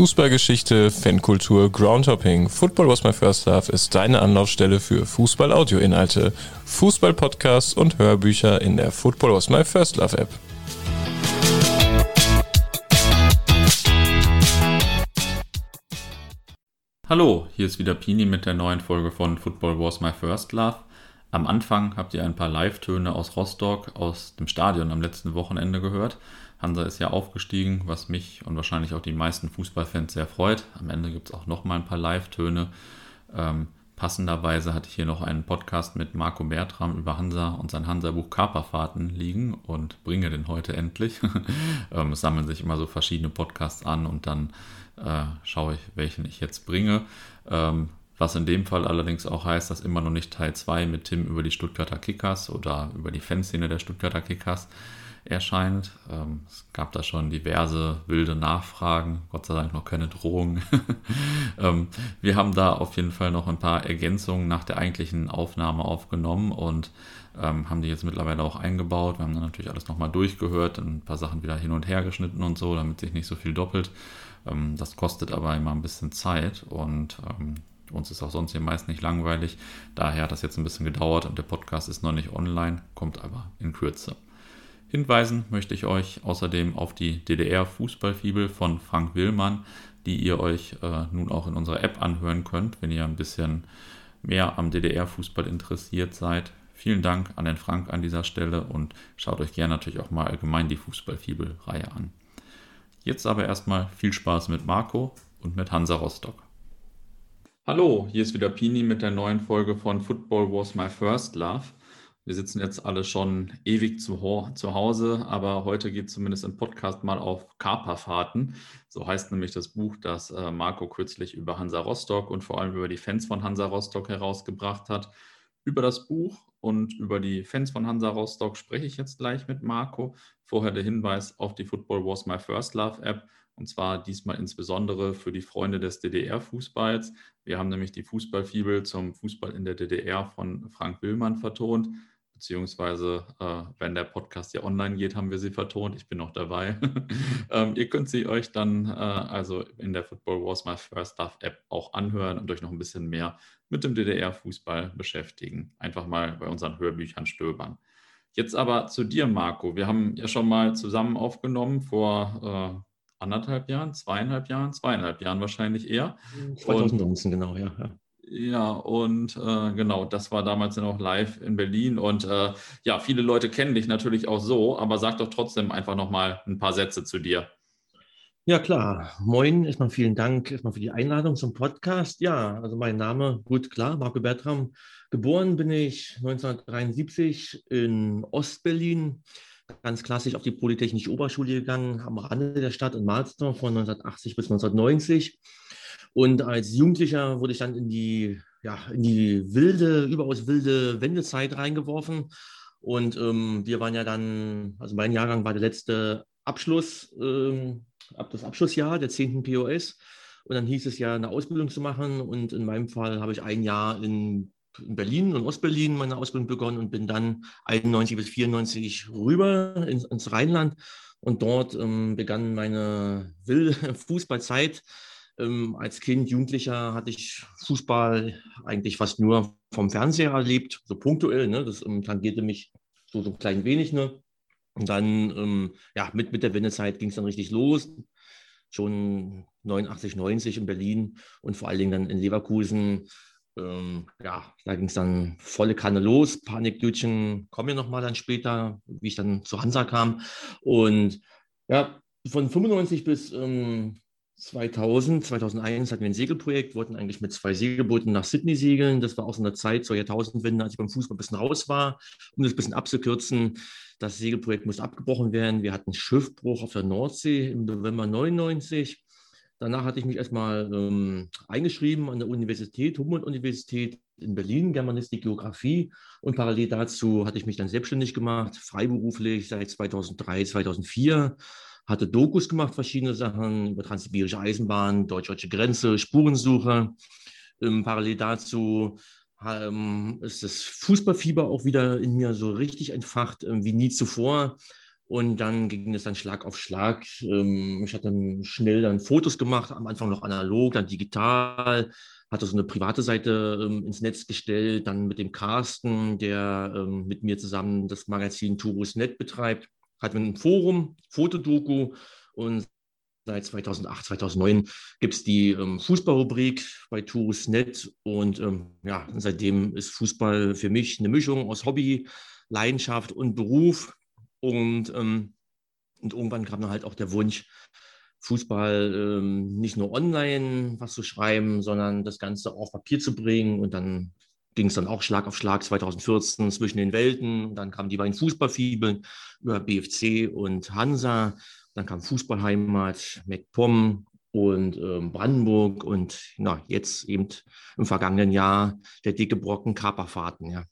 Fußballgeschichte, Fankultur, Groundhopping. Football Was My First Love ist deine Anlaufstelle für Fußball-Audio-Inhalte, Fußball-Podcasts und Hörbücher in der Football Was My First Love App. Hallo, hier ist wieder Pini mit der neuen Folge von Football Was My First Love. Am Anfang habt ihr ein paar Live-Töne aus Rostock, aus dem Stadion am letzten Wochenende gehört. Hansa ist ja aufgestiegen, was mich und wahrscheinlich auch die meisten Fußballfans sehr freut. Am Ende gibt es auch noch mal ein paar Live-Töne. Ähm, passenderweise hatte ich hier noch einen Podcast mit Marco Bertram über Hansa und sein Hansa-Buch Kaperfahrten liegen und bringe den heute endlich. ähm, es sammeln sich immer so verschiedene Podcasts an und dann äh, schaue ich, welchen ich jetzt bringe. Ähm, was in dem Fall allerdings auch heißt, dass immer noch nicht Teil 2 mit Tim über die Stuttgarter Kickers oder über die Fanszene der Stuttgarter Kickers erscheint. Ähm, es gab da schon diverse wilde Nachfragen, Gott sei Dank noch keine Drohungen. ähm, wir haben da auf jeden Fall noch ein paar Ergänzungen nach der eigentlichen Aufnahme aufgenommen und ähm, haben die jetzt mittlerweile auch eingebaut. Wir haben dann natürlich alles nochmal durchgehört, ein paar Sachen wieder hin und her geschnitten und so, damit sich nicht so viel doppelt. Ähm, das kostet aber immer ein bisschen Zeit und ähm, uns ist auch sonst hier meist nicht langweilig. Daher hat das jetzt ein bisschen gedauert und der Podcast ist noch nicht online, kommt aber in Kürze. Hinweisen möchte ich euch außerdem auf die DDR-Fußballfibel von Frank Willmann, die ihr euch äh, nun auch in unserer App anhören könnt, wenn ihr ein bisschen mehr am DDR-Fußball interessiert seid. Vielen Dank an den Frank an dieser Stelle und schaut euch gerne natürlich auch mal allgemein die Fußballfibel-Reihe an. Jetzt aber erstmal viel Spaß mit Marco und mit Hansa Rostock. Hallo, hier ist wieder Pini mit der neuen Folge von Football Was My First Love. Wir sitzen jetzt alle schon ewig zu, zu Hause, aber heute geht zumindest im Podcast mal auf Kaperfahrten. So heißt nämlich das Buch, das äh, Marco kürzlich über Hansa Rostock und vor allem über die Fans von Hansa Rostock herausgebracht hat. Über das Buch und über die Fans von Hansa Rostock spreche ich jetzt gleich mit Marco. Vorher der Hinweis auf die Football Was My First Love App. Und zwar diesmal insbesondere für die Freunde des DDR-Fußballs. Wir haben nämlich die Fußballfibel zum Fußball in der DDR von Frank Willmann vertont beziehungsweise äh, wenn der Podcast ja online geht, haben wir sie vertont. Ich bin noch dabei. ähm, ihr könnt sie euch dann äh, also in der Football Wars My First Stuff App auch anhören und euch noch ein bisschen mehr mit dem DDR-Fußball beschäftigen. Einfach mal bei unseren Hörbüchern stöbern. Jetzt aber zu dir, Marco. Wir haben ja schon mal zusammen aufgenommen vor äh, anderthalb Jahren, zweieinhalb Jahren, zweieinhalb Jahren wahrscheinlich eher. 2019, genau, ja. ja. Ja, und äh, genau, das war damals dann auch live in Berlin. Und äh, ja, viele Leute kennen dich natürlich auch so, aber sag doch trotzdem einfach nochmal ein paar Sätze zu dir. Ja, klar. Moin, erstmal vielen Dank erstmal für die Einladung zum Podcast. Ja, also mein Name, gut, klar, Marco Bertram. Geboren bin ich 1973 in Ostberlin, ganz klassisch auf die Polytechnische Oberschule gegangen, am Rande der Stadt in Marsdorf von 1980 bis 1990 und als Jugendlicher wurde ich dann in die, ja, in die wilde, überaus wilde Wendezeit reingeworfen. Und ähm, wir waren ja dann, also mein Jahrgang war der letzte Abschluss, ähm, das Abschlussjahr der 10. POS. Und dann hieß es ja, eine Ausbildung zu machen. Und in meinem Fall habe ich ein Jahr in, in Berlin und Ostberlin meine Ausbildung begonnen und bin dann 91 bis 94 rüber ins, ins Rheinland. Und dort ähm, begann meine wilde Fußballzeit ähm, als Kind, Jugendlicher hatte ich Fußball eigentlich fast nur vom Fernseher erlebt, so punktuell. Ne? Das ähm, tangierte mich so, so ein klein wenig. Ne? Und dann, ähm, ja, mit, mit der Wendezeit ging es dann richtig los. Schon 89, 90 in Berlin und vor allen Dingen dann in Leverkusen. Ähm, ja, da ging es dann volle Kanne los. Panikdütchen kommen wir nochmal dann später, wie ich dann zu Hansa kam. Und ja, von 95 bis ähm, 2000, 2001 hatten wir ein Segelprojekt, wollten eigentlich mit zwei Segelbooten nach Sydney segeln. Das war auch so eine Zeit zur Jahrtausendwende, als ich beim Fußball ein bisschen raus war. Um das ein bisschen abzukürzen, das Segelprojekt musste abgebrochen werden. Wir hatten Schiffbruch auf der Nordsee im November 99. Danach hatte ich mich erstmal ähm, eingeschrieben an der Universität, Humboldt-Universität in Berlin, Germanistik, Geografie. Und parallel dazu hatte ich mich dann selbstständig gemacht, freiberuflich seit 2003, 2004 hatte Dokus gemacht, verschiedene Sachen über transsibirische Eisenbahn, deutsch-deutsche Grenze, Spurensuche. Ähm, parallel dazu ähm, ist das Fußballfieber auch wieder in mir so richtig entfacht ähm, wie nie zuvor. Und dann ging es dann Schlag auf Schlag. Ähm, ich hatte schnell dann Fotos gemacht, am Anfang noch analog, dann digital, hatte so eine private Seite ähm, ins Netz gestellt, dann mit dem Carsten, der ähm, mit mir zusammen das Magazin Turus.net betreibt, hatten wir ein Forum, Fotodoku und seit 2008, 2009 gibt es die ähm, Fußballrubrik bei Turus.net und ähm, ja, seitdem ist Fußball für mich eine Mischung aus Hobby, Leidenschaft und Beruf und, ähm, und irgendwann kam dann halt auch der Wunsch, Fußball ähm, nicht nur online was zu schreiben, sondern das Ganze auf Papier zu bringen. Und dann ging es dann auch Schlag auf Schlag 2014 zwischen den Welten. Dann kamen die beiden Fußballfibeln über BFC und Hansa. Dann kam Fußballheimat, MacPom und ähm, Brandenburg und na, jetzt eben im vergangenen Jahr der dicke Brocken Kaperfahrten. Ja.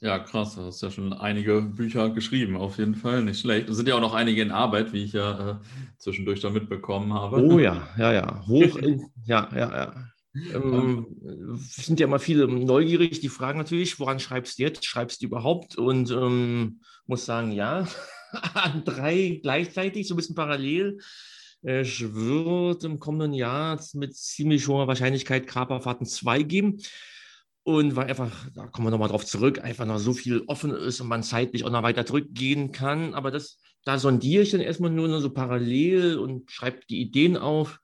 Ja, krass. Du hast ja schon einige Bücher geschrieben, auf jeden Fall. Nicht schlecht. Es sind ja auch noch einige in Arbeit, wie ich ja äh, zwischendurch da mitbekommen habe. Oh ja, ja, ja. Hoch, in, ja, ja, ja. Ähm, sind ja immer viele neugierig, die fragen natürlich, woran schreibst du jetzt? Schreibst du überhaupt? Und ähm, muss sagen, ja, an drei gleichzeitig, so ein bisschen parallel. Es wird im kommenden Jahr mit ziemlich hoher Wahrscheinlichkeit Kaperfahrten 2 geben. Und weil einfach, da kommen wir nochmal drauf zurück, einfach noch so viel offen ist und man zeitlich auch noch weiter zurückgehen kann. Aber das, da sondiere ich dann erstmal nur so parallel und schreibe die Ideen auf.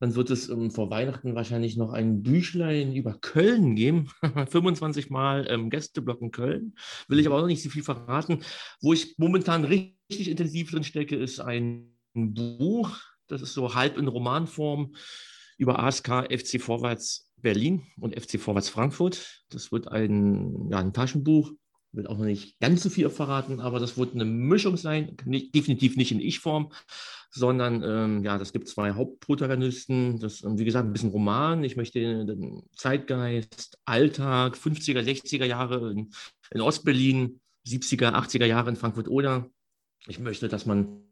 Dann wird es ähm, vor Weihnachten wahrscheinlich noch ein Büchlein über Köln geben. 25 Mal ähm, Gästeblock in Köln. Will ich aber auch noch nicht so viel verraten. Wo ich momentan richtig intensiv drin stecke, ist ein Buch. Das ist so halb in Romanform über ASK FC Vorwärts Berlin und FC Vorwärts Frankfurt. Das wird ein, ja, ein Taschenbuch, wird auch noch nicht ganz so viel verraten, aber das wird eine Mischung sein, nicht, definitiv nicht in Ich-Form, sondern ähm, ja, das gibt zwei Hauptprotagonisten. Das, wie gesagt, ein bisschen Roman. Ich möchte den Zeitgeist, Alltag, 50er, 60er Jahre in, in Ostberlin, 70er, 80er Jahre in Frankfurt-Oder. Ich möchte, dass man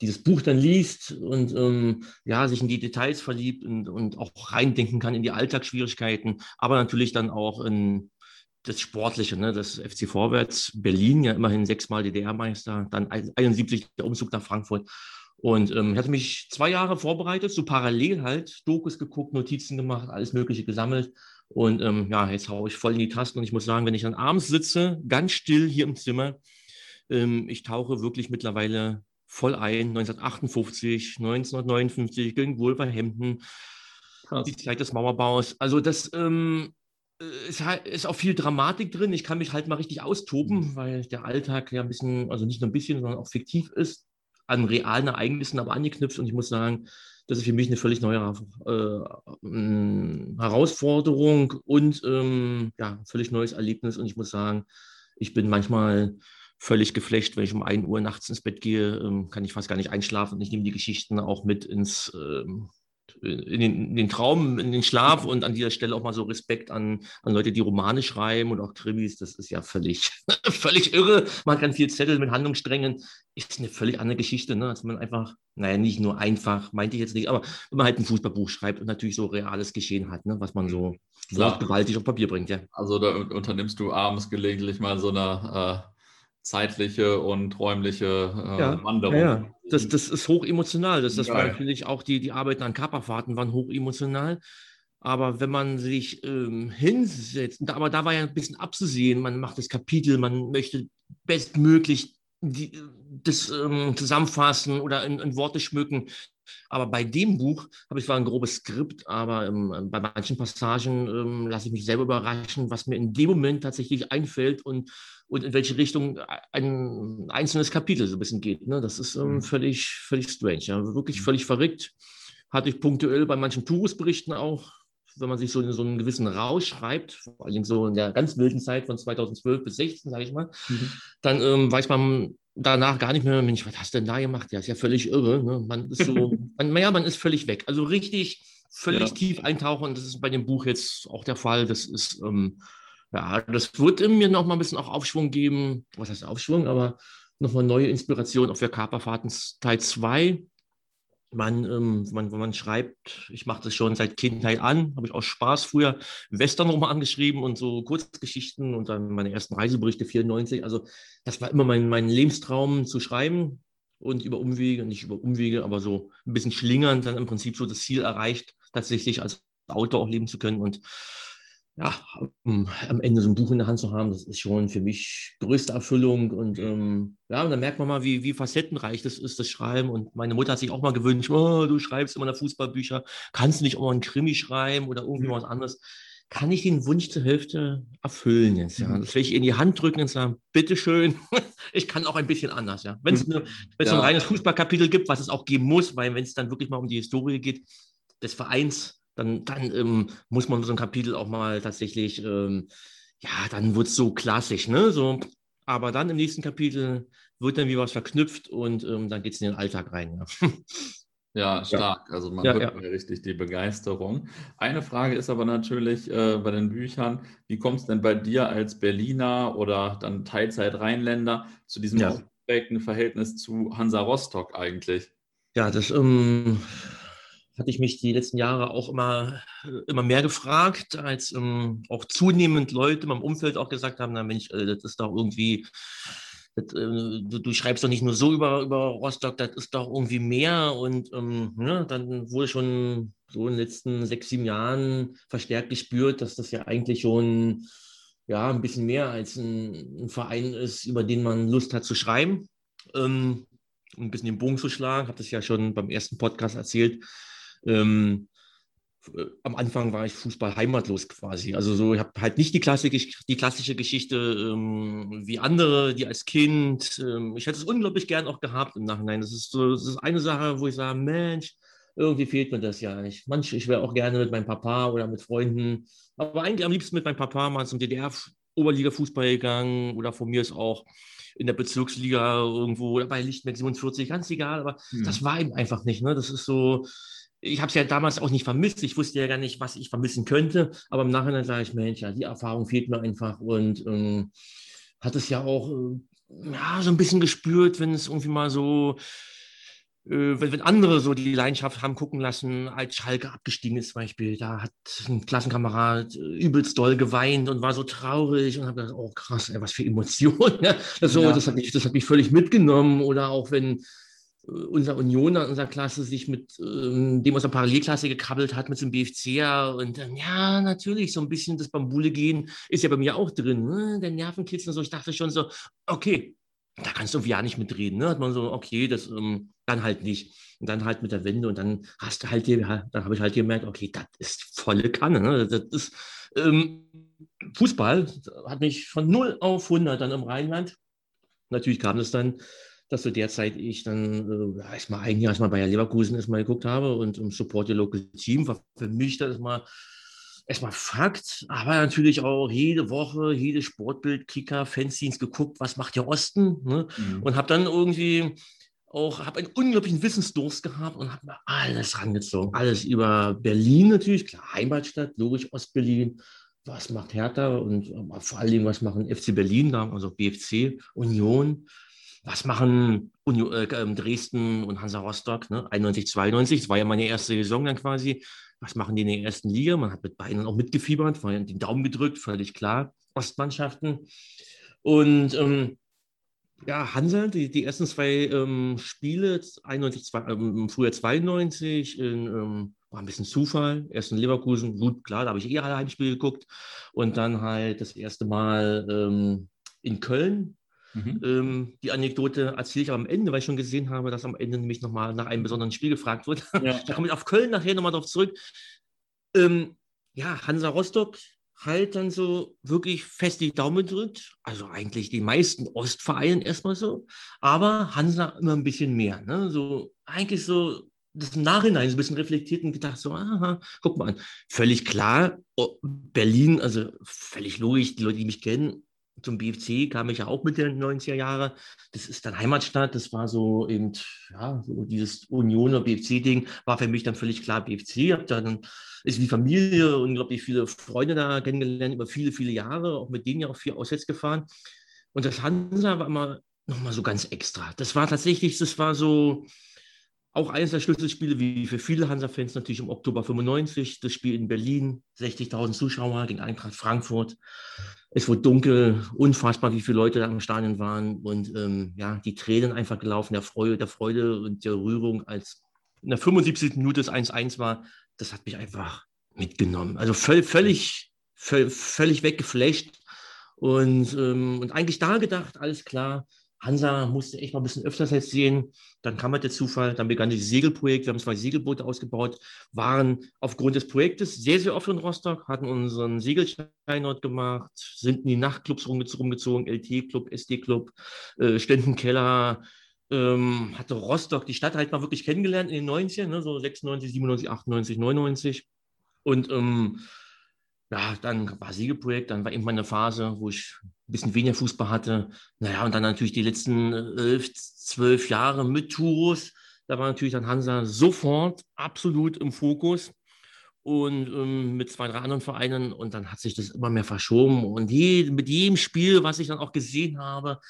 dieses Buch dann liest und ähm, ja, sich in die Details verliebt und, und auch reindenken kann in die Alltagsschwierigkeiten, aber natürlich dann auch in das Sportliche, ne? das FC Vorwärts, Berlin, ja immerhin sechsmal DDR-Meister, dann 71 der Umzug nach Frankfurt. Und ähm, ich hatte mich zwei Jahre vorbereitet, so parallel halt, Dokus geguckt, Notizen gemacht, alles Mögliche gesammelt. Und ähm, ja, jetzt haue ich voll in die Tasten und ich muss sagen, wenn ich dann abends sitze, ganz still hier im Zimmer, ähm, ich tauche wirklich mittlerweile voll ein. 1958, 1959, gegen Wolverhampton, Krass. die Zeit des Mauerbaus. Also das ähm, ist, halt, ist auch viel Dramatik drin. Ich kann mich halt mal richtig austoben, weil der Alltag ja ein bisschen, also nicht nur ein bisschen, sondern auch fiktiv ist, an realen Ereignissen aber angeknüpft. Und ich muss sagen, das ist für mich eine völlig neue äh, Herausforderung und ähm, ja, völlig neues Erlebnis. Und ich muss sagen, ich bin manchmal völlig geflecht, wenn ich um 1 Uhr nachts ins Bett gehe, ähm, kann ich fast gar nicht einschlafen und ich nehme die Geschichten auch mit ins ähm, in den, in den, Traum, in den Schlaf und an dieser Stelle auch mal so Respekt an, an Leute, die Romane schreiben und auch Krimis. Das ist ja völlig, völlig irre. Man kann viel Zettel mit Handlungssträngen. Ist eine völlig andere Geschichte, ne? als man einfach, naja, nicht nur einfach, meinte ich jetzt nicht, aber wenn man halt ein Fußballbuch schreibt und natürlich so reales Geschehen hat, ne? was man so wortgewaltig auf Papier bringt. Ja. Also da unternimmst du abends gelegentlich mal so eine. Äh zeitliche und räumliche äh, ja, Wanderung. Ja, Das, das ist hoch emotional. Das, das war natürlich auch die, die Arbeiten an Kaperfahrten waren hoch emotional. Aber wenn man sich ähm, hinsetzt, aber da war ja ein bisschen abzusehen, man macht das Kapitel, man möchte bestmöglich die, das ähm, zusammenfassen oder in, in, Worte schmücken. Aber bei dem Buch habe ich zwar ein grobes Skript, aber ähm, bei manchen Passagen ähm, lasse ich mich selber überraschen, was mir in dem Moment tatsächlich einfällt und und in welche Richtung ein einzelnes Kapitel so ein bisschen geht. Ne? Das ist ähm, mhm. völlig, völlig strange. Ja? Wirklich mhm. völlig verrückt. Hatte ich punktuell bei manchen Touristberichten auch, wenn man sich so in so einen gewissen Rausch schreibt, vor allem so in der ganz wilden Zeit von 2012 bis 2016, sage ich mal, mhm. dann ähm, weiß man danach gar nicht mehr, Mensch, was hast du denn da gemacht? Ja, ist ja völlig irre. Ne? Man ist so, man, ja, man ist völlig weg. Also richtig, völlig ja. tief eintauchen. Das ist bei dem Buch jetzt auch der Fall. Das ist ähm, ja, das wird mir noch mal ein bisschen auch Aufschwung geben. Was heißt Aufschwung? Aber noch mal neue Inspiration auch für Kaperfahrten Teil 2. man, ähm, man, man schreibt, ich mache das schon seit Kindheit an, habe ich auch Spaß früher Westernroman angeschrieben und so Kurzgeschichten und dann meine ersten Reiseberichte 94. Also das war immer mein, mein Lebenstraum zu schreiben und über Umwege, nicht über Umwege, aber so ein bisschen schlingern, dann im Prinzip so das Ziel erreicht, tatsächlich als Autor auch leben zu können und ja, um, am Ende so ein Buch in der Hand zu haben, das ist schon für mich größte Erfüllung. Und ähm, ja, und dann merkt man mal, wie, wie facettenreich das ist, das Schreiben. Und meine Mutter hat sich auch mal gewünscht, oh, du schreibst immer noch Fußballbücher, kannst du nicht auch mal einen Krimi schreiben oder irgendwie mhm. was anderes? Kann ich den Wunsch zur Hälfte erfüllen jetzt? Ja? Mhm. Das will ich in die Hand drücken und sagen, bitteschön, ich kann auch ein bisschen anders. Ja? Wenn es mhm. ja. so ein reines Fußballkapitel gibt, was es auch geben muss, weil wenn es dann wirklich mal um die Historie geht des Vereins, dann, dann ähm, muss man so ein Kapitel auch mal tatsächlich, ähm, ja, dann wird es so klassisch, ne? So, aber dann im nächsten Kapitel wird dann wie was verknüpft und ähm, dann geht es in den Alltag rein. Ja. Ja, stark. Also man ja, hört ja. richtig die Begeisterung. Eine Frage ist aber natürlich äh, bei den Büchern, wie kommt es denn bei dir als Berliner oder dann Teilzeit-Rheinländer zu diesem ja. Verhältnis zu Hansa Rostock eigentlich? Ja, das ähm, hatte ich mich die letzten Jahre auch immer, immer mehr gefragt, als ähm, auch zunehmend Leute in meinem Umfeld auch gesagt haben, na Mensch, äh, das ist doch irgendwie, das, äh, du, du, schreibst doch nicht nur so über, über Rostock, das ist doch irgendwie mehr. Und ähm, ne, dann wurde schon so in den letzten sechs, sieben Jahren verstärkt gespürt, dass das ja eigentlich schon ja, ein bisschen mehr als ein, ein Verein ist, über den man Lust hat zu schreiben. Ähm, ein bisschen den Bogen zu schlagen, habe das ja schon beim ersten Podcast erzählt ähm, äh, am Anfang war ich Fußball heimatlos quasi. Also so, ich habe halt nicht die, Klassik, die klassische Geschichte ähm, wie andere, die als Kind. Ähm, ich hätte es unglaublich gern auch gehabt im Nachhinein. Das ist so, das ist eine Sache, wo ich sage, Mensch, irgendwie fehlt mir das ja. Ich, manch, ich wäre auch gerne mit meinem Papa oder mit Freunden, aber eigentlich am liebsten mit meinem Papa mal zum DDR-Oberliga-Fußball gegangen oder von mir ist auch in der Bezirksliga irgendwo oder bei Lichtenberg 47, ganz egal, aber hm. das war eben einfach nicht. Ne? Das ist so, ich habe es ja damals auch nicht vermisst. Ich wusste ja gar nicht, was ich vermissen könnte. Aber im Nachhinein sage ich, Mensch, ja, die Erfahrung fehlt mir einfach. Und ähm, hat es ja auch äh, ja, so ein bisschen gespürt, wenn es irgendwie mal so, äh, wenn, wenn andere so die Leidenschaft haben gucken lassen, als Schalke abgestiegen ist zum Beispiel. Da hat ein Klassenkamerad äh, übelst doll geweint und war so traurig und habe gedacht, oh krass, ey, was für Emotionen. Das, so, ja. das, hat mich, das hat mich völlig mitgenommen. Oder auch wenn unser Unioner, unserer Klasse sich mit ähm, dem aus der Parallelklasse gekrabbelt hat, mit einem BFCer und dann, ja, natürlich, so ein bisschen das Bambule gehen ist ja bei mir auch drin, ne? der Nervenkitzel und so. Ich dachte schon so, okay, da kannst du irgendwie ja nicht mitreden. Ne? Hat man so, okay, das ähm, dann halt nicht. Und dann halt mit der Wende und dann hast du halt, dann habe ich halt gemerkt, okay, das ist volle Kanne. Ne? Das ist ähm, Fußball, hat mich von 0 auf 100 dann im Rheinland. Natürlich kam es dann dass zu der Zeit ich dann äh, erstmal ein Jahr erstmal bei Leverkusen erstmal geguckt habe und im Support your Local Team war für mich das erstmal erstmal Fakt, aber natürlich auch jede Woche, jede Sportbild, Kicker, Fanzines geguckt, was macht der Osten ne? mhm. und habe dann irgendwie auch, habe einen unglaublichen Wissensdurst gehabt und habe mir alles rangezogen, alles über Berlin natürlich, klar, Heimatstadt, logisch Ostberlin, was macht Hertha? Und vor allen Dingen, was machen FC Berlin, also BFC, Union, was machen Uni äh, ähm, Dresden und Hansa Rostock, ne? 91, 92, das war ja meine erste Saison dann quasi. Was machen die in der ersten Liga? Man hat mit beiden auch mitgefiebert, war den Daumen gedrückt, völlig klar, Ostmannschaften. Und ähm, ja, Hansa, die, die ersten zwei ähm, Spiele, 91, zwei, ähm, früher 92, in, ähm, war ein bisschen Zufall. Erst in Leverkusen, gut, klar, da habe ich eher alle Heimspiele geguckt. Und dann halt das erste Mal ähm, in Köln, Mhm. Ähm, die Anekdote erzähle ich aber am Ende, weil ich schon gesehen habe, dass am Ende nämlich nochmal nach einem besonderen Spiel gefragt wird. Ja. da komme ich auf Köln nachher nochmal drauf zurück. Ähm, ja, Hansa Rostock halt dann so wirklich fest die Daumen drückt. Also eigentlich die meisten Ostvereinen erstmal so, aber Hansa immer ein bisschen mehr. Ne? So eigentlich so das im Nachhinein so ein bisschen reflektiert und gedacht, so, aha, guck mal an. Völlig klar, Berlin, also völlig logisch, die Leute, die mich kennen, zum BFC kam ich ja auch Mitte der 90er Jahre. Das ist dann Heimatstadt. Das war so eben, ja, so dieses Union- oder BFC-Ding war für mich dann völlig klar BFC. Habe dann ist die Familie unglaublich viele Freunde da kennengelernt über viele, viele Jahre, auch mit denen ja auch viel auswärts gefahren. Und das Hansa war immer nochmal so ganz extra. Das war tatsächlich, das war so, auch eines der Schlüsselspiele, wie für viele Hansa-Fans natürlich im Oktober 95, das Spiel in Berlin, 60.000 Zuschauer gegen Eintracht Frankfurt. Es wurde dunkel, unfassbar, wie viele Leute da im Stadion waren und ähm, ja, die Tränen einfach gelaufen, der Freude, der Freude und der Rührung, als in der 75. Minute das 1-1 war, das hat mich einfach mitgenommen. Also völlig, völlig, völlig weggeflasht und, ähm, und eigentlich da gedacht, alles klar, Hansa musste echt mal ein bisschen öfters jetzt sehen. Dann kam halt der Zufall, dann begann das Segelprojekt. Wir haben zwei Segelboote ausgebaut, waren aufgrund des Projektes sehr, sehr oft in Rostock, hatten unseren Segelschein dort gemacht, sind in die Nachtclubs rumgezogen, LT-Club, SD-Club, äh, Ständenkeller, ähm, hatte Rostock, die Stadt halt mal wirklich kennengelernt in den 90ern, ne, so 96, 97, 98, 99. Und ähm, ja, dann war Siegeprojekt, dann war irgendwann eine Phase, wo ich bisschen weniger Fußball hatte. Naja, und dann natürlich die letzten elf, zwölf Jahre mit Turus. Da war natürlich dann Hansa sofort absolut im Fokus und ähm, mit zwei, drei anderen Vereinen. Und dann hat sich das immer mehr verschoben. Und je, mit jedem Spiel, was ich dann auch gesehen habe,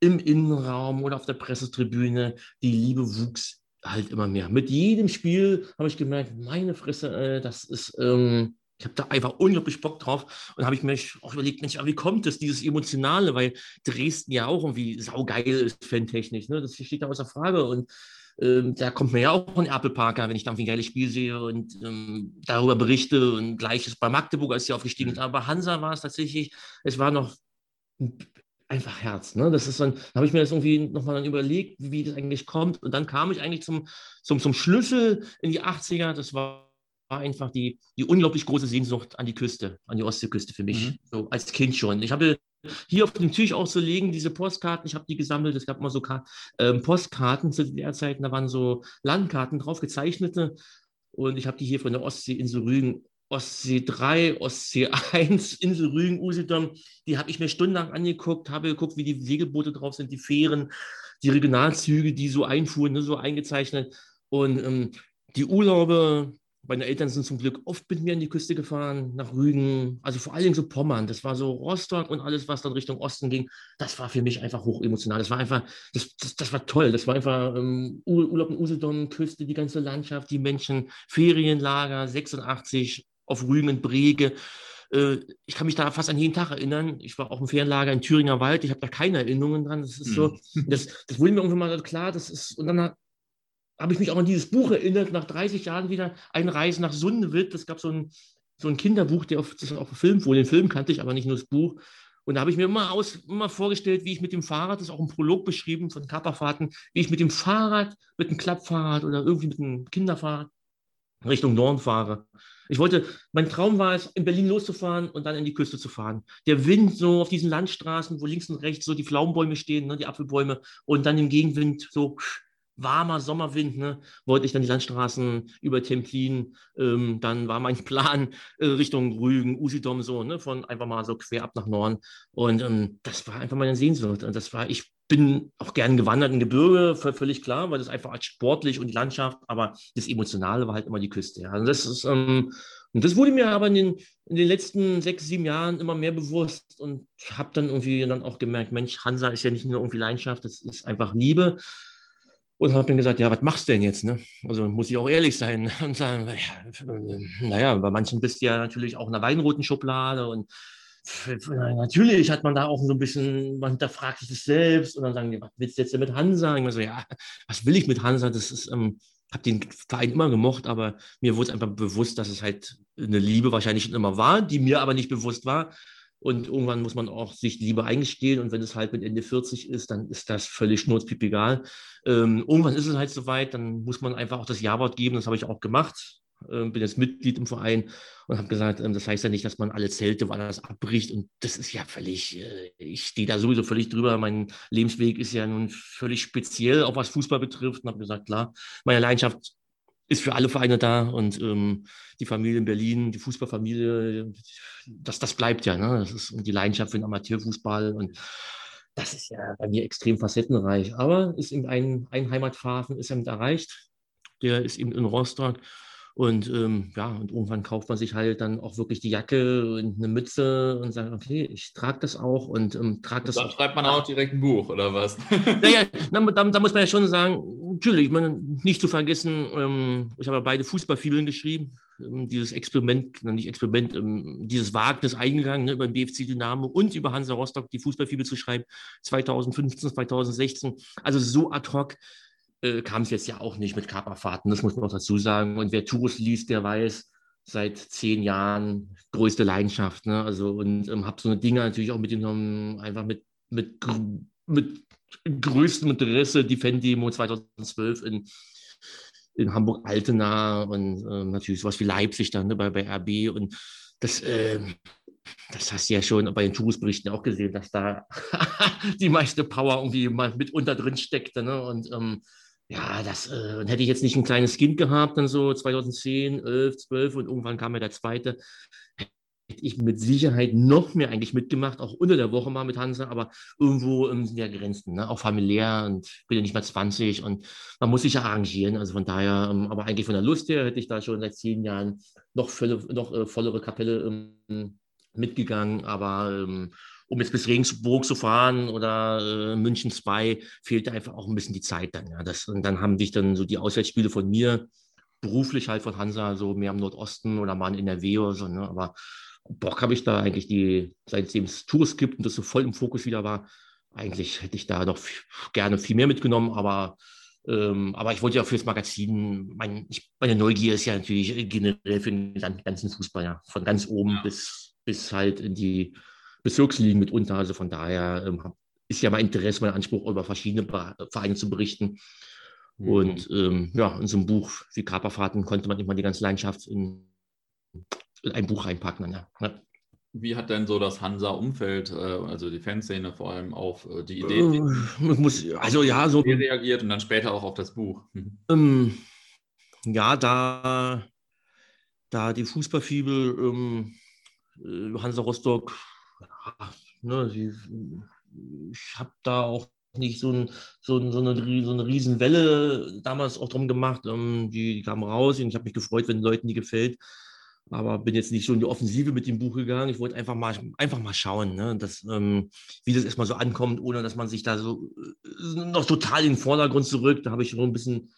im Innenraum oder auf der Pressetribüne, die Liebe wuchs halt immer mehr. Mit jedem Spiel habe ich gemerkt, meine Fresse, äh, das ist, ähm, ich habe da einfach unglaublich Bock drauf und habe ich mir auch überlegt, Mensch, wie kommt das, dieses Emotionale, weil Dresden ja auch irgendwie saugeil ist, fantechnisch, ne? das steht da außer Frage und ähm, da kommt mir ja auch ein Apple Parker, wenn ich da ein geiles Spiel sehe und ähm, darüber berichte und gleiches bei Magdeburg, als sie aufgestiegen sind, aber Hansa war es tatsächlich, es war noch einfach Herz. Ne? Das ist dann, da habe ich mir das irgendwie nochmal dann überlegt, wie das eigentlich kommt und dann kam ich eigentlich zum, zum, zum Schlüssel in die 80er, das war einfach die, die unglaublich große Sehnsucht an die Küste, an die Ostseeküste für mich, mhm. so als Kind schon. Ich habe hier auf dem Tisch auch so liegen, diese Postkarten, ich habe die gesammelt, es gab immer so ähm, Postkarten zu der Zeit, da waren so Landkarten drauf, gezeichnete. Und ich habe die hier von der Ostseeinsel Rügen, Ostsee 3, Ostsee 1, Insel Rügen, Usedom, die habe ich mir stundenlang angeguckt, habe geguckt, wie die Segelboote drauf sind, die Fähren, die Regionalzüge, die so einfuhren, ne, so eingezeichnet. Und ähm, die Urlaube, meine Eltern sind zum Glück oft mit mir an die Küste gefahren, nach Rügen, also vor allen Dingen so Pommern. Das war so Rostock und alles, was dann Richtung Osten ging. Das war für mich einfach hochemotional. Das war einfach, das, das, das war toll. Das war einfach ähm, Urlaub in Usedom, Küste, die ganze Landschaft, die Menschen, Ferienlager, 86 auf Rügen und Brege. Äh, ich kann mich da fast an jeden Tag erinnern. Ich war auch im Ferienlager in Thüringer Wald. Ich habe da keine Erinnerungen dran. Das ist so, hm. das, das wurde mir irgendwann mal klar. Das ist, und dann habe ich mich auch an dieses Buch erinnert, nach 30 Jahren wieder Eine Reise nach Sundewitt. Das gab so ein, so ein Kinderbuch, der auf, das auf Film wurde. Den Film kannte ich aber nicht nur das Buch. Und da habe ich mir immer, aus, immer vorgestellt, wie ich mit dem Fahrrad, das ist auch ein Prolog beschrieben von Kapperfahrten, wie ich mit dem Fahrrad, mit einem Klappfahrrad oder irgendwie mit einem Kinderfahrrad Richtung Norden fahre. Ich wollte, mein Traum war es, in Berlin loszufahren und dann in die Küste zu fahren. Der Wind so auf diesen Landstraßen, wo links und rechts so die Pflaumenbäume stehen, ne, die Apfelbäume, und dann im Gegenwind so warmer Sommerwind, ne, wollte ich dann die Landstraßen über Templin, ähm, dann war mein Plan äh, Richtung Rügen, Usidom so, ne, von einfach mal so quer ab nach Norden. Und ähm, das war einfach meine Sehnsucht. Und das war, ich bin auch gern gewandert in Gebirge, völlig klar, weil das einfach als sportlich und die Landschaft, aber das Emotionale war halt immer die Küste. Ja. Und das ist, ähm, und das wurde mir aber in den, in den letzten sechs, sieben Jahren immer mehr bewusst und habe dann irgendwie dann auch gemerkt, Mensch, Hansa ist ja nicht nur irgendwie Leidenschaft, das ist einfach Liebe. Und habe dann gesagt, ja, was machst du denn jetzt? Ne? Also muss ich auch ehrlich sein und sagen, naja, bei manchen bist du ja natürlich auch in der weinroten Schublade und natürlich hat man da auch so ein bisschen, man hinterfragt sich das selbst und dann sagen die, was willst du jetzt denn mit Hansa? Ich so, ja, was will ich mit Hansa? Das ist, ähm, habe den Verein immer gemocht, aber mir wurde es einfach bewusst, dass es halt eine Liebe wahrscheinlich schon immer war, die mir aber nicht bewusst war. Und irgendwann muss man auch sich Liebe eingestehen. Und wenn es halt mit Ende 40 ist, dann ist das völlig schnurzpip egal. Ähm, irgendwann ist es halt soweit, dann muss man einfach auch das Ja-Wort geben. Das habe ich auch gemacht. Ähm, bin jetzt Mitglied im Verein und habe gesagt, ähm, das heißt ja nicht, dass man alle Zelte woanders abbricht. Und das ist ja völlig, äh, ich stehe da sowieso völlig drüber. Mein Lebensweg ist ja nun völlig speziell, auch was Fußball betrifft. Und habe gesagt, klar, meine Leidenschaft ist für alle Vereine da und ähm, die Familie in Berlin, die Fußballfamilie, das, das bleibt ja. Ne? Das ist die Leidenschaft für den Amateurfußball und das ist ja bei mir extrem facettenreich. Aber ist eben ein, ein Heimathafen ist eben erreicht. Der ist eben in Rostock. Und ähm, ja, und irgendwann kauft man sich halt dann auch wirklich die Jacke und eine Mütze und sagt, okay, ich trage das auch und ähm, trage das. Dann schreibt man auch direkt ein Buch, oder was? naja, da, da, da, muss man ja schon sagen, natürlich, ich meine, nicht zu vergessen, ähm, ich habe beide Fußballfibeln geschrieben, ähm, dieses Experiment, nicht Experiment, ähm, dieses Wagnis eingegangen, ne, über den BFC Dynamo und über Hansa Rostock die Fußballfibel zu schreiben, 2015, 2016. Also so ad hoc äh, kam es jetzt ja auch nicht mit Kaperfahrten, das muss man auch dazu sagen. Und wer Tours liest, der weiß, seit zehn Jahren größte Leidenschaft. Ne? Also und ähm, habe so eine Dinge natürlich auch mitgenommen, einfach mit, mit, mit größtem Interesse die Fan-Demo 2012 in, in Hamburg-Altena und äh, natürlich sowas wie Leipzig dann ne, bei, bei RB. Und das, äh, das hast du ja schon bei den Touristberichten auch gesehen, dass da die meiste Power irgendwie mal mitunter drin steckte. Ne? Und ähm, ja, das äh, hätte ich jetzt nicht ein kleines Kind gehabt, dann so 2010, 11, 12 und irgendwann kam ja der zweite, hätte ich mit Sicherheit noch mehr eigentlich mitgemacht, auch unter der Woche mal mit Hansa, aber irgendwo ähm, sind ja Grenzen, ne? auch familiär und bin ja nicht mehr 20 und man muss sich ja arrangieren. Also von daher, ähm, aber eigentlich von der Lust her hätte ich da schon seit zehn Jahren noch, volle, noch äh, vollere Kapelle ähm, mitgegangen, aber ähm, um jetzt bis Regensburg zu fahren oder äh, München 2, fehlte einfach auch ein bisschen die Zeit dann. Ja. Das, und dann haben sich dann so die Auswärtsspiele von mir beruflich halt von Hansa so mehr im Nordosten oder mal in NRW oder so. Ne? Aber Bock habe ich da eigentlich die, seitdem es Tours gibt und das so voll im Fokus wieder war, eigentlich hätte ich da doch gerne viel mehr mitgenommen, aber, ähm, aber ich wollte ja fürs Magazin, mein, ich, meine Neugier ist ja natürlich generell für den ganzen Fußball, ja, von ganz oben ja. bis, bis halt in die Bezirksligen mitunter. Also von daher ähm, ist ja mein Interesse, mein Anspruch, über verschiedene Vereine zu berichten. Mhm. Und ähm, ja, in so einem Buch wie Kaperfahrten konnte man immer die ganze Leidenschaft in ein Buch reinpacken. Ja. ja. Wie hat denn so das Hansa-Umfeld, äh, also die Fanszene vor allem, auf äh, die Idee äh, muss, also ja, so reagiert und dann später auch auf das Buch? Ähm, ja, da, da die Fußballfibel ähm, Hansa Rostock, ja, ne, die, ich habe da auch nicht so, ein, so, ein, so, eine, so eine Riesenwelle damals auch drum gemacht. Ähm, die, die kam raus und ich habe mich gefreut, wenn Leuten die gefällt aber bin jetzt nicht so in die Offensive mit dem Buch gegangen. Ich wollte einfach mal, einfach mal schauen, ne, dass, ähm, wie das erstmal so ankommt, ohne dass man sich da so äh, noch total in den Vordergrund zurückt. Da habe ich schon ein bisschen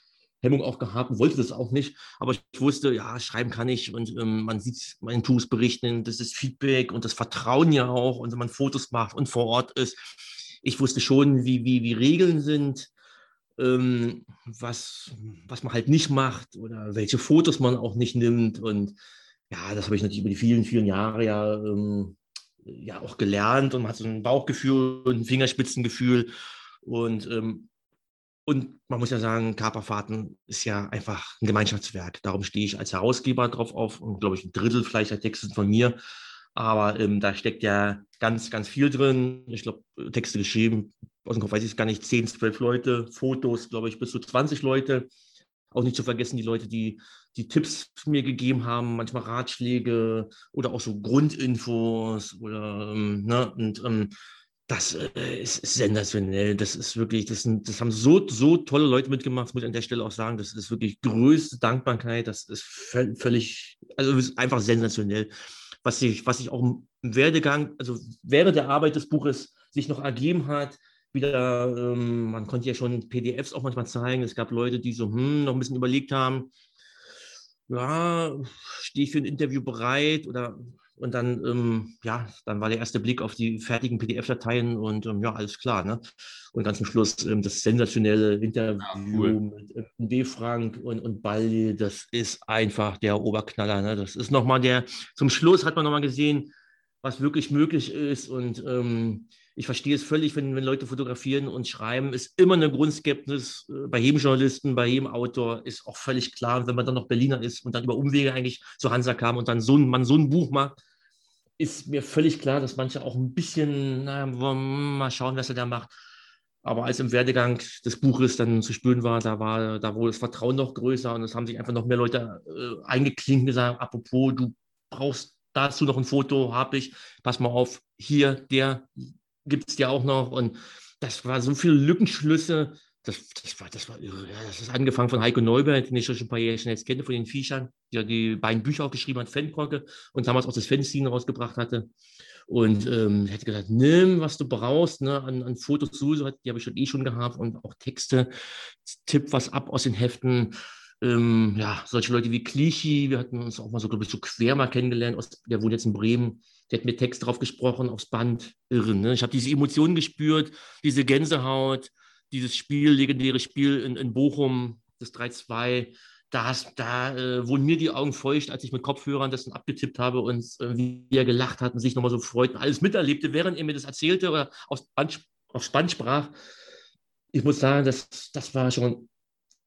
Hemmung auch gehabt und wollte das auch nicht. Aber ich wusste, ja, schreiben kann ich und ähm, man sieht meinen Tools berichten, das ist Feedback und das Vertrauen ja auch und wenn man Fotos macht und vor Ort ist. Ich wusste schon, wie, wie, wie Regeln sind, ähm, was, was man halt nicht macht oder welche Fotos man auch nicht nimmt und ja, das habe ich natürlich über die vielen, vielen Jahre ja, ähm, ja auch gelernt und man hat so ein Bauchgefühl und ein Fingerspitzengefühl. Und, ähm, und man muss ja sagen, Kaperfahrten ist ja einfach ein Gemeinschaftswerk. Darum stehe ich als Herausgeber drauf auf und glaube ich ein Drittel vielleicht der Texte von mir. Aber ähm, da steckt ja ganz, ganz viel drin. Ich glaube, Texte geschrieben, aus dem Kopf weiß ich es gar nicht, 10, 12 Leute, Fotos, glaube ich, bis zu 20 Leute. Auch nicht zu vergessen die Leute, die die Tipps mir gegeben haben, manchmal Ratschläge oder auch so Grundinfos oder ähm, ne, und ähm, das äh, ist, sensationell. Das ist wirklich, das, sind, das haben so, so tolle Leute mitgemacht, das muss ich an der Stelle auch sagen. Das ist wirklich größte Dankbarkeit. Das ist völlig, also ist einfach sensationell. Was sich, was sich auch im Werdegang, also während der Arbeit des Buches sich noch ergeben hat, wieder, ähm, man konnte ja schon PDFs auch manchmal zeigen. Es gab Leute, die so hm, noch ein bisschen überlegt haben, ja, stehe ich für ein Interview bereit oder und dann, ähm, ja, dann war der erste Blick auf die fertigen PDF-Dateien und ähm, ja, alles klar. Ne? Und ganz zum Schluss ähm, das sensationelle Interview ja, cool. mit äh, B. Frank und, und Baldi, das ist einfach der Oberknaller. Ne? Das ist nochmal der, zum Schluss hat man nochmal gesehen, was wirklich möglich ist und ähm, ich verstehe es völlig, wenn, wenn Leute fotografieren und schreiben, ist immer eine Grundskepsis äh, bei jedem Journalisten, bei jedem Autor, ist auch völlig klar. wenn man dann noch Berliner ist und dann über Umwege eigentlich zu Hansa kam und dann so ein, man so ein Buch macht, ist mir völlig klar, dass manche auch ein bisschen, naja, mal schauen, was er da macht. Aber als im Werdegang des Buches dann zu spüren war, da war da wohl das Vertrauen noch größer und es haben sich einfach noch mehr Leute äh, eingeklinkt und gesagt, apropos, du brauchst dazu noch ein Foto, habe ich, pass mal auf, hier, der, gibt es ja auch noch. Und das war so viele Lückenschlüsse. Das, das, war, das war irre. Das ist angefangen von Heiko Neubert, den ich schon ein paar Jahre jetzt kenne, von den Viechern, der die beiden Bücher auch geschrieben hat, Fanbrocke und damals auch das Fanzine rausgebracht hatte. Und ähm, hätte gesagt, nimm, was du brauchst, ne, an, an Fotos sowieso, die habe ich schon eh schon gehabt und auch Texte, tipp was ab aus den Heften. Ähm, ja, solche Leute wie Clichy, wir hatten uns auch mal so, glaube ich, so quer mal kennengelernt, aus, der wohnt jetzt in Bremen, der hat mir Text drauf gesprochen, aufs Band, irre. Ne? Ich habe diese Emotionen gespürt, diese Gänsehaut, dieses Spiel, legendäre Spiel in, in Bochum, das 3-2, da, da äh, wurden mir die Augen feucht, als ich mit Kopfhörern das dann abgetippt habe und äh, wie er gelacht hat und sich nochmal so freut und alles miterlebte, während er mir das erzählte oder aufs Band, aufs Band sprach. Ich muss sagen, das, das war schon,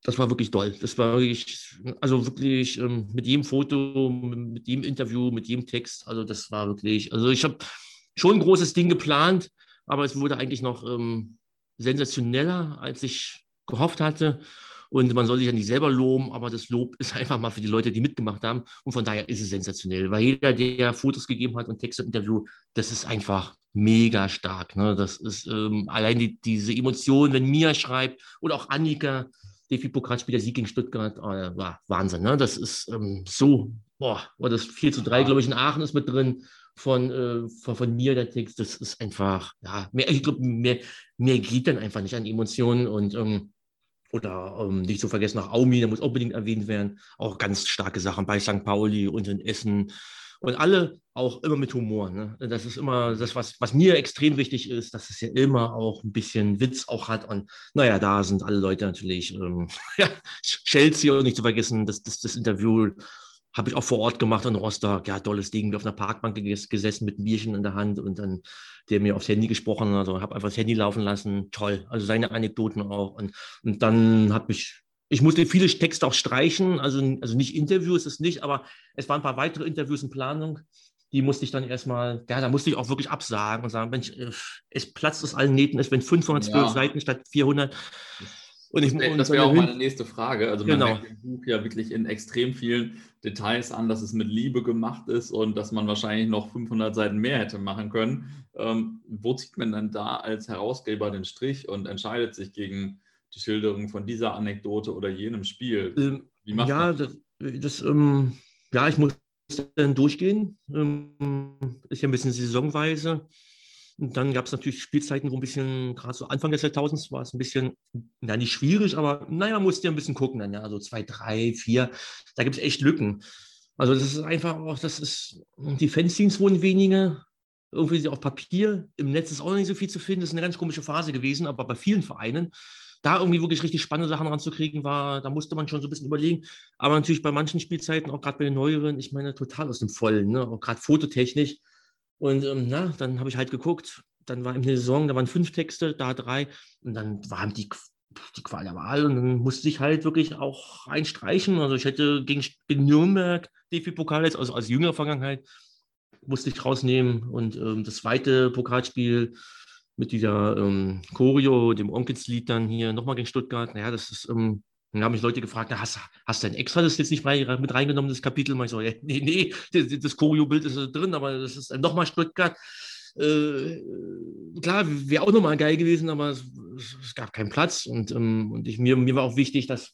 das war wirklich toll. Das war wirklich, also wirklich ähm, mit jedem Foto, mit jedem Interview, mit jedem Text, also das war wirklich, also ich habe schon ein großes Ding geplant, aber es wurde eigentlich noch ähm, sensationeller, als ich gehofft hatte. Und man soll sich ja nicht selber loben, aber das Lob ist einfach mal für die Leute, die mitgemacht haben. Und von daher ist es sensationell, weil jeder, der Fotos gegeben hat und Texte und Interview, das ist einfach mega stark. Ne? Das ist ähm, allein die, diese Emotion, wenn Mia schreibt oder auch Annika, DFB-Pokalspieler Sieg gegen Stuttgart, war Wahnsinn. Ne? Das ist ähm, so, boah, das 4 zu 3, glaube ich, in Aachen ist mit drin von, äh, von, von, mir, der Text. Das ist einfach, ja, mehr, ich glaube, mehr, mehr geht dann einfach nicht an Emotionen und ähm, oder ähm, nicht zu vergessen, auch Aumi, der muss unbedingt erwähnt werden. Auch ganz starke Sachen bei St. Pauli und in Essen. Und alle auch immer mit Humor. Ne? Das ist immer das, was, was mir extrem wichtig ist, dass es ja immer auch ein bisschen Witz auch hat. Und naja, da sind alle Leute natürlich, ähm, ja, Chelsea und nicht zu vergessen, das, das, das Interview habe ich auch vor Ort gemacht in Rostock. Ja, tolles Ding, wir auf einer Parkbank gesessen mit Bierchen in der Hand und dann der mir aufs Handy gesprochen hat. Also habe einfach das Handy laufen lassen. Toll. Also seine Anekdoten auch. Und, und dann habe ich, ich musste viele Texte auch streichen, also, also nicht Interviews, ist nicht, aber es waren ein paar weitere Interviews in Planung. Die musste ich dann erstmal, ja, da musste ich auch wirklich absagen und sagen, Mensch, äh, es platzt aus allen Nähten, es werden 512 ja. Seiten statt 400. Und ich, und das wäre auch meine nächste Frage. Also man genau. merkt im Buch ja wirklich in extrem vielen Details an, dass es mit Liebe gemacht ist und dass man wahrscheinlich noch 500 Seiten mehr hätte machen können. Ähm, wo zieht man dann da als Herausgeber den Strich und entscheidet sich gegen die Schilderung von dieser Anekdote oder jenem Spiel? Ähm, Wie macht ja, man das? das ähm, ja, ich muss dann durchgehen. Ähm, ist ja ein bisschen saisonweise. Und dann gab es natürlich Spielzeiten, wo ein bisschen, gerade so Anfang des Jahrtausends war es ein bisschen, na nicht schwierig, aber naja, man musste ja ein bisschen gucken dann, ja, also zwei, drei, vier, da gibt es echt Lücken. Also das ist einfach auch, das ist, die Fanzines wurden wenige, irgendwie auf Papier, im Netz ist auch nicht so viel zu finden, das ist eine ganz komische Phase gewesen, aber bei vielen Vereinen, da irgendwie wirklich richtig spannende Sachen ranzukriegen, war, da musste man schon so ein bisschen überlegen. Aber natürlich bei manchen Spielzeiten, auch gerade bei den neueren, ich meine, total aus dem Vollen, ne? auch gerade fototechnisch, und ähm, na, dann habe ich halt geguckt, dann war in der Saison, da waren fünf Texte, da drei. Und dann waren die, die Qual der Wahl. Und dann musste ich halt wirklich auch einstreichen. Also ich hätte gegen, Nürnberg DFB-Pokal jetzt, also als jüngere Vergangenheit, musste ich rausnehmen. Und ähm, das zweite Pokalspiel mit dieser ähm, Choreo, dem Onkelslied dann hier nochmal gegen Stuttgart, naja, das ist, ähm, dann haben mich Leute gefragt, na, hast, hast du ein extra das jetzt nicht mit reingenommen, das Kapitel? Und ich so, ja, nee, nee, das, das Choreo-Bild ist drin, aber das ist nochmal Stuttgart. Äh, klar, wäre auch nochmal geil gewesen, aber es, es, gab keinen Platz. Und, ähm, und ich, mir, mir war auch wichtig, dass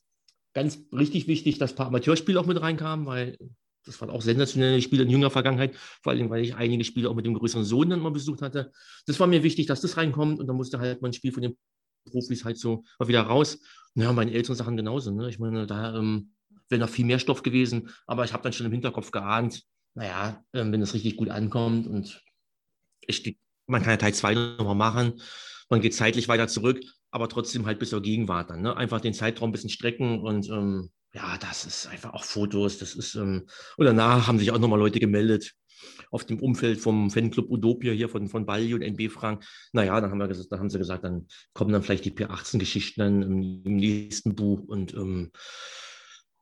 ganz richtig wichtig, dass ein paar Amateurspiele auch mit reinkamen, weil das waren auch sensationelle Spiele in jüngerer Vergangenheit, vor allem, weil ich einige Spiele auch mit dem größeren Sohn dann mal besucht hatte. Das war mir wichtig, dass das reinkommt und dann musste halt mal ein Spiel von den Profis halt so mal wieder raus. Ja, meine älteren Sachen genauso. Ne? Ich meine, da ähm, wäre noch viel mehr Stoff gewesen, aber ich habe dann schon im Hinterkopf geahnt, naja, ähm, wenn es richtig gut ankommt und ich, man kann ja Teil 2 nochmal machen, man geht zeitlich weiter zurück, aber trotzdem halt bis zur Gegenwart dann. Ne? Einfach den Zeitraum ein bisschen strecken und ähm, ja, das ist einfach auch Fotos, das ist, ähm, und danach haben sich auch nochmal Leute gemeldet, auf dem Umfeld vom Fanclub Utopia hier von, von Balli und NB Frank. Naja, dann haben, wir gesagt, dann haben sie gesagt, dann kommen dann vielleicht die P18-Geschichten dann im, im, nächsten Buch. Und ähm,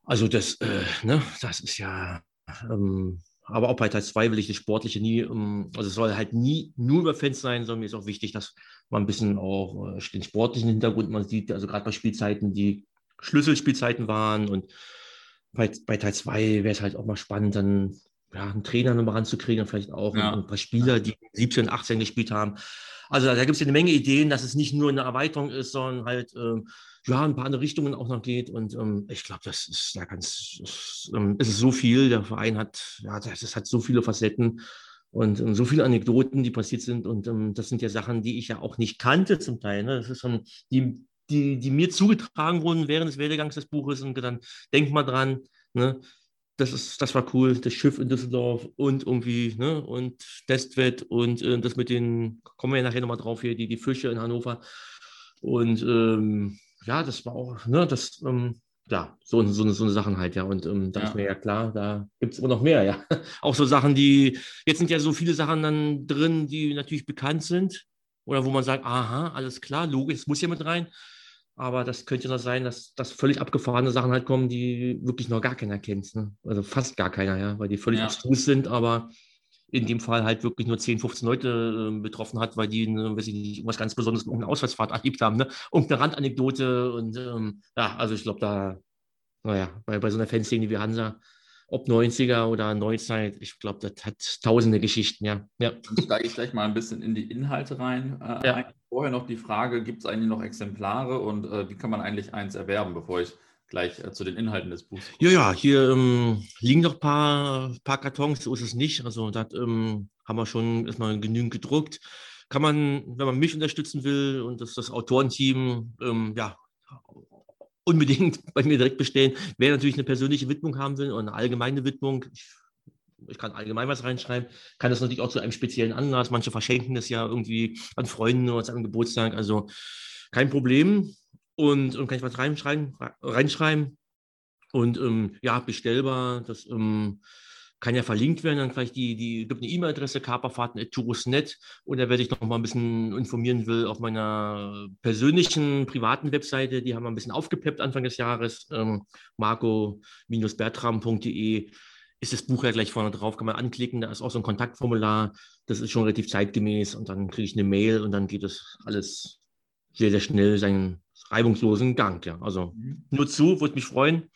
also das, äh, ne, das ist ja, ähm, aber auch bei Teil 2 will ich das Sportliche nie, ähm, also es soll halt nie nur über Fans sein, sondern mir ist auch wichtig, dass man ein bisschen auch äh, den sportlichen Hintergrund man sieht, also gerade bei Spielzeiten, die Schlüsselspielzeiten waren und bei, bei Teil 2 wäre es halt auch mal spannend, dann ja, einen Trainer nochmal ranzukriegen, vielleicht auch ja. ein paar Spieler, die 17, 18 gespielt haben. Also da gibt es ja eine Menge Ideen, dass es nicht nur eine Erweiterung ist, sondern halt ähm, ja, ein paar andere Richtungen auch noch geht. Und ähm, ich glaube, das ist da ganz, ist, ähm, es ist so viel. Der Verein hat, ja, das, das hat so viele Facetten. Und ähm, so viele Anekdoten, die passiert sind. Und ähm, das sind ja Sachen, die ich ja auch nicht kannte zum Teil. Ne? Das ist schon, die, die, die mir zugetragen wurden während des Werdegangs des Buches. Und dann denk mal dran, ne? Das, ist, das war cool, das Schiff in Düsseldorf und irgendwie, ne, und Testwett und äh, das mit den, kommen wir ja nachher nochmal drauf hier, die, die Fische in Hannover. Und ähm, ja, das war auch, ne, das, ähm, ja, so, so, so eine Sachen halt, ja. Und ähm, da ja. ist mir ja klar, da gibt es immer noch mehr, ja. auch so Sachen, die, jetzt sind ja so viele Sachen dann drin, die natürlich bekannt sind. Oder wo man sagt, aha, alles klar, logisch, es muss ja mit rein. Aber das könnte noch sein, dass, dass völlig abgefahrene Sachen halt kommen, die wirklich noch gar keiner kennt. Ne? Also fast gar keiner, ja, weil die völlig ja. abstrus sind, aber in dem Fall halt wirklich nur 10, 15 Leute äh, betroffen hat, weil die, ne, weiß ich nicht, irgendwas ganz Besonderes mit einer Auswärtsfahrt erlebt haben, ne? Irgendeine Randanekdote und ähm, ja, also ich glaube, da, naja, bei, bei so einer Fanszene wie Hansa, ob 90er oder Neuzeit, ich glaube, das hat tausende Geschichten, ja. ja. Dann steige ich gleich mal ein bisschen in die Inhalte rein. Äh, ja. Vorher noch die Frage, gibt es eigentlich noch Exemplare und äh, wie kann man eigentlich eins erwerben, bevor ich gleich äh, zu den Inhalten des Buchs. Ja, ja, hier ähm, liegen noch ein paar, paar Kartons, so ist es nicht. Also das ähm, haben wir schon erstmal genügend gedruckt. Kann man, wenn man mich unterstützen will und das, das Autorenteam, ähm, ja, unbedingt bei mir direkt bestellen. Wer natürlich eine persönliche Widmung haben will und eine allgemeine Widmung, ich, ich kann allgemein was reinschreiben, kann das natürlich auch zu einem speziellen Anlass. Manche verschenken das ja irgendwie an Freunde oder zu einem Geburtstag. Also kein Problem und, und kann ich was reinschreiben, reinschreiben. Und ähm, ja, bestellbar, das ähm, kann ja verlinkt werden, dann vielleicht die, die gibt eine E-Mail-Adresse, kaperfahrten.tourus.net und da werde ich noch mal ein bisschen informieren will auf meiner persönlichen, privaten Webseite, die haben wir ein bisschen aufgepeppt Anfang des Jahres, ähm, marco-bertram.de ist das Buch ja gleich vorne drauf, kann man anklicken, da ist auch so ein Kontaktformular, das ist schon relativ zeitgemäß und dann kriege ich eine Mail und dann geht das alles sehr, sehr schnell seinen reibungslosen Gang. Ja. Also mhm. nur zu, würde mich freuen.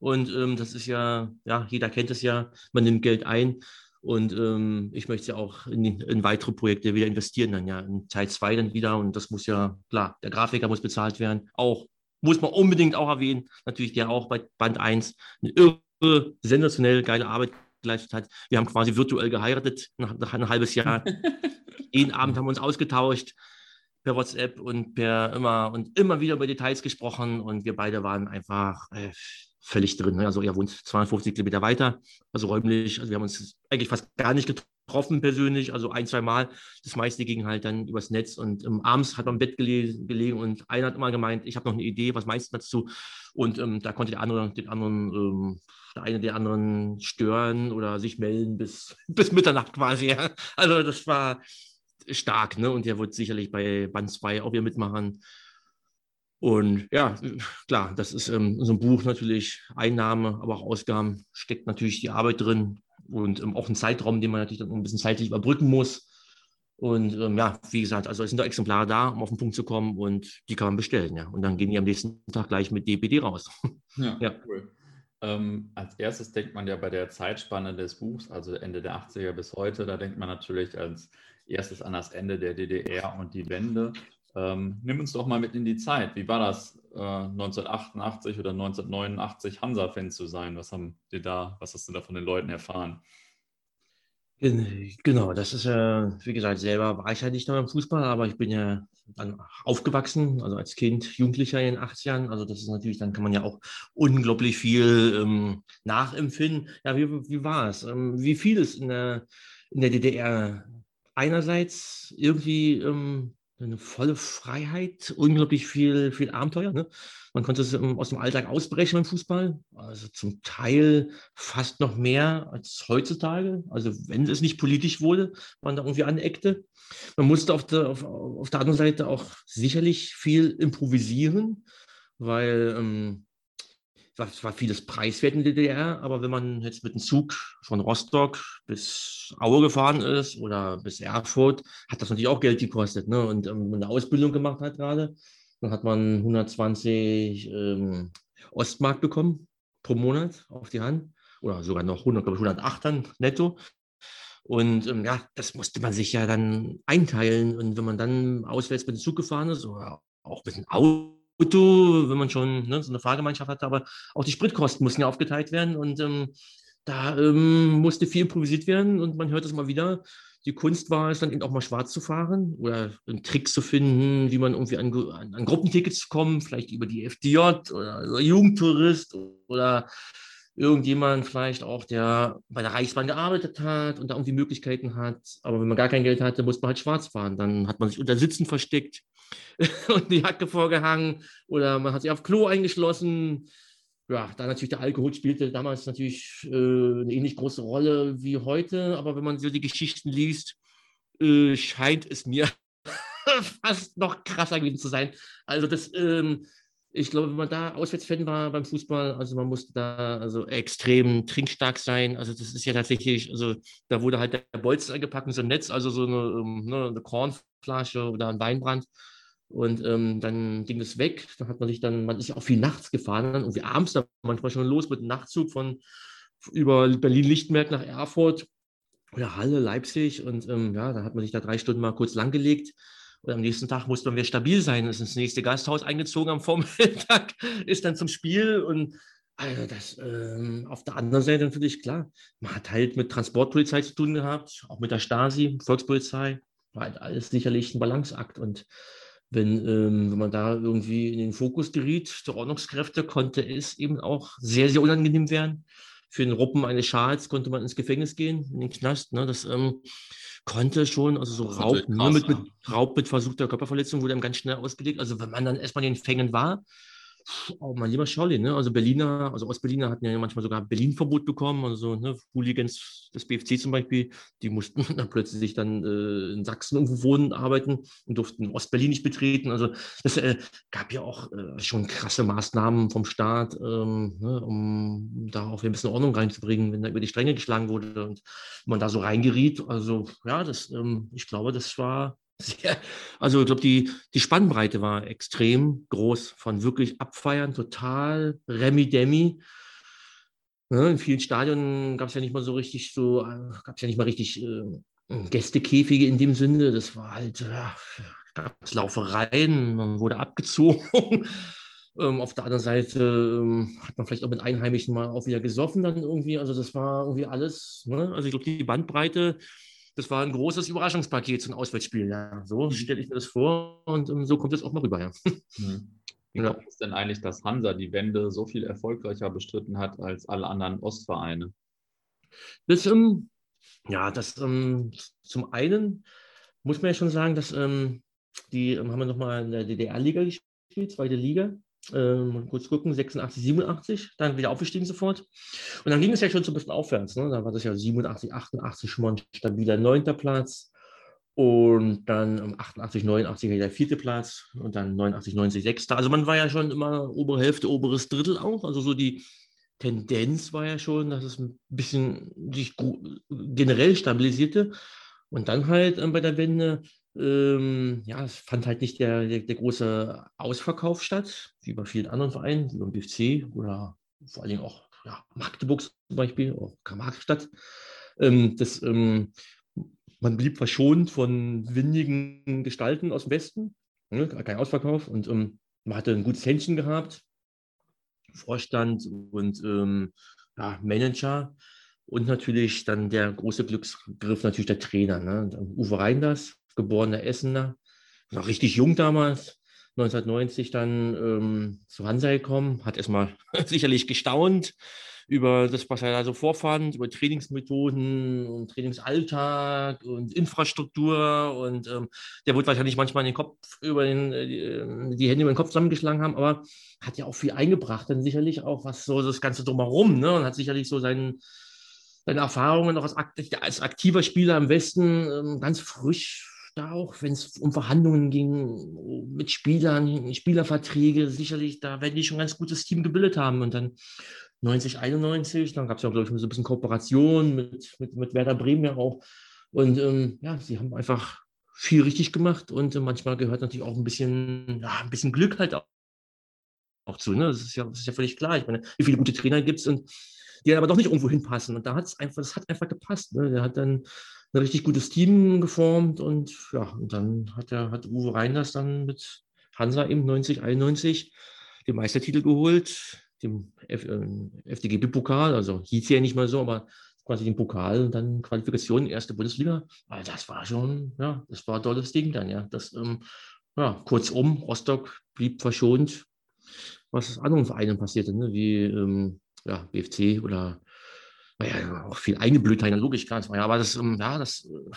Und ähm, das ist ja, ja, jeder kennt es ja, man nimmt Geld ein. Und ähm, ich möchte ja auch in, in, weitere Projekte wieder investieren, dann ja in Teil 2 dann wieder. Und das muss ja, klar, der Grafiker muss bezahlt werden. Auch, muss man unbedingt auch erwähnen, natürlich der auch bei Band 1 eine irre, sensationell geile Arbeit geleistet hat. Wir haben quasi virtuell geheiratet nach, nach ein halbes Jahr. Jeden Abend haben wir uns ausgetauscht per WhatsApp und per immer und immer wieder über Details gesprochen und wir beide waren einfach äh, völlig drin. Ne? Also er wohnt 250 Kilometer weiter, also räumlich. Also wir haben uns eigentlich fast gar nicht getroffen persönlich, also ein, zwei Mal. Das meiste ging halt dann übers Netz und ähm, abends hat man im Bett gelegen, gelegen und einer hat immer gemeint, ich habe noch eine Idee, was meinst du dazu? Und ähm, da konnte der andere den anderen ähm, der eine der anderen stören oder sich melden bis, bis Mitternacht quasi. Ja. Also das war stark, ne? Und der wird sicherlich bei Band 2 auch wieder mitmachen. Und ja, klar, das ist ähm, so ein Buch natürlich Einnahme, aber auch Ausgaben, steckt natürlich die Arbeit drin und ähm, auch ein Zeitraum, den man natürlich dann ein bisschen zeitlich überbrücken muss. Und ähm, ja, wie gesagt, also es sind da Exemplare da, um auf den Punkt zu kommen und die kann man bestellen, ja. Und dann gehen die am nächsten Tag gleich mit DPD raus. Ja, ja. cool. Ähm, als erstes denkt man ja bei der Zeitspanne des Buchs, also Ende der 80er bis heute, da denkt man natürlich als erstes an das Ende der DDR und die Wende. Ähm, nimm uns doch mal mit in die Zeit. Wie war das, äh, 1988 oder 1989 Hansa-Fan zu sein? Was haben dir da, was hast du da von den Leuten erfahren? Genau, das ist ja, wie gesagt, selber war ich ja nicht noch im Fußball, aber ich bin ja dann aufgewachsen, also als Kind, Jugendlicher in den 80ern. Also das ist natürlich, dann kann man ja auch unglaublich viel ähm, nachempfinden. Ja, wie, wie war es? Ähm, wie viel ist in der, in der DDR einerseits irgendwie ähm, eine volle Freiheit, unglaublich viel, viel Abenteuer. Ne? Man konnte es aus dem Alltag ausbrechen beim Fußball, also zum Teil fast noch mehr als heutzutage. Also wenn es nicht politisch wurde, man da irgendwie aneckte. Man musste auf der, auf, auf der anderen Seite auch sicherlich viel improvisieren, weil ähm, es war vieles preiswert in der DDR, aber wenn man jetzt mit dem Zug von Rostock bis Aue gefahren ist oder bis Erfurt, hat das natürlich auch Geld gekostet. Ne? Und ähm, wenn man eine Ausbildung gemacht hat gerade, dann hat man 120 ähm, Ostmark bekommen pro Monat auf die Hand oder sogar noch 100, glaube ich, 108 dann netto. Und ähm, ja, das musste man sich ja dann einteilen. Und wenn man dann auswärts mit dem Zug gefahren ist oder auch mit dem Auto, Auto, wenn man schon ne, so eine Fahrgemeinschaft hatte, aber auch die Spritkosten mussten ja aufgeteilt werden und ähm, da ähm, musste viel improvisiert werden und man hört es mal wieder. die Kunst war es dann eben auch mal schwarz zu fahren oder einen Trick zu finden, wie man irgendwie an, an, an Gruppentickets kommt, vielleicht über die FDJ oder, oder Jugendtourist oder irgendjemand vielleicht auch, der bei der Reichsbahn gearbeitet hat und da irgendwie Möglichkeiten hat. Aber wenn man gar kein Geld hatte, musste man halt schwarz fahren. Dann hat man sich unter Sitzen versteckt und die Jacke vorgehangen oder man hat sich auf Klo eingeschlossen. Ja, da natürlich der Alkohol spielte damals natürlich äh, eine ähnlich große Rolle wie heute. Aber wenn man so die Geschichten liest, äh, scheint es mir fast noch krasser gewesen zu sein. Also das ähm, ich glaube, wenn man da Auswärtsfan war beim Fußball, also man musste da also extrem trinkstark sein. Also das ist ja tatsächlich, also da wurde halt der Bolzen eingepackt in so ein Netz, also so eine, ähm, ne, eine Kornflasche oder ein Weinbrand. Und ähm, dann ging es weg. Da hat man sich dann, man ist ja auch viel nachts gefahren, dann irgendwie abends da manchmal schon los mit einem Nachtzug von über Berlin-Lichtenberg nach Erfurt oder Halle, Leipzig. Und ähm, ja, da hat man sich da drei Stunden mal kurz langgelegt und am nächsten Tag musste man wieder stabil sein, ist ins nächste Gasthaus eingezogen am Vormittag, ist dann zum Spiel und also das ähm, auf der anderen Seite natürlich klar. Man hat halt mit Transportpolizei zu tun gehabt, auch mit der Stasi, Volkspolizei, war halt alles sicherlich ein Balanceakt. Und wenn, ähm, wenn man da irgendwie in den Fokus geriet, der Ordnungskräfte, konnte es eben auch sehr, sehr unangenehm werden. Für den Ruppen eines Schals konnte man ins Gefängnis gehen, in den Knast. Ne? Das ähm, konnte schon, also so Raub, krass, mit, mit, Raub mit versuchter Körperverletzung wurde dann ganz schnell ausgelegt. Also wenn man dann erstmal in den Fängen war, Oh, mein lieber Scholli, ne? Also Berliner, also Ostberliner hatten ja manchmal sogar Berlin-Verbot bekommen, also ne, Hooligans des BFC zum Beispiel, die mussten dann plötzlich dann äh, in Sachsen irgendwo wohnen, arbeiten und durften Ostberlin nicht betreten. Also es äh, gab ja auch äh, schon krasse Maßnahmen vom Staat, ähm, ne, um da auch ein bisschen Ordnung reinzubringen, wenn da über die Stränge geschlagen wurde und man da so reingeriet. Also ja, das, ähm, ich glaube, das war sehr, also ich glaube, die, die Spannbreite war extrem groß von wirklich abfeiern, total Remi-Demi. Ja, in vielen Stadien gab es ja nicht mal so richtig so, gab es ja nicht mal richtig äh, Gästekäfige in dem Sinne. Das war halt, ja, gab es Laufereien, man wurde abgezogen. ähm, auf der anderen Seite ähm, hat man vielleicht auch mit Einheimischen mal auch wieder gesoffen dann irgendwie. Also das war irgendwie alles. Ne? Also ich glaube, die Bandbreite das war ein großes Überraschungspaket zum Auswärtsspiel. Ja. So mhm. stelle ich mir das vor und um, ähm, so kommt es auch mal rüber. Ja. Mhm. Wie ja. kommt es denn eigentlich, dass Hansa die Wende so viel erfolgreicher bestritten hat als alle anderen Ostvereine? Das, ähm, ja, das ähm, zum einen muss man ja schon sagen, dass ähm, die ähm, haben wir nochmal in der DDR-Liga gespielt, zweite Liga ähm, kurz gucken, 86, 87, dann wieder aufgestiegen sofort. Und dann ging es ja schon so ein bisschen aufwärts. Ne? Dann war das ja 87, 88 schon mal ein stabiler neunter Platz. Und dann 88, 89 der vierte Platz und dann 89, 90 sechster. Also man war ja schon immer obere Hälfte, oberes Drittel auch. Also so die Tendenz war ja schon, dass es ein bisschen sich generell stabilisierte. Und dann halt äh, bei der Wende ähm, ja, es fand halt nicht der, der, der, große Ausverkauf statt, wie bei vielen anderen Vereinen, wie beim BFC oder vor allen Dingen auch ja, Magdeburg zum Beispiel, auch Karl-Marx-Stadt. Ähm, ähm, man blieb verschont von windigen Gestalten aus dem Westen, ne, kein Ausverkauf und ähm, man hatte ein gutes Händchen gehabt, Vorstand und ähm, ja, Manager und natürlich dann der große Glücksgriff natürlich der Trainer. Ne? Uwe Reinders, geborener Essener, noch richtig jung damals, 1990 dann ähm, zu Hansa gekommen, hat erstmal sicherlich gestaunt über das, was er da so vorfand, über Trainingsmethoden und Trainingsalltag und Infrastruktur. Und ähm, der wird wahrscheinlich manchmal den Kopf über den, äh, die Hände über den Kopf zusammengeschlagen haben, aber hat ja auch viel eingebracht, dann sicherlich auch was so das Ganze drumherum, ne? Und hat sicherlich so seinen, seine Erfahrungen noch als, als aktiver Spieler im Westen ähm, ganz frisch da auch, wenn es um Verhandlungen ging mit Spielern, Spielerverträge, sicherlich, da werden die schon ein ganz gutes Team gebildet haben. Und dann 90, 91, dann gab es ja, glaube ich, so ein bisschen Kooperation mit, mit, mit Werder Bremen ja auch. Und ähm, ja, sie haben einfach viel richtig gemacht und äh, manchmal gehört natürlich auch ein bisschen, ja, ein bisschen Glück halt auch, auch zu. Ne? Das, ist ja, das ist ja völlig klar. Ich meine, wie viele gute Trainer gibt es und die aber doch nicht irgendwo hinpassen. Und da hat es einfach, das hat einfach gepasst. Ne? Der hat dann ein richtig gutes Team geformt und ja, und dann hat, der, hat Uwe Reinders dann mit Hansa eben 90, 91 den Meistertitel geholt, dem äh, FDGB-Pokal, also hieß ja nicht mal so, aber quasi den Pokal und dann Qualifikation, erste Bundesliga. Also das war schon, ja, das war ein tolles Ding dann, ja. Das, ähm, ja, kurzum, Rostock blieb verschont, was anderen Vereinen passierte, ne? wie ähm, ja, BFC oder naja, auch viel eingeblüht, logisch, klar. Ja, aber das, ähm, ja, das äh,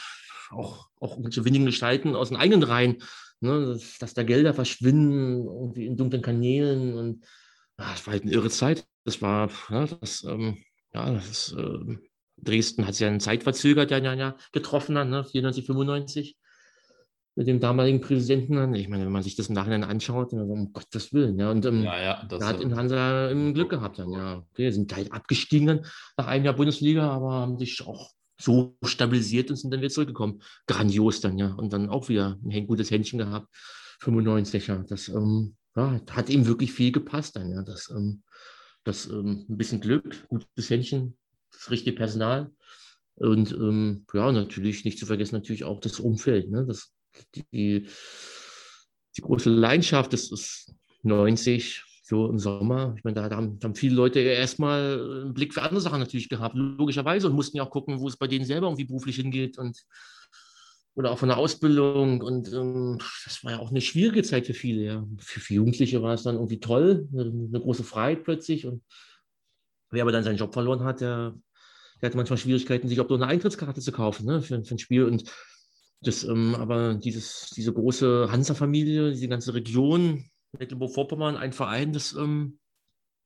auch, auch irgendwelche windigen Gestalten aus den eigenen Reihen, ne, dass, dass da Gelder verschwinden, irgendwie in dunklen Kanälen und ja, das war halt eine irre Zeit. Das war, ja, das, ähm, ja, das äh, Dresden hat sich ja einen Zeitverzögert ja, ja, ja getroffen, dann, ne, 94, 95 mit dem damaligen Präsidenten. Ich meine, wenn man sich das im Nachhinein anschaut, um Gottes Willen. Ja, und ähm, ja, ja, da hat in Hansa im Glück gehabt dann, ja. Okay, sind halt abgestiegen dann nach einem Jahr Bundesliga, aber haben sich auch so stabilisiert und sind dann wieder zurückgekommen. Grandios dann, ja. Und dann auch wieder ein gutes Händchen gehabt. 95, ja. Das ähm, ja, hat ihm wirklich viel gepasst dann, ja. Das, ähm, das ähm, ein bisschen Glück, gutes Händchen, das richtige Personal. Und ähm, ja, natürlich nicht zu vergessen, natürlich auch das Umfeld. Ne? Das die, die große Leidenschaft, das ist 90, so im Sommer. Ich meine, da, haben, da haben viele Leute erstmal einen Blick für andere Sachen natürlich gehabt, logischerweise, und mussten ja auch gucken, wo es bei denen selber irgendwie beruflich hingeht und oder auch von der Ausbildung. Und ähm, das war ja auch eine schwierige Zeit für viele. Ja. Für, für Jugendliche war es dann irgendwie toll, eine, eine, große Freiheit plötzlich. Und wer aber dann seinen Job verloren hat, der, der hatte manchmal Schwierigkeiten, sich auch nur eine Eintrittskarte zu kaufen ne, für, für ein Spiel. Und das, ähm, aber dieses, diese große Hansa-Familie, diese ganze Region, Mecklenburg-Vorpommern, ein Verein, das ähm,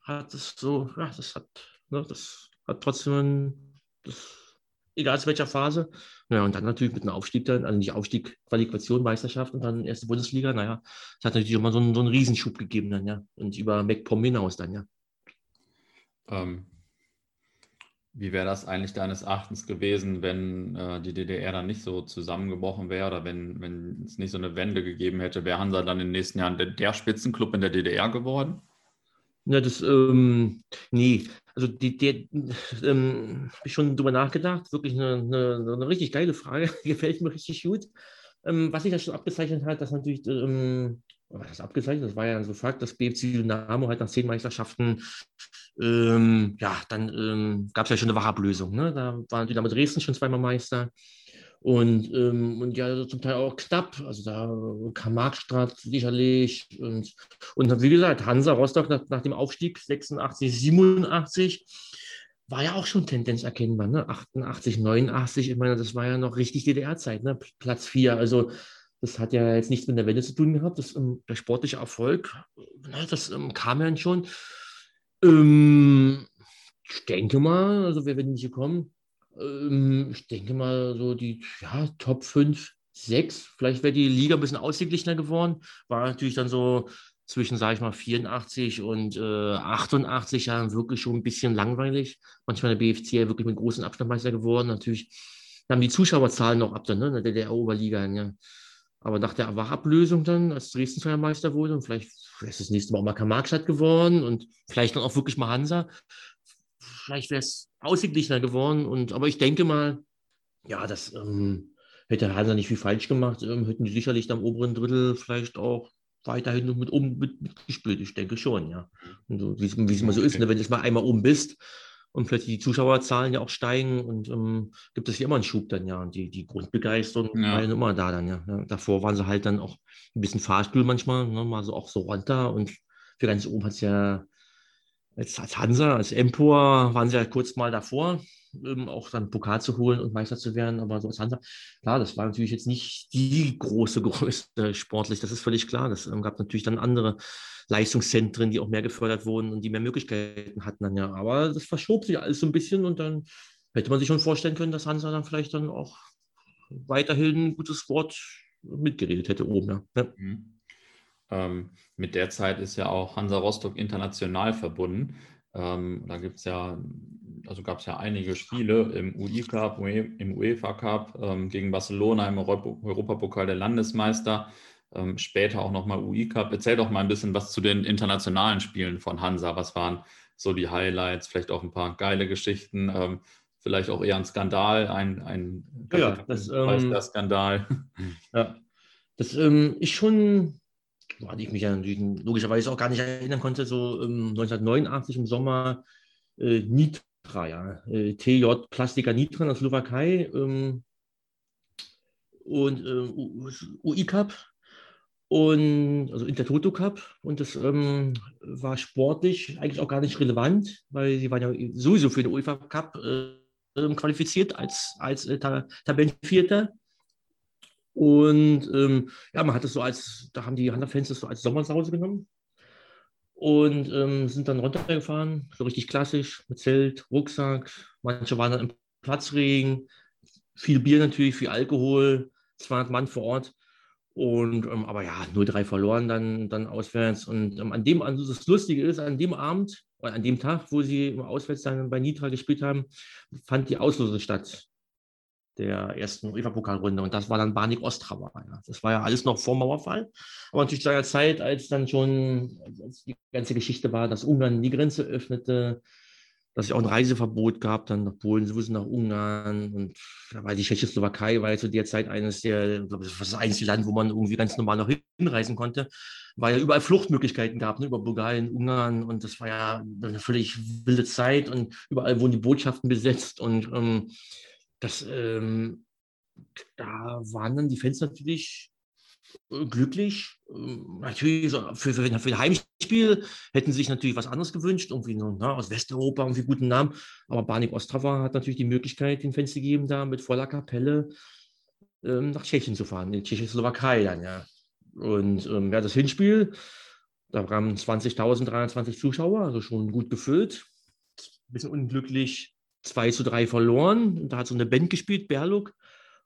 hat es so, ja, das hat, ne, das hat trotzdem, das, egal zu welcher Phase. Naja, und dann natürlich mit einem Aufstieg dann, also nicht Aufstieg, Qualifikation, Meisterschaft und dann erste Bundesliga, naja, das hat natürlich immer so einen, so einen Riesenschub gegeben dann, ja. Und über MacPom hinaus dann, ja. Ähm, wie wäre das eigentlich deines Erachtens gewesen, wenn äh, die DDR dann nicht so zusammengebrochen wäre oder wenn, es nicht so eine Wende gegeben hätte? Wäre Hansa dann in den nächsten Jahren der, der Spitzenclub in der DDR geworden? Ja, das, ähm, nee. Also, die, der, ähm, habe ich schon drüber nachgedacht. Wirklich eine, eine, eine, richtig geile Frage. Gefällt mir richtig gut. Ähm, was sich da schon abgezeichnet hat, dass natürlich ähm, was ist abgezeichnet? Das war ja so Fakt, dass BFC Dynamo halt nach zehn Meisterschaften, ähm, ja, dann ähm, gab es ja schon eine Wachablösung. Ne? Da waren Dynamo Dresden schon zweimal Meister. Und, ähm, und ja, zum Teil auch knapp. Also da kam Markstraat sicherlich. Und, und wie gesagt, Hansa Rostock nach, nach dem Aufstieg 86, 87 war ja auch schon Tendenz erkennbar. Ne? 88, 89, ich meine, das war ja noch richtig DDR-Zeit, ne? Platz 4. Also das hat ja jetzt nichts mit der Welle zu tun gehabt. Das, ähm, der sportliche Erfolg, na, das ähm, kam ja schon. Ähm, ich denke mal, also wer wird nicht gekommen? Ähm, ich denke mal, so die ja, Top 5, 6. Vielleicht wäre die Liga ein bisschen ausgeglichener geworden. War natürlich dann so zwischen, sage ich mal, 84 und äh, 88 Jahren wirklich schon ein bisschen langweilig. Manchmal der BFC ja wirklich mit großen Abstand Meister geworden. Natürlich haben die Zuschauerzahlen noch ab dann, ne, der DDR-Oberliga. Ja. Aber nach der Wachablösung dann, als Dresden Zweiermeister wurde, und vielleicht, ist das nächste Mal auch mal Karl-Marx-Stadt geworden und vielleicht dann auch wirklich mal Hansa, vielleicht wäre es ausgeglichener geworden. Und, aber ich denke mal, ja, das ähm, hätte Hansa nicht viel falsch gemacht, ähm, hätten die sicherlich am oberen Drittel vielleicht auch weiterhin noch mit oben mit, mitgespielt. Ich denke schon, ja. Und so, wie es immer so ist, ne? wenn du mal einmal oben bist, und plötzlich die Zuschauerzahlen ja auch steigen und ähm, gibt es ja immer einen Schub dann, ja. Und die, die Grundbegeisterung ja. war ja immer da dann, ja. ja. Davor waren sie halt dann auch ein bisschen Fahrstuhl manchmal, ne, mal so auch so runter und für ganz oben hat es ja als, als Hansa, als Empor waren sie ja kurz mal davor, ähm, auch dann Pokal zu holen und Meister zu werden, aber so als Hansa, klar, das war natürlich jetzt nicht die große Größe sportlich, das ist völlig klar. Das ähm, gab natürlich dann andere Leistungszentren, die auch mehr gefördert wurden und die mehr Möglichkeiten hatten dann ja. Aber das verschob sich alles so ein bisschen und dann hätte man sich schon vorstellen können, dass Hansa dann vielleicht dann auch weiterhin ein gutes Wort mitgeredet hätte oben. Ja. Mhm. Ähm, mit der Zeit ist ja auch Hansa Rostock international verbunden. Ähm, da gibt es ja, also gab es ja einige Spiele im UI Cup, im UEFA Cup, ähm, gegen Barcelona im Europapokal der Landesmeister ähm, später auch nochmal UI Cup. Erzähl doch mal ein bisschen was zu den internationalen Spielen von Hansa. Was waren so die Highlights? Vielleicht auch ein paar geile Geschichten. Ähm, vielleicht auch eher ein Skandal, ein, ein ja, das, ähm, Skandal. Ja, das ähm, ist schon, woran ich mich ja natürlich logischerweise auch gar nicht erinnern konnte, so 1989 ähm, im Sommer äh, Nitro Ostra, ja. Äh, TJ Plastika Nitra in der Slowakei ähm, und äh, UI Cup und also Intertoto Cup und das ähm, war sportlich eigentlich auch gar nicht relevant, weil sie waren ja sowieso für den UEFA Cup äh, qualifiziert als, als äh, Tabellenvierter. Und ähm, ja, man hat es so als, da haben die Hanna-Fans das so als Sommersause genommen und ähm, sind dann runtergefahren, so richtig klassisch, mit Zelt, Rucksack. Manche waren dann im Platzregen, viel Bier natürlich, viel Alkohol, 200 Mann vor Ort. Und, ähm, aber ja, 0-3 verloren dann, dann auswärts. Und ähm, an dem, also das Lustige ist, an dem Abend, oder an dem Tag, wo sie im Auswärts dann bei Nitra gespielt haben, fand die Auslosung statt der ersten UEFA-Pokalrunde. Und das war dann Banik Ostrava. Ja. Das war ja alles noch vor Mauerfall. Aber natürlich zu einer Zeit, als dann schon als die ganze Geschichte war, dass Ungarn die Grenze öffnete, dass es auch ein Reiseverbot gab, dann nach Polen, sowieso nach Ungarn. Und da war die Tschechoslowakei, war ja zu der Zeit eines der, ich glaube, das war das einzige Land, wo man irgendwie ganz normal noch hinreisen konnte, weil ja überall Fluchtmöglichkeiten gab, ne, über Bulgarien, Ungarn. Und das war ja eine völlig wilde Zeit und überall wurden die Botschaften besetzt. Und ähm, das, ähm, da waren dann die Fans natürlich äh, glücklich. Ähm, natürlich für, für, für ein Heimspiel hätten sie sich natürlich was anderes gewünscht, irgendwie ne, aus Westeuropa, irgendwie guten Namen. Aber Banik Ostrava hat natürlich die Möglichkeit, den Fans zu geben, da mit voller Kapelle ähm, nach Tschechien zu fahren, in Tschechoslowakei dann, ja. Und ähm, ja, das Hinspiel, da kamen 20.320 Zuschauer, also schon gut gefüllt. Ein bisschen unglücklich 2 zu 3 verloren. Da hat so eine Band gespielt, Berluk.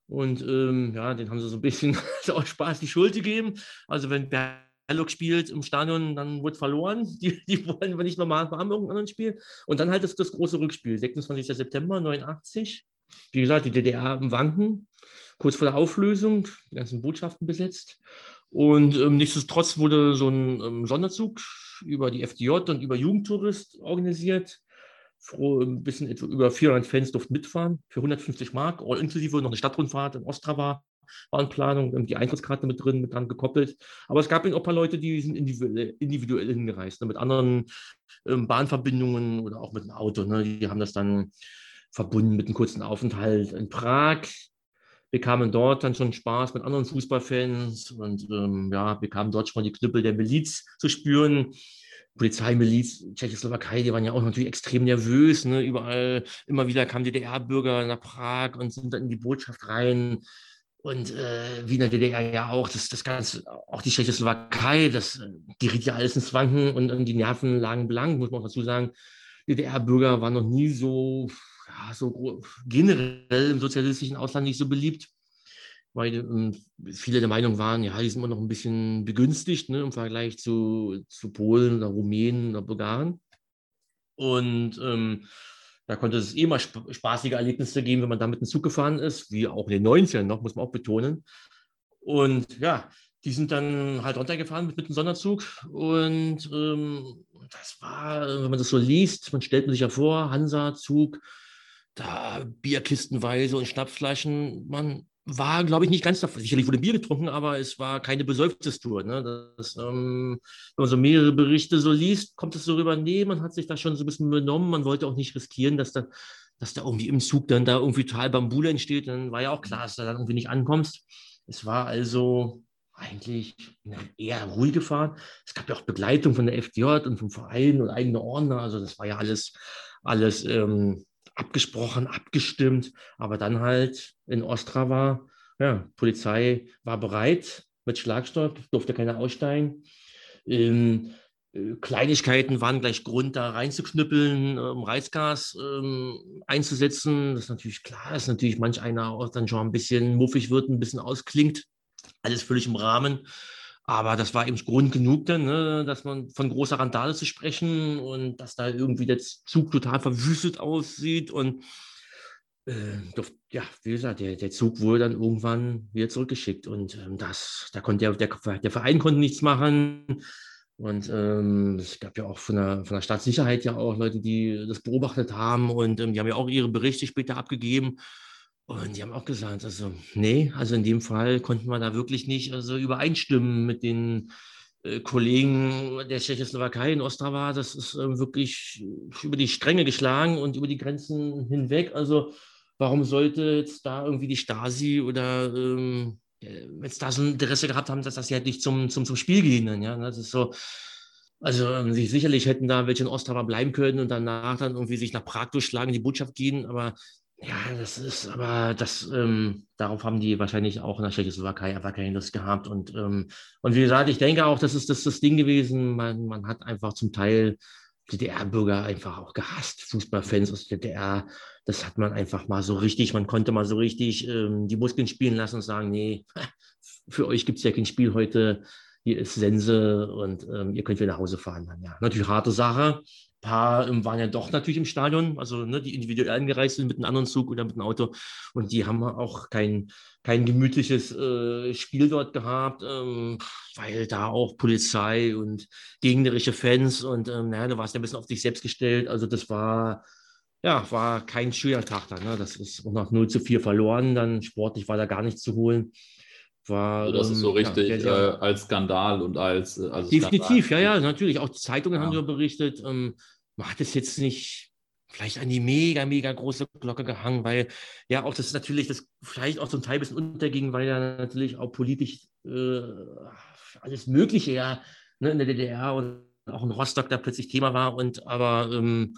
Und ähm, ja, den haben sie so ein bisschen aus Spaß die Schuld gegeben. Also wenn Berluk spielt im Stadion, dann wird verloren. Die, die wollen wir nicht normal haben im anderen Spiel. Und dann halt das, das große Rückspiel, 26. September 89. Wie gesagt, die DDR im Wanken, kurz vor der Auflösung, die ganzen Botschaften besetzt. Und ähm, nichtsdestotrotz wurde so ein ähm, Sonderzug über die FDJ und über Jugendtourist organisiert froh, ein bisschen etwa über 400 Fans durften mitfahren für 150 Mark, all inklusive noch eine Stadtrundfahrt in Ostrava war in Planung, die Eintrittskarte mit drin, mit dran gekoppelt. Aber es gab eben auch ein paar Leute, die sind individuell, hingereist, ne, mit anderen ähm, Bahnverbindungen oder auch mit dem Auto. Ne, die haben das dann verbunden mit einem kurzen Aufenthalt in Prag, bekamen dort dann schon Spaß mit anderen Fußballfans und ähm, ja, bekamen dort schon die Knüppel der Miliz zu spüren. Polizeimiliz, Tschechoslowakei, die waren ja auch natürlich extrem nervös. Ne? Überall, immer wieder kamen DDR-Bürger nach Prag und sind dann in die Botschaft rein. Und äh, wie in der DDR ja auch, das, das Ganze, auch die Tschechoslowakei, das geriet ja alles ins Wanken und, und die Nerven lagen blank, muss man auch dazu sagen. DDR-Bürger waren noch nie so, ja, so generell im sozialistischen Ausland nicht so beliebt weil ähm, viele der Meinung waren, ja, die sind immer noch ein bisschen begünstigt ne, im Vergleich zu, zu Polen oder Rumänen oder Bulgaren. Und ähm, da konnte es eh mal sp spaßige Erlebnisse geben, wenn man da mit dem Zug gefahren ist, wie auch in den 90ern noch, muss man auch betonen. Und ja, die sind dann halt runtergefahren mit, mit dem Sonderzug. Und ähm, das war, wenn man das so liest, man stellt sich ja vor, Hansa-Zug, da Bierkistenweise und Schnapsflaschen, man war, glaube ich, nicht ganz davon. Sicherlich wurde Bier getrunken, aber es war keine Besäufnistour. Ne? Das, ähm, wenn man so mehrere Berichte so liest, kommt es so rüber, nee, man hat sich da schon so ein bisschen benommen. Man wollte auch nicht riskieren, dass da, dass da irgendwie im Zug dann da irgendwie total Bambule entsteht. Dann war ja auch klar, dass du da dann irgendwie nicht ankommst. Es war also eigentlich eher ruhige Fahrt. Es gab ja auch Begleitung von der FDJ und vom Verein und eigene Ordner. Also das war ja alles, alles ähm, abgesprochen, abgestimmt, aber dann halt in Ostrava, ja, Polizei war bereit mit Schlagstock, durfte keiner aussteigen. Ähm, äh, Kleinigkeiten waren gleich Grund, da reinzuknüppeln, um Reizgas ähm, einzusetzen. Das ist natürlich klar, dass natürlich manch einer auch dann schon ein bisschen muffig wird, ein bisschen ausklingt. Alles völlig im Rahmen. Aber das war eben Grund genug dann, ne, dass man von großer Randale zu sprechen und dass da irgendwie der Zug total verwüstet aussieht. Und äh, ja, wie gesagt, der, der Zug wurde dann irgendwann wieder zurückgeschickt. Und ähm, das, da konnte der, der, der Verein konnte nichts machen. Und ähm, es gab ja auch von der, von der Staatssicherheit ja auch Leute, die das beobachtet haben und ähm, die haben ja auch ihre Berichte später abgegeben. Und die haben auch gesagt, also nee, also in dem Fall konnten wir da wirklich nicht also übereinstimmen mit den, äh, Kollegen der Tschechoslowakei in Ostrava, das ist äh, wirklich über die Stränge geschlagen und über die Grenzen hinweg. Also warum sollte jetzt da irgendwie die Stasi oder ähm, jetzt da so ein Interesse gehabt haben, dass das ja nicht zum, zum, zum Spiel gehen. Ja? Das ist so, also ähm, sicherlich hätten da welche in Ostrava bleiben können und danach dann irgendwie sich nach Prag durchschlagen, die Botschaft gehen, aber ja, das ist, aber das, ähm, darauf haben die wahrscheinlich auch in der Tschechoslowakei einfach keine Lust gehabt. Und, ähm, und wie gesagt, ich denke auch, das ist das, das Ding gewesen. Man, man hat einfach zum Teil DDR-Bürger einfach auch gehasst, Fußballfans aus der DDR. Das hat man einfach mal so richtig, man konnte mal so richtig ähm, die Muskeln spielen lassen und sagen, nee, für euch gibt es ja kein Spiel heute, hier ist Sense und ähm, ihr könnt wieder nach Hause fahren. Ja, natürlich harte Sache, paar ähm, waren ja doch natürlich im Stadion, also ne, die individuell angereist sind mit einem anderen Zug oder mit einem Auto. Und die haben auch kein, kein gemütliches äh, Spiel dort gehabt, ähm, weil da auch Polizei und gegnerische Fans und ähm, naja, du warst ja ein bisschen auf dich selbst gestellt. Also das war, ja, war kein schöner Tag dann. Ne? Das ist auch nach 0 zu 4 verloren, dann sportlich war da gar nichts zu holen. War, also das ist so richtig ja, sehr, sehr, äh, als Skandal und als. Äh, also definitiv, Skandal. ja, ja, natürlich. Auch die Zeitungen ja. haben darüber berichtet. Ähm, man hat es jetzt nicht vielleicht an die mega, mega große Glocke gehangen, weil ja auch das natürlich das vielleicht auch zum Teil ein bisschen unterging, weil ja natürlich auch politisch äh, alles Mögliche ja ne, in der DDR und auch in Rostock da plötzlich Thema war. Und aber ähm,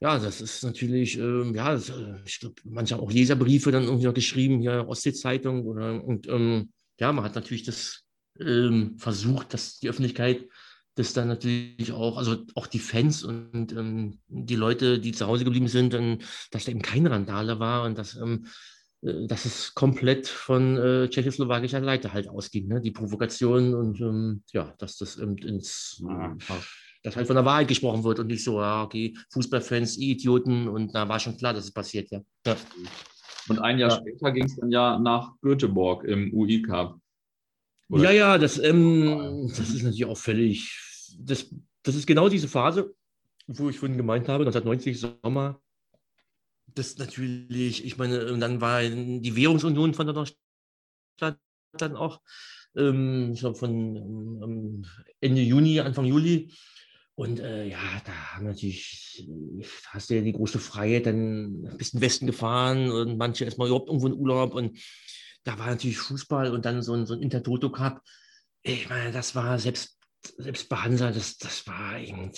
ja, das ist natürlich, ähm, ja, das, äh, ich glaube, manche haben auch Leserbriefe dann irgendwie noch geschrieben, hier Ostsee-Zeitung oder und ähm, ja, man hat natürlich das ähm, versucht, dass die Öffentlichkeit das dann natürlich auch, also auch die Fans und ähm, die Leute, die zu Hause geblieben sind, und, dass da eben keine Randale war und dass, ähm, äh, dass es komplett von äh, tschechoslowakischer Seite halt ausging, ne? die Provokation und ähm, ja, dass das ins, ja, dass halt von der Wahrheit gesprochen wird und nicht so, ja, okay, Fußballfans, Idioten und da war schon klar, dass es passiert, ja. ja. Und ein Jahr ja. später ging es dann ja nach Göteborg im UI Cup. Oder? Ja, ja, das, ähm, das ist natürlich auch völlig, das, das ist genau diese Phase, wo ich vorhin gemeint habe, 1990 Sommer, das natürlich, ich meine, dann war die Währungsunion von der Stadt dann auch, ähm, ich glaube von ähm, Ende Juni, Anfang Juli. Und äh, ja, da haben natürlich, hast du ja die große Freiheit, dann ein bisschen Westen gefahren und manche erstmal überhaupt irgendwo in Urlaub. Und da war natürlich Fußball und dann so ein, so ein Intertoto Cup. Ich meine, das war selbst selbst bei Hansa, das, das war eben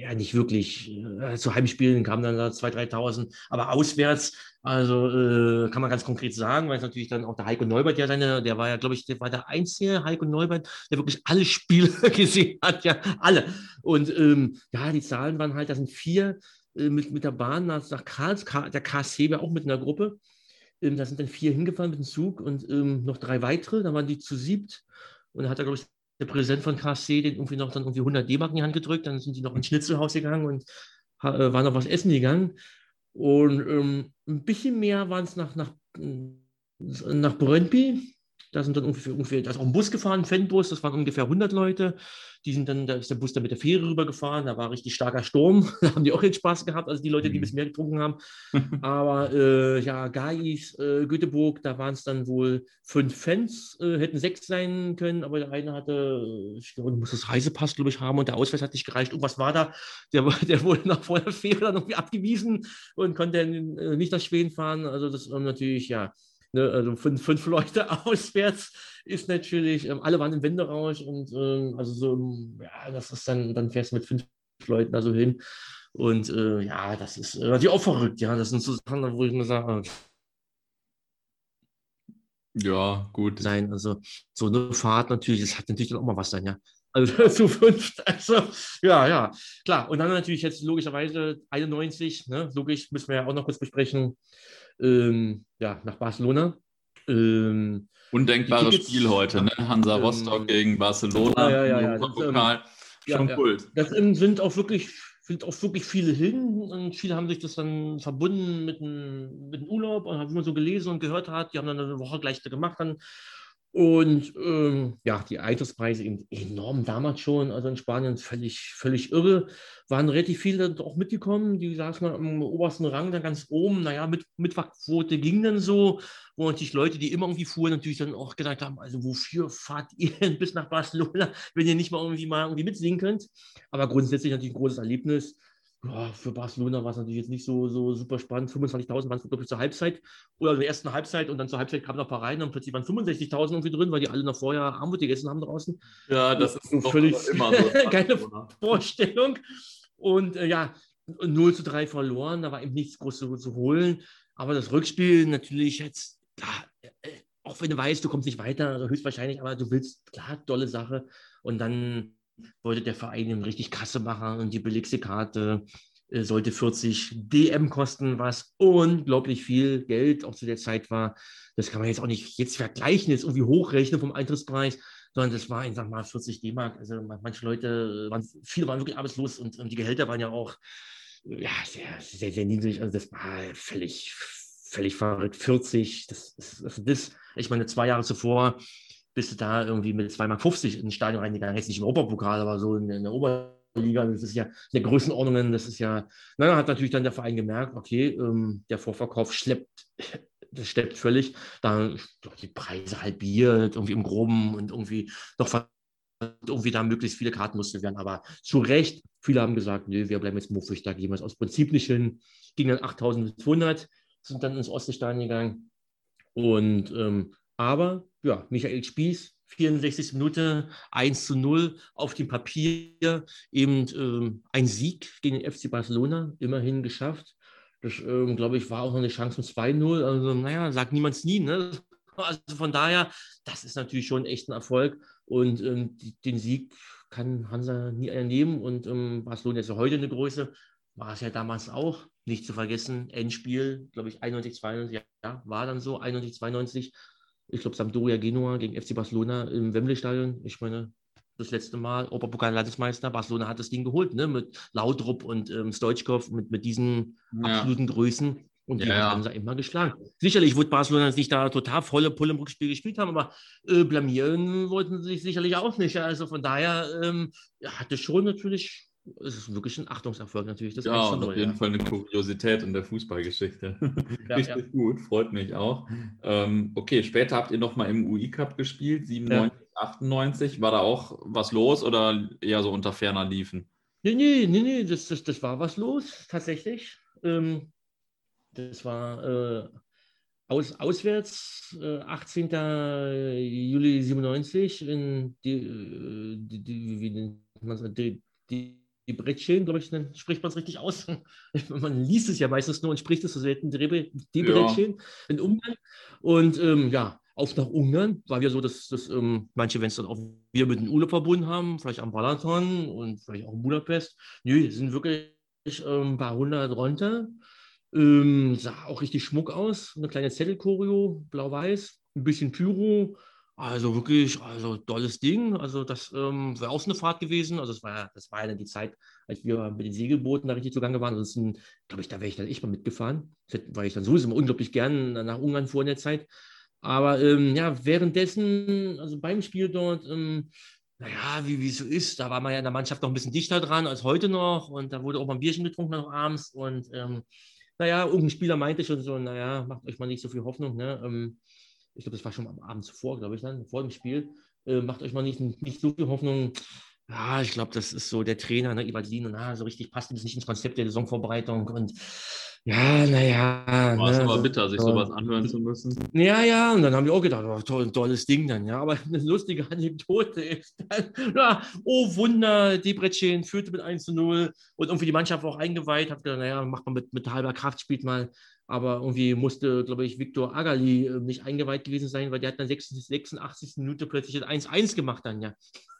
ja nicht wirklich. Äh, zu Heimspielen kamen dann da 2.000, 3.000, aber auswärts, also äh, kann man ganz konkret sagen, weil es natürlich dann auch der Heiko Neubert ja seine, der war ja, glaube ich, der war der einzige Heiko Neubert, der wirklich alle Spiele gesehen hat, ja, alle. Und ähm, ja, die Zahlen waren halt, da sind vier äh, mit, mit der Bahn nach, nach Karls, der KSC war auch mit einer Gruppe. Ähm, da sind dann vier hingefahren mit dem Zug und ähm, noch drei weitere, da waren die zu siebt. Und da hat er, glaube ich, der Präsident von KSC den irgendwie noch dann irgendwie 100 D-Mark in die Hand gedrückt, dann sind die noch ins Schnitzelhaus gegangen und äh, waren noch was essen gegangen. Und ähm, ein bisschen mehr waren es nach, nach, nach Brøndby. Da sind dann ungefähr, ungefähr, da ist auch ein Bus gefahren, ein Fanbus, das waren ungefähr 100 Leute. Die sind dann, da ist der Bus dann mit der Fähre rübergefahren, da war richtig starker Sturm, da haben die auch den Spaß gehabt, also die Leute, die ein mhm. bisschen mehr getrunken haben. Aber äh, ja, Gais, äh, Göteborg, da waren es dann wohl fünf Fans, äh, hätten sechs sein können, aber der eine hatte, ich glaube, du musst das Reisepass, glaube ich, haben und der Ausweis hat nicht gereicht. Irgendwas war da, der, der wurde nach vor der Fähre dann irgendwie abgewiesen und konnte äh, nicht nach Schweden fahren. Also das ist natürlich, ja, Ne, also fünf, fünf Leute auswärts ist natürlich, ähm, alle waren im Wenderausch und ähm, also so, ja, das ist dann, dann fährst du mit fünf Leuten da so hin. Und äh, ja, das ist äh, natürlich auch verrückt, ja. Das sind so Sachen, wo ich mir sage, ja, gut. Sein, also so eine Fahrt natürlich, das hat natürlich dann auch mal was dann, ja. Also zu fünft, also ja, ja, klar. Und dann natürlich jetzt logischerweise 91, ne, logisch müssen wir ja auch noch kurz besprechen ähm, ja, nach Barcelona. Ähm, Undenkbares Spiel heute, ne? Hansa ähm, Rostock gegen Barcelona. Ja, ja, ja, das, ähm, Schon ja, Kult. Das sind auch wirklich sind auch wirklich viele hin und viele haben sich das dann verbunden mit dem, mit dem Urlaub und wie man so gelesen und gehört hat, die haben dann eine Woche gleich gemacht dann Und ähm, ja, die Eintrittspreise eben enorm damals schon, also in Spanien völlig, völlig irre. Waren relativ viele auch mitgekommen, die saßen am obersten Rang dann ganz oben. Naja, mit, Mitfahrquote ging dann so, wo natürlich Leute, die immer irgendwie fuhren, natürlich dann auch gedacht haben, also wofür fahrt ihr denn bis nach Barcelona, wenn ihr nicht mal irgendwie mal irgendwie mitsingen könnt. Aber grundsätzlich natürlich ein großes Erlebnis ja, für Barcelona war es natürlich jetzt nicht so, so super spannend. 25.000 waren es, glaube ich, zur Halbzeit oder in der ersten Halbzeit und dann zur Halbzeit kamen noch ein paar rein und plötzlich waren 65.000 irgendwie drin, weil die alle noch vorher Armut gegessen haben draußen. Ja, das ist so völlig immer so. keine Vorstellung. Und äh, ja, 0 zu 3 verloren, da war eben nichts groß zu, zu holen. Aber das Rückspiel natürlich jetzt, klar, äh, auch wenn du weißt, du kommst nicht weiter, also höchstwahrscheinlich, aber du willst, klar, tolle Sache. Und dann wollte der Verein richtig Kasse machen und die billigste Karte äh, sollte 40 DM kosten, was unglaublich viel Geld auch zu der Zeit war. Das kann man jetzt auch nicht jetzt vergleichen, jetzt irgendwie hochrechnen vom Eintrittspreis, sondern das war einfach mal 40 D-Mark. Also manche Leute, waren, viele waren wirklich arbeitslos und, und die Gehälter waren ja auch ja, sehr, sehr, sehr niedrig. Also das war völlig, völlig verrückt. 40, das, das, also das ich meine, zwei Jahre zuvor bist du da irgendwie mit 2,50 Mark ins Stadion reingegangen. Jetzt nicht im Europapokal, aber so in, in der Oberliga. Das ist ja eine Größenordnung. Das ist ja, naja, hat natürlich dann der Verein gemerkt, okay, ähm, der Vorverkauf schleppt, das schleppt völlig. Da die Preise halbiert, irgendwie im Groben und irgendwie noch irgendwie da möglichst viele Karten musste werden. Aber zu Recht, viele haben gesagt, nö, wir bleiben jetzt muffig, da gehen wir es aus Prinzip nicht hin. Ging dann 8200, sind dann ins Ostestadion gegangen. Und ähm, aber ja, Michael Spieß, 64. Minute, 1 zu 0 auf dem Papier, eben ähm, ein Sieg gegen den FC Barcelona, immerhin geschafft. Das, ähm, glaube ich, war auch noch eine Chance von 2-0. Also, naja, sagt niemand nie. Ne? Also von daher, das ist natürlich schon echt ein Erfolg. Und ähm, die, den Sieg kann Hansa nie ernehmen. Und ähm, Barcelona ist ja heute eine Größe. War es ja damals auch. Nicht zu vergessen, Endspiel, glaube ich, 91, 92, ja, war dann so, 91, 92 ich glaube, Sampdoria Genua gegen FC Barcelona im Wembley-Stadion. Ich meine, das letzte Mal Europapokal-Landesmeister. Barcelona hat das Ding geholt, ne? mit Laudrup und ähm, Stoichkov, mit, mit diesen ja. absoluten Größen. Und die ja. haben sie immer geschlagen. Sicherlich wird Barcelona nicht da total volle Pulle im Rückspiel gespielt haben, aber äh, blamieren wollten sie sich sicherlich auch nicht. Also von daher ähm, hatte schon natürlich es ist wirklich ein Achtungserfolg natürlich. Das ja, und auf jeden ja. Fall eine Kuriosität in der Fußballgeschichte. Ja, Richtig ja. gut, freut mich auch. Ähm, okay, später habt ihr nochmal im UI-Cup gespielt, 97, 98. War da auch was los oder eher so unter ferner liefen? Nee, nee, nee, nee, das, das, das war was los, tatsächlich. Ähm, das war äh, aus, auswärts, äh, 18. Juli 97 in die, äh, die, die, wie nennt man die, die die Brettchen, glaube ich, dann spricht man es richtig aus. man liest es ja meistens nur und spricht es so selten, die Brettchen ja. in Ungarn. Und ähm, ja, auf nach Ungarn war ja so, dass, dass ähm, manche, wenn es dann auch wir mit dem Urlaub verbunden haben, vielleicht am Balaton und vielleicht auch in Budapest, nö, sind wirklich ähm, ein paar hundert runter. Ähm, sah auch richtig Schmuck aus, eine kleine Zettelchoreo, blau-weiß, ein bisschen Pyro, also wirklich, also tolles Ding. Also das ähm, wäre auch so eine Fahrt gewesen. Also das war ja, das war ja die Zeit, als wir mit den Segelbooten da richtig zugange waren. Ansonsten, glaube ich, da wäre ich dann echt mal mitgefahren, weil ich dann sowieso immer unglaublich gern nach Ungarn fuhr in der Zeit. Aber ähm, ja, währenddessen, also beim Spiel dort, ähm, naja, wie es so ist, da war man ja in der Mannschaft noch ein bisschen dichter dran als heute noch und da wurde auch mal ein Bierchen getrunken noch abends und ähm, naja, irgendein Spieler meinte schon so, naja, macht euch mal nicht so viel Hoffnung, ne? Ähm, ich glaube, das war schon am Abend zuvor, glaube ich, dann, vor dem Spiel. Äh, macht euch mal nicht, nicht so viel Hoffnung. Ja, ich glaube, das ist so der Trainer, ne, Ivalin, und ah, so richtig passt das nicht ins Konzept der Saisonvorbereitung. Und ja, naja. War es ne, aber bitter, sich sowas anhören zu müssen. Ja, ja, und dann haben wir auch gedacht, oh, toll, tolles Ding dann, ja. Aber eine lustige Anekdote ist dann, ja, oh Wunder, Debrecen führte mit 1 zu 0 und irgendwie die Mannschaft war auch eingeweiht, hat gedacht, naja, macht man mit, mit halber Kraft, spielt mal aber irgendwie musste, glaube ich, Viktor Agali äh, nicht eingeweiht gewesen sein, weil der hat dann 86. Minute plötzlich 1-1 gemacht dann, ja.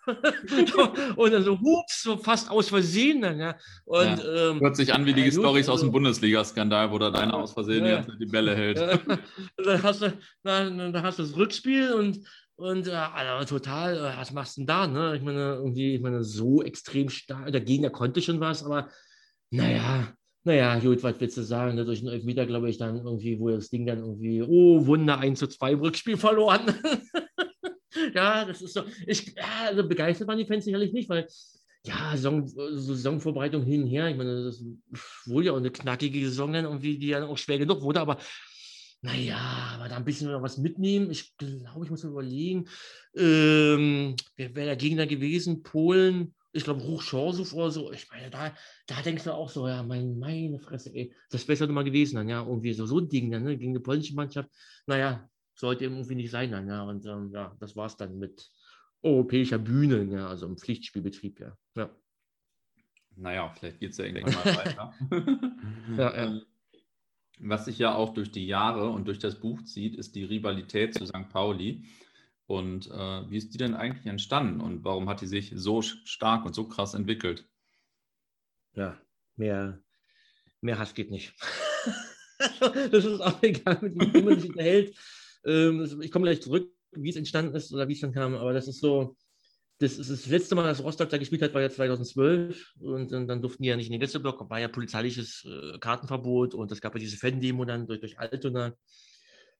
und dann so, hups, so fast aus Versehen dann, ja. Und, ja. Ähm, Hört sich an wie die ja, Stories aus dem Bundesliga-Skandal, wo da einer aus Versehen ja. die Bälle hält. dann, hast du, dann, dann hast du das Rückspiel und und äh, also, total, äh, was machst du denn da? Ne? Ich meine, irgendwie, ich meine, so extrem stark, der Gegner konnte schon was, aber naja, naja, gut, was willst du sagen? Ne? Durch einen Elfmeter, glaube ich, dann irgendwie, wo das Ding dann irgendwie, oh, Wunder, 1 zu 2 im Rückspiel verloren. ja, das ist so. Ich, ja, also begeistert waren die Fans sicherlich nicht, weil ja, Saison, Saisonvorbereitung hin und her. Ich meine, das wohl ja auch eine knackige Saison dann irgendwie, die ja auch schwer genug wurde, aber naja, aber da ein bisschen noch was mitnehmen. Ich glaube, ich muss mir überlegen, ähm, wer wäre der Gegner gewesen? Polen, ich glaube, Hochchorsow oder so. Ich meine, da, da denkst du auch so, ja, mein, meine Fresse, ey, das wäre mal gewesen dann, ja, irgendwie so, so ein Ding dann, ne, gegen eine polnische Mannschaft. Naja, sollte irgendwie nicht sein dann, ja, und ähm, ja, das war es dann mit europäischer Bühne, ja, also im Pflichtspielbetrieb, ja. ja. Naja, vielleicht geht es ja irgendwann mal weiter. ja, ja. Ähm, was sich ja auch durch die Jahre und durch das Buch zieht, ist die Rivalität zu St. Pauli. Und äh, wie ist die denn eigentlich entstanden und warum hat die sich so stark und so krass entwickelt? Ja, mehr, mehr Hass geht nicht. das ist auch egal, mit wem man sich unterhält. Ähm, ich komme gleich zurück, wie es entstanden ist oder wie es dann kam, aber das ist so, das ist das letzte Mal, dass Rostock da gespielt hat, war ja 2012 und dann, dann durften die ja nicht in den Gästeblock, war ja polizeiliches äh, Kartenverbot und es gab ja diese Fan-Demo dann durch, durch Altona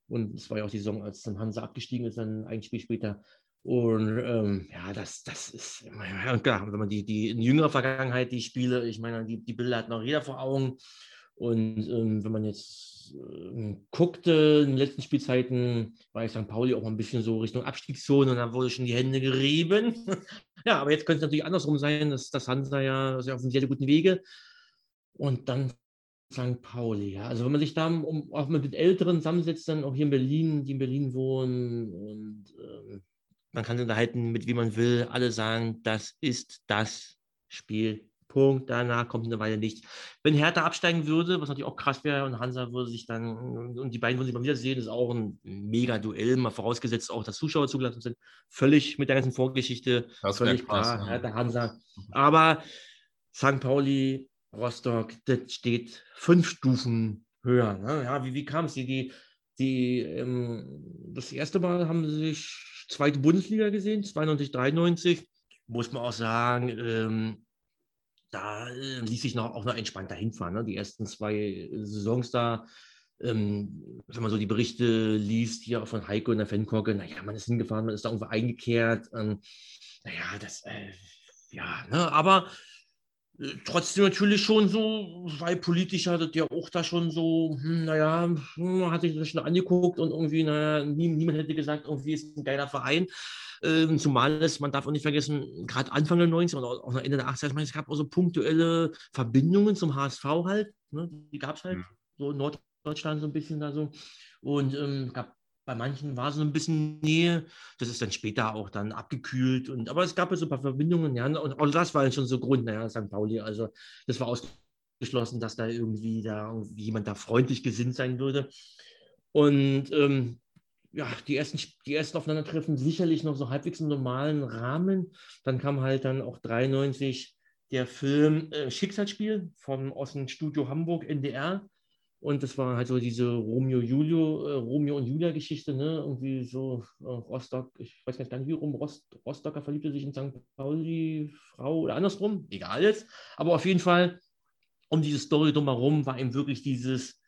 und es war ja auch die Saison, als dann Hansa abgestiegen ist, dann ein Spiel später. Und ähm, ja, das, das ist, ja, klar, wenn man die, die in jüngerer Vergangenheit die Spiele, ich meine, die, die Bilder hat noch jeder vor Augen. Und ähm, wenn man jetzt äh, guckte, in den letzten Spielzeiten war ich St. Pauli auch ein bisschen so Richtung Abstiegszone und da wurde schon die Hände gerieben. ja, aber jetzt könnte es natürlich andersrum sein, dass das Hansa ja, ist ja auf einem sehr guten Wege. Und dann St. Pauli, ja. Also wenn man sich da um, auch mit Älteren zusammensetzt, dann auch hier in Berlin, die in Berlin wohnen und ähm, man kann sich unterhalten, mit wie man will, alle sagen, das ist das Spiel. Punkt. Danach kommt eine Weile nicht. Wenn Hertha absteigen würde, was natürlich auch krass wäre, und Hansa würde sich dann, und die beiden würden sich mal wiedersehen, ist auch ein mega Duell, mal vorausgesetzt auch, dass Zuschauer zugelassen sind. Völlig mit der ganzen Vorgeschichte, das völlig krass, klar, ja. Hertha, Hansa. Aber St. Pauli, Rostock, das steht fünf Stufen höher. Ne? Ja, wie, wie kam es? Die, die, die ähm, das erste Mal haben sie sich zweite Bundesliga gesehen, 92, 93. Muss man auch sagen, ähm, da äh, ließ sich noch, auch noch entspannter hinfahren. Ne? Die ersten zwei Saisons da, ähm, wenn man so die Berichte liest, hier auch von Heiko in der Fankorke, naja, man ist hingefahren, man ist da irgendwo eingekehrt. Ähm, naja, das, äh, ja, ne? aber trotzdem natürlich schon so, weil politisch hatte der auch da schon so, hm, naja, hm, hat sich das schon angeguckt und irgendwie, naja, nie, niemand hätte gesagt, irgendwie ist ein geiler Verein. Ähm, zumal es, man darf auch nicht vergessen, gerade Anfang der 90er oder auch Ende der 80er, es gab auch so punktuelle Verbindungen zum HSV halt, ne, die gab es halt, mhm. so in Norddeutschland so ein bisschen da so. Und ähm, gab bei manchen war so ein bisschen Nähe. Das ist dann später auch dann abgekühlt. Und, aber es gab ja so ein paar Verbindungen. Ja, und auch das war dann schon so Grund, naja, St. Pauli. Also das war ausgeschlossen, dass da irgendwie da irgendwie jemand da freundlich gesinnt sein würde. Und ähm, ja, die ersten, die ersten Aufeinandertreffen sicherlich noch so halbwegs im normalen Rahmen. Dann kam halt dann auch 93 der Film äh, Schicksalsspiel vom dem Studio Hamburg NDR und das war halt so diese Romeo, Julio, äh, Romeo und Julia-Geschichte, ne? Irgendwie so äh, Rostock, ich weiß gar nicht, wie rum, Rost, Rostocker verliebte sich in St. Pauli, Frau oder andersrum, egal jetzt. Aber auf jeden Fall, um diese Story drumherum war eben wirklich dieses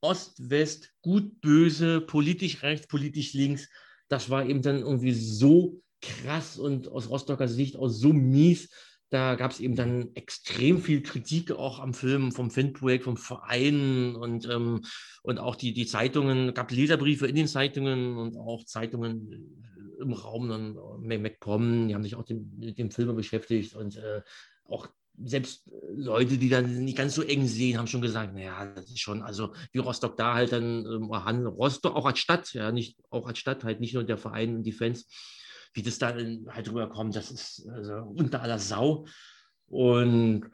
Ost-West, gut, böse, politisch rechts, politisch links. Das war eben dann irgendwie so krass und aus Rostocker Sicht auch so mies, da gab es eben dann extrem viel Kritik auch am Film, vom Fanprojekt, vom Verein und, ähm, und auch die, die Zeitungen, gab Leserbriefe in den Zeitungen und auch Zeitungen im Raum, dann äh, MacPom, die haben sich auch dem, mit dem Film beschäftigt und äh, auch selbst Leute, die dann nicht ganz so eng sehen, haben schon gesagt, naja, das ist schon, also wie Rostock da halt dann, ähm, Rostock auch als Stadt, ja, nicht, auch als Stadt halt nicht nur der Verein und die Fans, wie das da halt rüberkommt, das ist also unter aller Sau. Und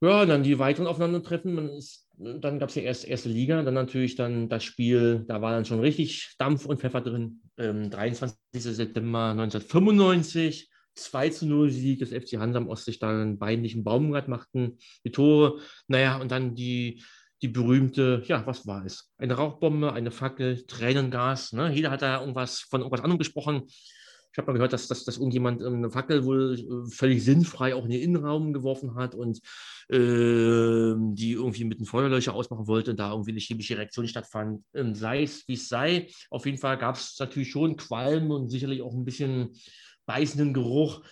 ja, dann die weiteren Aufeinandertreffen. Man ist, dann gab es ja erst erste Liga, dann natürlich dann das Spiel, da war dann schon richtig Dampf und Pfeffer drin. Ähm, 23. September 1995, 2 zu 0 Sieg des FC Hansa am Ostseestadion, beinlichen Baumgart machten die Tore. Naja, und dann die, die berühmte, ja, was war es? Eine Rauchbombe, eine Fackel, Tränengas. Ne? Jeder hat da irgendwas von irgendwas anderem gesprochen. Ich habe mal gehört, dass, dass, dass irgendjemand ähm, eine Fackel wohl äh, völlig sinnfrei auch in den Innenraum geworfen hat und äh, die irgendwie mit einem Feuerlöcher ausmachen wollte und da irgendwie eine chemische Reaktion stattfand. Ähm, sei es, wie es sei. Auf jeden Fall gab es natürlich schon Qualm und sicherlich auch ein bisschen beißenden Geruch.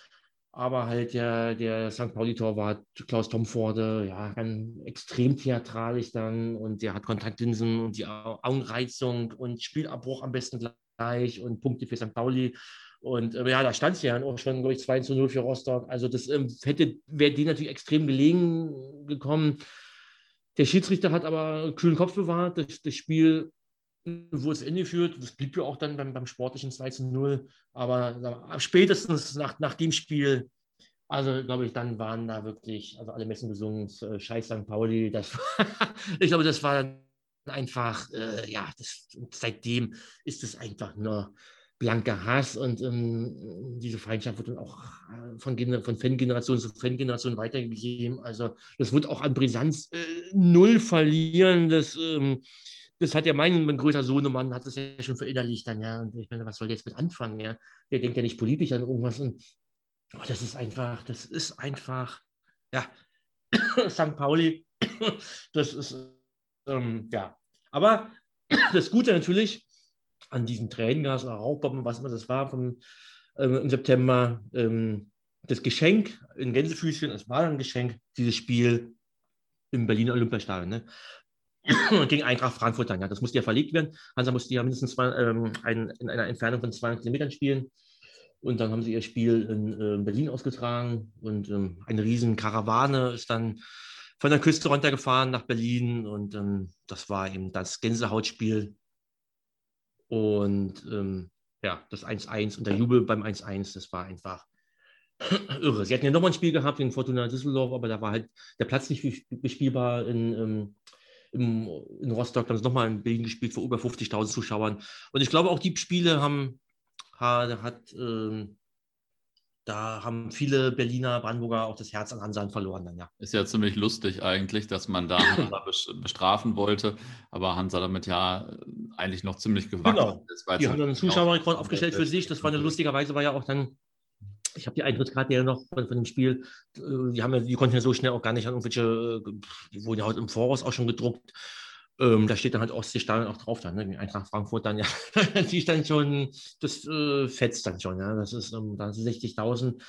Aber halt der, der St. Pauli-Torwart Klaus Tomforde, ja, extrem theatralisch dann und der hat Kontaktlinsen und die Augenreizung und Spielabbruch am besten gleich und Punkte für St. Pauli. Und äh, ja, da stand es ja auch schon, glaube ich, 2 zu 0 für Rostock. Also das ähm, hätte, wäre denen natürlich extrem gelegen gekommen. Der Schiedsrichter hat aber kühlen Kopf bewahrt. Das, das Spiel wo es Ende führt. Das blieb ja auch dann beim, beim sportlichen 2 zu 0. Aber spätestens nach, nach dem Spiel, also glaube ich, dann waren da wirklich, also alle Messen gesungen, äh, Scheiß St. Pauli. Das, ich glaube, das war einfach, äh, ja, das, seitdem ist es einfach nur blanker Hass und ähm, diese Feindschaft wird dann auch äh, von, von Fangeneration zu Fangeneration weitergegeben. Also das wird auch an Brisanz äh, null verlieren. Das ähm, das hat ja mein, mein größter Sohnemann, hat das ja schon verinnerlicht dann, ja. Und ich meine, was soll der jetzt mit anfangen, ja? Der denkt ja nicht politisch an irgendwas. Und oh, das ist einfach, das ist einfach, ja, St. Pauli, das ist, ähm, ja. Aber das Gute natürlich an diesen Tränengas oder Rauchbomben, was immer das war, vom, ähm, im September, ähm, das Geschenk in Gänsefüßchen, es war ein Geschenk, dieses Spiel im Berliner Olympiastadion. Ne? gegen Eintracht Frankfurt dann. Ja. Das musste ja verlegt werden. Hansa musste ja mindestens zwei, ähm, ein, in einer Entfernung von 200 Kilometern spielen. Und dann haben sie ihr Spiel in äh, Berlin ausgetragen. Und ähm, eine riesen Karawane ist dann von der Küste runtergefahren nach Berlin. Und ähm, das war eben das Gänsehautspiel. Und ähm, ja, das 1-1 und der Jubel beim 1-1, das war einfach irre. Sie hatten ja nochmal ein Spiel gehabt gegen Fortuna Düsseldorf, aber da war halt der Platz nicht bespielbar in ähm, im, in Rostock, haben sie nochmal in Berlin gespielt vor über 50.000 Zuschauern. Und ich glaube, auch die Spiele haben, hat, hat äh, da haben viele Berliner, Brandenburger auch das Herz an Hansan verloren dann, ja. Ist ja ziemlich lustig eigentlich, dass man da Hansa bestrafen wollte, aber Hansa damit ja eigentlich noch ziemlich gewachsen genau. ist. Die haben dann einen Zuschauerrekord aufgestellt für sich. Das war eine lustigerweise, war ja auch dann ich habe die Eintrittskarte ja noch von, von, dem Spiel, äh, die, haben ja, die konnten ja so schnell auch gar nicht an irgendwelche, äh, die wurden ja heute im Voraus auch schon gedruckt. Ähm, da steht dann halt Ostseestadion auch drauf, dann, ne? Eintracht Frankfurt dann ja, die ist dann schon, das äh, fetzt dann schon, ja. Das ist ähm, 60.000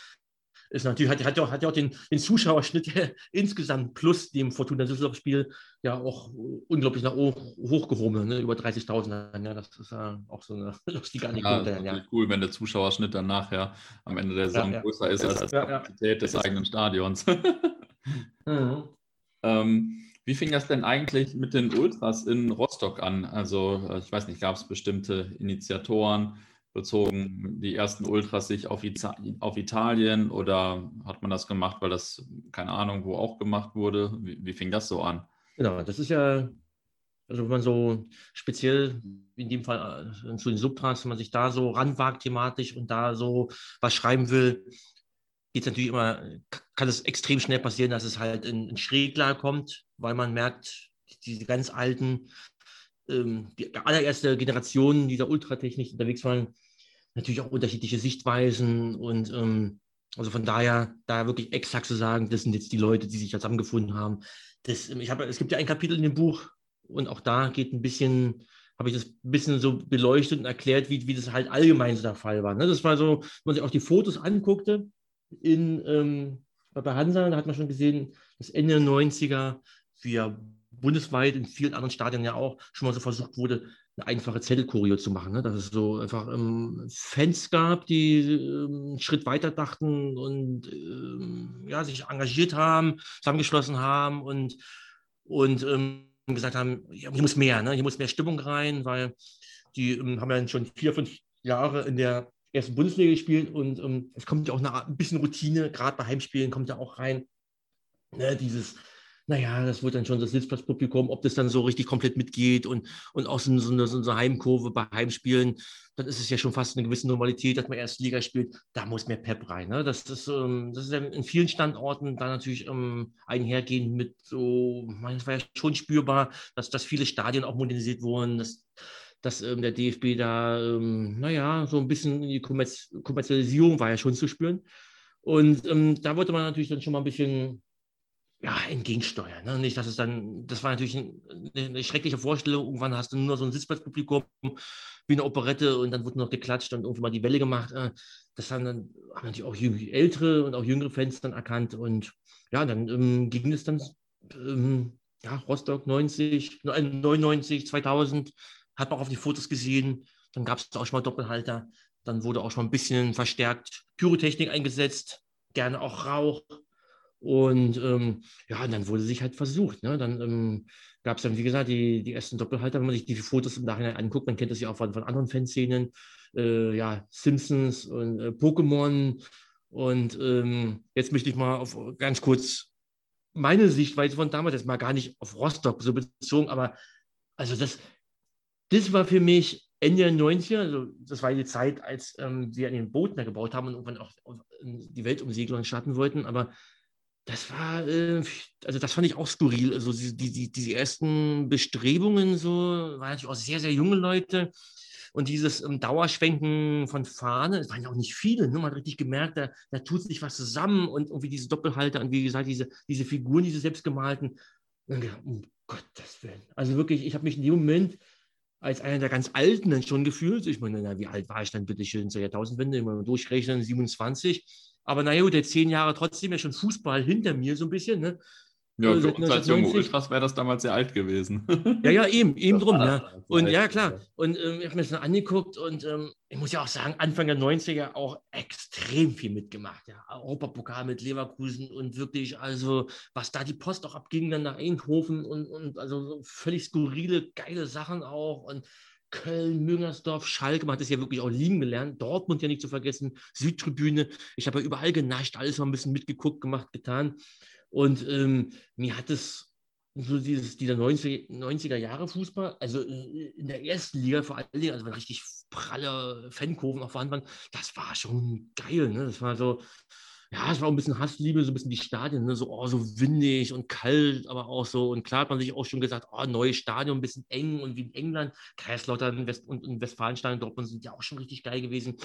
ist natürlich, hat, hat ja auch, hat ja auch den, den Zuschauerschnitt der insgesamt plus dem Fortuna Düsseldorf-Spiel ja auch unglaublich nach hoch, hochgehoben, ne? über 30.000. Ja, das ist ja auch so eine lustige Anekdote. Ja, ja. cool, wenn der Zuschauerschnitt dann nachher am Ende der Saison ja, ja. größer ist als die Kapazität des eigenen Stadions. mhm. ähm, wie fing das denn eigentlich mit den Ultras in Rostock an? Also, äh, ich weiß nicht, gab es bestimmte Initiatoren? bezogen die ersten Ultras sich auf, auf, Italien oder hat man das gemacht, weil das, keine Ahnung, wo auch gemacht wurde? Wie, wie fing das so an? Genau, das ist ja, also wenn man so speziell in dem Fall äh, zu den Subtras, wenn man sich da so ranwagt thematisch und da so was schreiben will, geht es natürlich immer, kann es extrem schnell passieren, dass es halt in, in Schräglage kommt, weil man merkt, diese ganz alten ähm, die allererste Generation dieser Ultratechnik unterwegs waren, natürlich auch unterschiedliche Sichtweisen und ähm, also von daher, da wirklich exakt zu sagen, das sind jetzt die Leute, die sich zusammengefunden haben. Das, ich habe, es gibt ja ein Kapitel in dem Buch und auch da geht ein bisschen, habe ich das ein bisschen so beleuchtet und erklärt, wie, wie das halt allgemein so der Fall war. Ne? Das war so, wenn man sich auch die Fotos anguckte in, ähm, bei Hansa, da hat man schon gesehen, das Ende der 90er, wir bundesweit in vielen anderen Stadien ja auch schon mal so versucht wurde, eine einfache Zettelkurio zu machen. Ne? Dass es so einfach ähm, Fans gab, die ähm, einen Schritt weiter dachten und ähm, ja, sich engagiert haben, zusammengeschlossen haben und, und ähm, gesagt haben, ja, hier muss mehr, ne? hier muss mehr Stimmung rein, weil die ähm, haben ja schon vier, fünf Jahre in der ersten Bundesliga gespielt und ähm, es kommt ja auch eine, ein bisschen Routine, gerade bei Heimspielen kommt ja auch rein, ne? dieses naja, das wird dann schon das Sitzplatzpublikum, ob das dann so richtig komplett mitgeht und, und auch so, eine, so eine Heimkurve bei Heimspielen, dann ist es ja schon fast eine gewisse Normalität, dass man erst Liga spielt. Da muss mehr Pep rein. Ne? Das, ist, ähm, das ist ja in vielen Standorten da natürlich ähm, einhergehend mit so, es war ja schon spürbar, dass, dass viele Stadien auch modernisiert wurden, dass dass ähm, der DFB da, ähm, naja, so ein bisschen die Kommerz Kommerzialisierung war ja schon zu spüren. Und ähm, da wollte man natürlich dann schon mal ein bisschen ja, entgegensteuern. Ne? Nicht, dass es dann, das war natürlich eine, eine, schreckliche Vorstellung. Irgendwann hast du nur so ein Sitzplatzpublikum wie eine Operette und dann wurde noch geklatscht und irgendwann mal die Welle gemacht. Äh, das haben dann haben natürlich auch ältere und auch jüngere Fans dann erkannt. Und ja, dann ähm, ging es dann, ähm, ja, Rostock 90, 99, 2000, hat man auch auf die Fotos gesehen. Dann gab es auch schon mal Doppelhalter. Dann wurde auch schon ein bisschen verstärkt Pyrotechnik eingesetzt, gerne auch Rauch. Und ähm, ja, und dann wurde sich halt versucht. Ne? Dann ähm, gab es dann, wie gesagt, die, die ersten Doppelhalter, wenn man sich die Fotos im Nachhinein anguckt, man kennt das ja auch von, von anderen Fanszenen, äh, ja, Simpsons und äh, Pokémon. Und ähm, jetzt möchte ich mal auf ganz kurz meine Sichtweise von damals, das mal gar nicht auf Rostock so bezogen, aber also das, das war für mich Ende der 90er, also das war die Zeit, als ähm, wir an den Booten da gebaut haben und irgendwann auch die Weltumsegelung starten wollten, aber das war, äh, also das fand ich auch skurril. Also die, die, diese ersten Bestrebungen so, waren natürlich auch sehr, sehr junge Leute. Und dieses ähm, Dauerschwenken von Fahne, es waren ja auch nicht viele, ne? man hat richtig gemerkt, da, da tut sich was zusammen und irgendwie diese Doppelhalter und wie gesagt, diese, diese Figuren, diese selbstgemalten. Und gedacht, um Gottes Willen. Also wirklich, ich habe mich in dem Moment als einer der ganz Alten dann schon gefühlt. Ich meine, na, wie alt war ich dann bitte schön zur Jahrtausendwende? Immer durchrechnen, 27 aber naja, gut, der zehn Jahre trotzdem ja schon Fußball hinter mir so ein bisschen. Ne? Ja, also für uns als junge Ultras wäre das damals sehr alt gewesen. Ja, ja, eben, eben drum. Ja. Und ja, klar. Und ähm, ich habe mir das dann angeguckt und ähm, ich muss ja auch sagen, Anfang der 90er auch extrem viel mitgemacht. Ja. Europapokal mit Leverkusen und wirklich, also, was da die Post auch abging, dann nach Eindhoven und, und also so völlig skurrile, geile Sachen auch. Und Köln, Müngersdorf, Schalke, man hat es ja wirklich auch lieben gelernt. Dortmund ja nicht zu vergessen, Südtribüne. Ich habe ja überall genascht, alles mal ein bisschen mitgeguckt, gemacht, getan. Und ähm, mir hat es so dieses, dieser 90, 90er Jahre Fußball, also äh, in der ersten Liga vor allen Dingen, also wenn richtig pralle Fankurven auch vorhanden waren, das war schon geil. Ne? Das war so, ja, es war auch ein bisschen Hassliebe, so ein bisschen die Stadien, ne? so, oh, so windig und kalt, aber auch so. Und klar hat man sich auch schon gesagt, oh, neues Stadion, ein bisschen eng und wie in England. Kaiserslautern West und, und Westfalenstein, Dortmund sind ja auch schon richtig geil gewesen.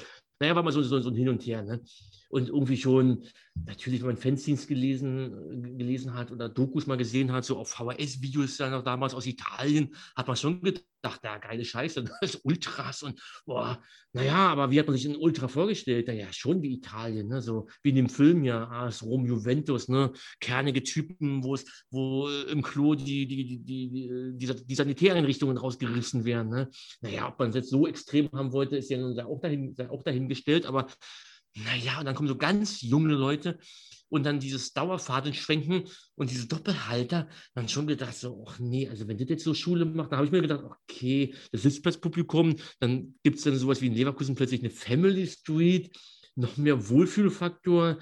Naja, war mal so, so, so ein Hin und Her. Ne? Und irgendwie schon, natürlich, wenn man Fanzines gelesen, gelesen hat oder Dokus mal gesehen hat, so auf VHS-Videos damals aus Italien, hat man schon gedacht, ja, geile Scheiße, das ist Ultras und boah, naja, aber wie hat man sich ein Ultra vorgestellt? Naja, schon wie Italien, ne? so wie in dem Film ja, AS Rom Juventus, ne? kernige Typen, wo es, wo im Klo die, die, die, die, die, die Sanitäreinrichtungen rausgerissen werden. Ne? Naja, ob man es jetzt so extrem haben wollte, ist ja auch dahin, auch dahin dahingestellt, aber naja, und dann kommen so ganz junge Leute und dann dieses Dauerfaden schwenken und diese Doppelhalter, dann schon gedacht, so, ach nee, also wenn das jetzt so Schule macht, dann habe ich mir gedacht, okay, das Sitzplatzpublikum, dann gibt es dann sowas wie in Leverkusen plötzlich eine Family Street, noch mehr Wohlfühlfaktor,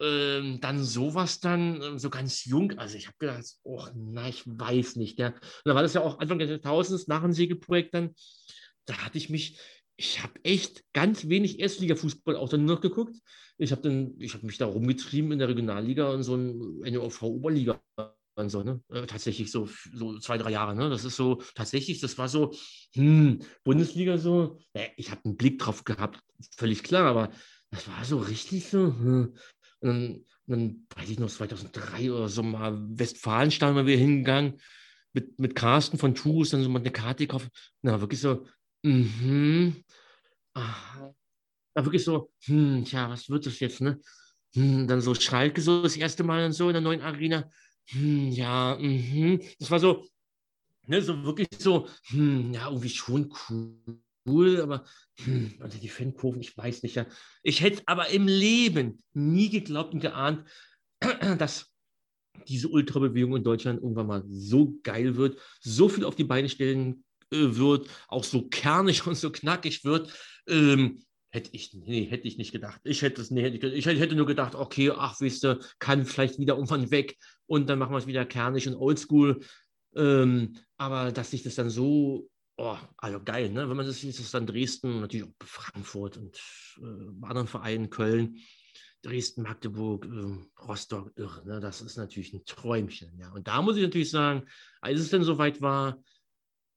ähm, dann sowas dann, ähm, so ganz jung, also ich habe gedacht, oh na, ich weiß nicht. Ja. Und da war das ja auch Anfang des Jahrtausends, nach dem Segelprojekt dann, da hatte ich mich ich habe echt ganz wenig Erstliga-Fußball auch dann noch geguckt. Ich habe hab mich da rumgetrieben in der Regionalliga und so eine OV-Oberliga und so, ne? Äh, tatsächlich so, so zwei, drei Jahre. Ne? Das ist so, tatsächlich, das war so, hm, Bundesliga so, äh, ich habe einen Blick drauf gehabt, völlig klar, aber das war so richtig so. Hm. Und dann, dann weiß ich noch, 2003 oder so mal Westfalenstein mal wieder hingegangen mit, mit Carsten von Turus, dann so mal eine Karte gekauft. Na, wirklich so, Mhm. Ja, wirklich so, hm, tja, was wird das jetzt, ne? Hm, dann so Schalke so das erste Mal und so in der neuen Arena. Hm, ja, mhm. Das war so, ne, so wirklich so, hm, ja, irgendwie schon cool, aber hm, also die Fankurven, ich weiß nicht, ja. Ich hätte aber im Leben nie geglaubt und geahnt, dass diese Ultrabewegung in Deutschland irgendwann mal so geil wird, so viel auf die Beine stellen wird, auch so kernig und so knackig wird, ähm, hätte ich, nee, hätte ich nicht gedacht. Ich hätte es, nee, ich hätte nur gedacht, okay, ach, wisst ihr, kann vielleicht wieder irgendwann weg und dann machen wir es wieder kernig und oldschool. Ähm, aber dass sich das dann so, oh, also geil, ne? Wenn man das sieht, ist es dann Dresden, natürlich auch Frankfurt und äh, anderen Vereinen, Köln, Dresden, Magdeburg, äh, Rostock, irre, ne? Das ist natürlich ein Träumchen, ja. Und da muss ich natürlich sagen, als es dann soweit war,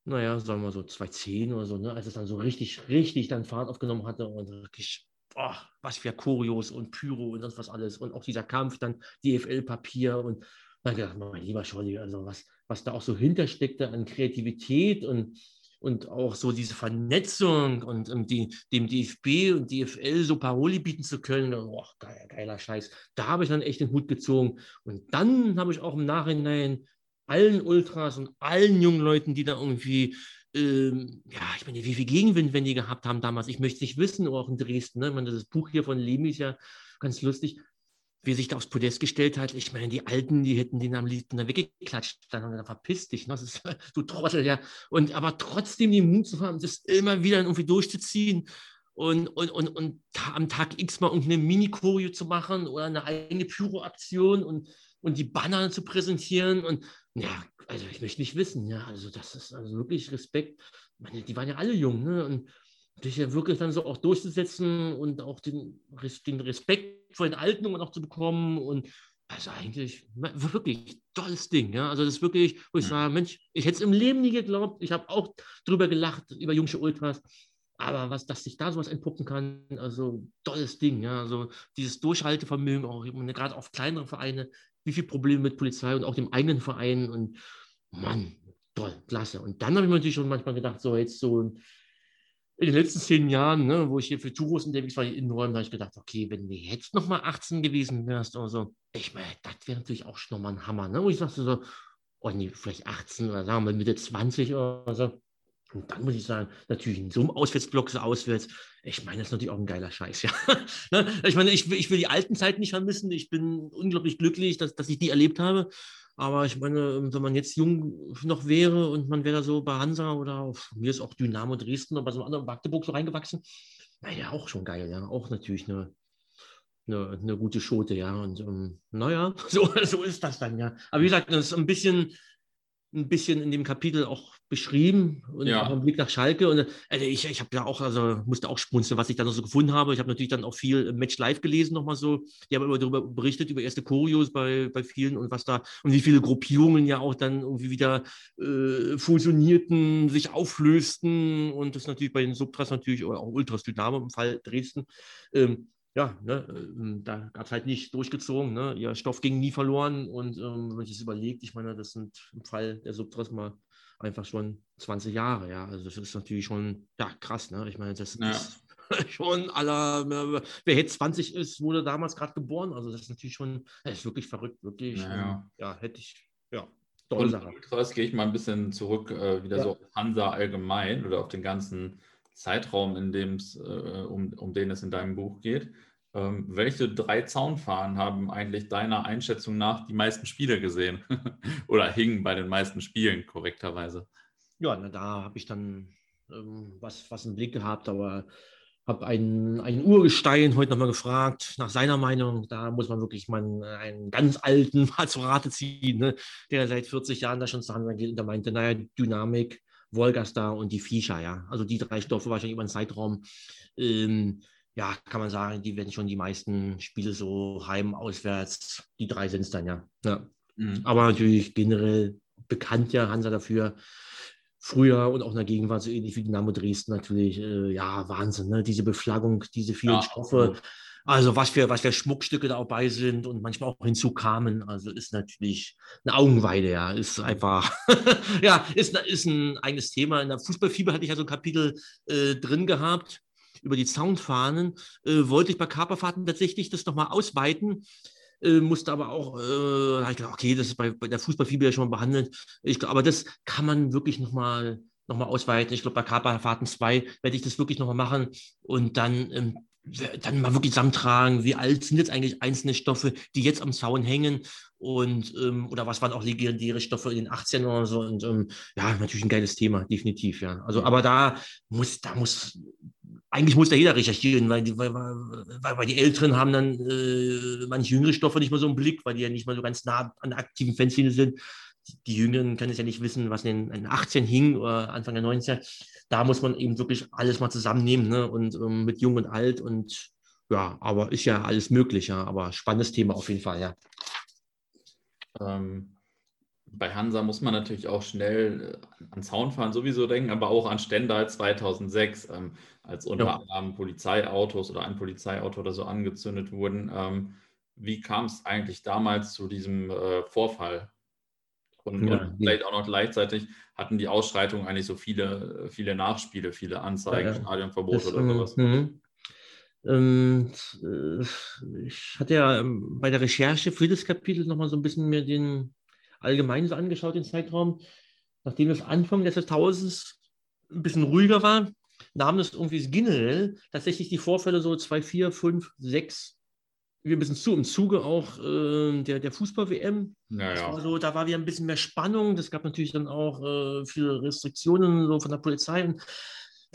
naja, sagen wir so 2010 oder so, ne, als es dann so richtig, richtig dann Fahrt aufgenommen hatte und wirklich, oh, was für Choreos und Pyro und sonst was alles und auch dieser Kampf, dann DFL-Papier und dann gedacht, mein lieber Scholli, also was, was da auch so hintersteckte an Kreativität und, und auch so diese Vernetzung und um, die, dem DFB und DFL so Paroli bieten zu können, oh, geiler, geiler Scheiß. Da habe ich dann echt den Hut gezogen. Und dann habe ich auch im Nachhinein allen Ultras und allen jungen Leuten, die da irgendwie, ähm, ja, ich meine, wie viel Gegenwind, wenn die gehabt haben damals, ich möchte nicht wissen, auch in Dresden, ne? ich meine, das Buch hier von Lemi ist ja ganz lustig, wie sich da aufs Podest gestellt hat. Ich meine, die Alten, die hätten den am liebsten da weggeklatscht, dann haben wir verpiss dich, ne? ist, du Trottel, ja. Und aber trotzdem den Mut zu haben, das immer wieder irgendwie durchzuziehen und, und, und, und am Tag X mal irgendeine Mini-Choreo zu machen oder eine eigene Pyro-Aktion und, und die Banner zu präsentieren und ja, also ich möchte nicht wissen, ja, also das ist also wirklich Respekt. Meine, die waren ja alle jung, ne? Und dich ja wirklich dann so auch durchzusetzen und auch den, den Respekt vor den Alten auch zu bekommen und also eigentlich wirklich tolles Ding, ja. Also das ist wirklich, wo ich sage, Mensch, ich hätte es im Leben nie geglaubt. Ich habe auch drüber gelacht über Jungsche Ultras. Aber was, dass sich da sowas entpuppen kann, also tolles Ding, ja. Also dieses Durchhaltevermögen, auch gerade auf kleinere Vereine, wie viele Probleme mit Polizei und auch dem eigenen Verein und Mann, toll, klasse. Und dann habe ich mir natürlich schon manchmal gedacht, so jetzt so in den letzten zehn Jahren, ne, wo ich hier für Touros unterwegs war, in Räumen, habe ich gedacht, okay, wenn du jetzt noch mal 18 gewesen wärst oder so, ich meine, das wäre natürlich auch schon nochmal ein Hammer, ne? wo ich sagte so, oh nee, vielleicht 18 oder sagen wir Mitte 20 oder so. Und dann muss ich sagen, natürlich in so einem Auswärtsblock so auswärts, ich meine, das ist natürlich auch ein geiler Scheiß, ja. Ne? ich meine, ich, ich will die alten Zeiten nicht vermissen. Ich bin unglaublich glücklich, dass, dass ich die erlebt habe. Aber ich meine, wenn man jetzt jung noch wäre und man wäre so bei Hansa oder mir ist auch Dynamo Dresden oder bei so einem anderen Magdeburg so reingewachsen, naja, auch schon geil, ja. Auch natürlich eine, eine, eine gute Schote, ja. Und um, ähm, naja, so, so ist das dann, ja. Aber wie gesagt, das ist ein bisschen, ein bisschen in dem Kapitel auch beschrieben und ja. auch im Blick nach Schalke. Und also ich, ich habe ja auch, also musste auch schmunzeln, was ich da noch so gefunden habe. Ich habe natürlich dann auch viel Match Live gelesen, nochmal so. Die haben immer darüber berichtet, über erste Choreos bei, bei vielen und was da und wie viele Gruppierungen ja auch dann irgendwie wieder äh, fusionierten, sich auflösten und das natürlich bei den Subtras natürlich oder auch Ultras Dynamo im Fall Dresden. Ähm, ja, ne, ähm, da gab es halt nicht durchgezogen. Ne? Ihr Stoff ging nie verloren. Und ähm, wenn man sich das überlegt, ich meine, das sind im Fall der Subtras mal einfach schon 20 Jahre. Ja, also das ist natürlich schon ja, krass. Ne? Ich meine, das ja. ist schon aller, wer jetzt 20 ist, wurde damals gerade geboren. Also das ist natürlich schon, das ist wirklich verrückt, wirklich. Naja. Ja, hätte ich, ja. Sache. Ultras gehe ich mal ein bisschen zurück, äh, wieder ja. so auf Hansa allgemein oder auf den ganzen Zeitraum, in dem es, äh, um, um den es in deinem Buch geht. Ähm, welche drei Zaunfahren haben eigentlich deiner Einschätzung nach die meisten Spiele gesehen? Oder hingen bei den meisten Spielen korrekterweise? Ja, na, da habe ich dann ähm, was, was im Blick gehabt, aber habe einen, einen Urgestein heute nochmal gefragt, nach seiner Meinung. Da muss man wirklich mal einen ganz alten mal zu Rate ziehen, ne? der seit 40 Jahren da schon zu Hand geht und der meinte, naja, Dynamik, Volgastar und die Fischer, ja. Also die drei Stoffe wahrscheinlich über einen Zeitraum. Ähm, ja, kann man sagen, die werden schon die meisten Spiele so heim, auswärts, die drei sind es dann, ja. ja. Mhm. Aber natürlich generell bekannt ja Hansa dafür. Früher und auch in der Gegenwart, so ähnlich wie Dynamo Dresden natürlich, äh, ja, Wahnsinn, ne? diese Beflaggung, diese vielen ja, Stoffe. Also was für, was für Schmuckstücke da auch bei sind und manchmal auch hinzukamen. Also ist natürlich eine Augenweide, ja. Ist einfach, ja, ist, ist ein eigenes Thema. In der Fußballfieber hatte ich ja so ein Kapitel äh, drin gehabt über die Zaunfahnen. Äh, wollte ich bei Kaperfahrten tatsächlich das nochmal ausweiten. Äh, musste aber auch, äh, ich gedacht, okay, das ist bei, bei der Fußballfieber ja schon mal behandelt. Ich, aber das kann man wirklich nochmal noch mal ausweiten. Ich glaube, bei Kaperfahrten 2 werde ich das wirklich nochmal machen und dann ähm, dann mal wirklich zusammentragen, wie alt sind jetzt eigentlich einzelne Stoffe, die jetzt am Zaun hängen und ähm, oder was waren auch legendäre Stoffe in den 80ern oder so und ähm, ja, natürlich ein geiles Thema, definitiv, ja. Also, aber da muss, da muss eigentlich muss da jeder recherchieren, weil die, weil, weil, weil die Älteren haben dann äh, manche jüngere Stoffe nicht mehr so im Blick, weil die ja nicht mal so ganz nah an der aktiven Fanszene sind. Die, die Jüngeren können es ja nicht wissen, was in den 18 hing oder Anfang der 90er. Da muss man eben wirklich alles mal zusammennehmen ne? und ähm, mit Jung und Alt und ja, aber ist ja alles möglich, ja. Aber spannendes Thema auf jeden Fall, ja. Ähm, bei Hansa muss man natürlich auch schnell äh, an Zaunfahren sowieso denken, aber auch an Stendal 2006, ähm, als unter ja. anderem Polizeiautos oder ein Polizeiauto oder so angezündet wurden. Ähm, wie kam es eigentlich damals zu diesem äh, Vorfall? Und, ja, und vielleicht auch noch gleichzeitig hatten die Ausschreitungen eigentlich so viele, viele Nachspiele, viele Anzeigen, ja, Stadionverbot oder sowas. Mhm. Ähm, äh, ich hatte ja ähm, bei der Recherche für das Kapitel nochmal so ein bisschen mir den allgemein so angeschaut, den Zeitraum. Nachdem es Anfang des Jahrtausends ein bisschen ruhiger war, nahm es irgendwie generell tatsächlich die Vorfälle so 2, 4, 5, 6 ein bisschen zu, im Zuge auch äh, der, der Fußball-WM. Naja. War so, da war wieder ein bisschen mehr Spannung. Es gab natürlich dann auch äh, viele Restriktionen so von der Polizei. Und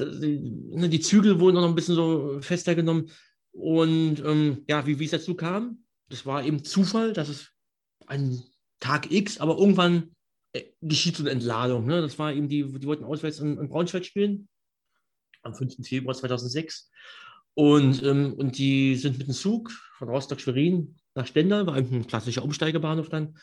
die, ne, die Zügel wurden noch ein bisschen so fester genommen. Und ähm, ja, wie, wie es dazu kam, das war eben Zufall, dass es ein Tag X, aber irgendwann äh, geschieht so eine Entladung. Ne? Das war eben die, die wollten auswärts in, in Braunschweig spielen am 5. Februar 2006. Und, ähm, und die sind mit dem Zug von Rostock-Schwerin nach Stendal, war ein klassischer Umsteigebahnhof dann.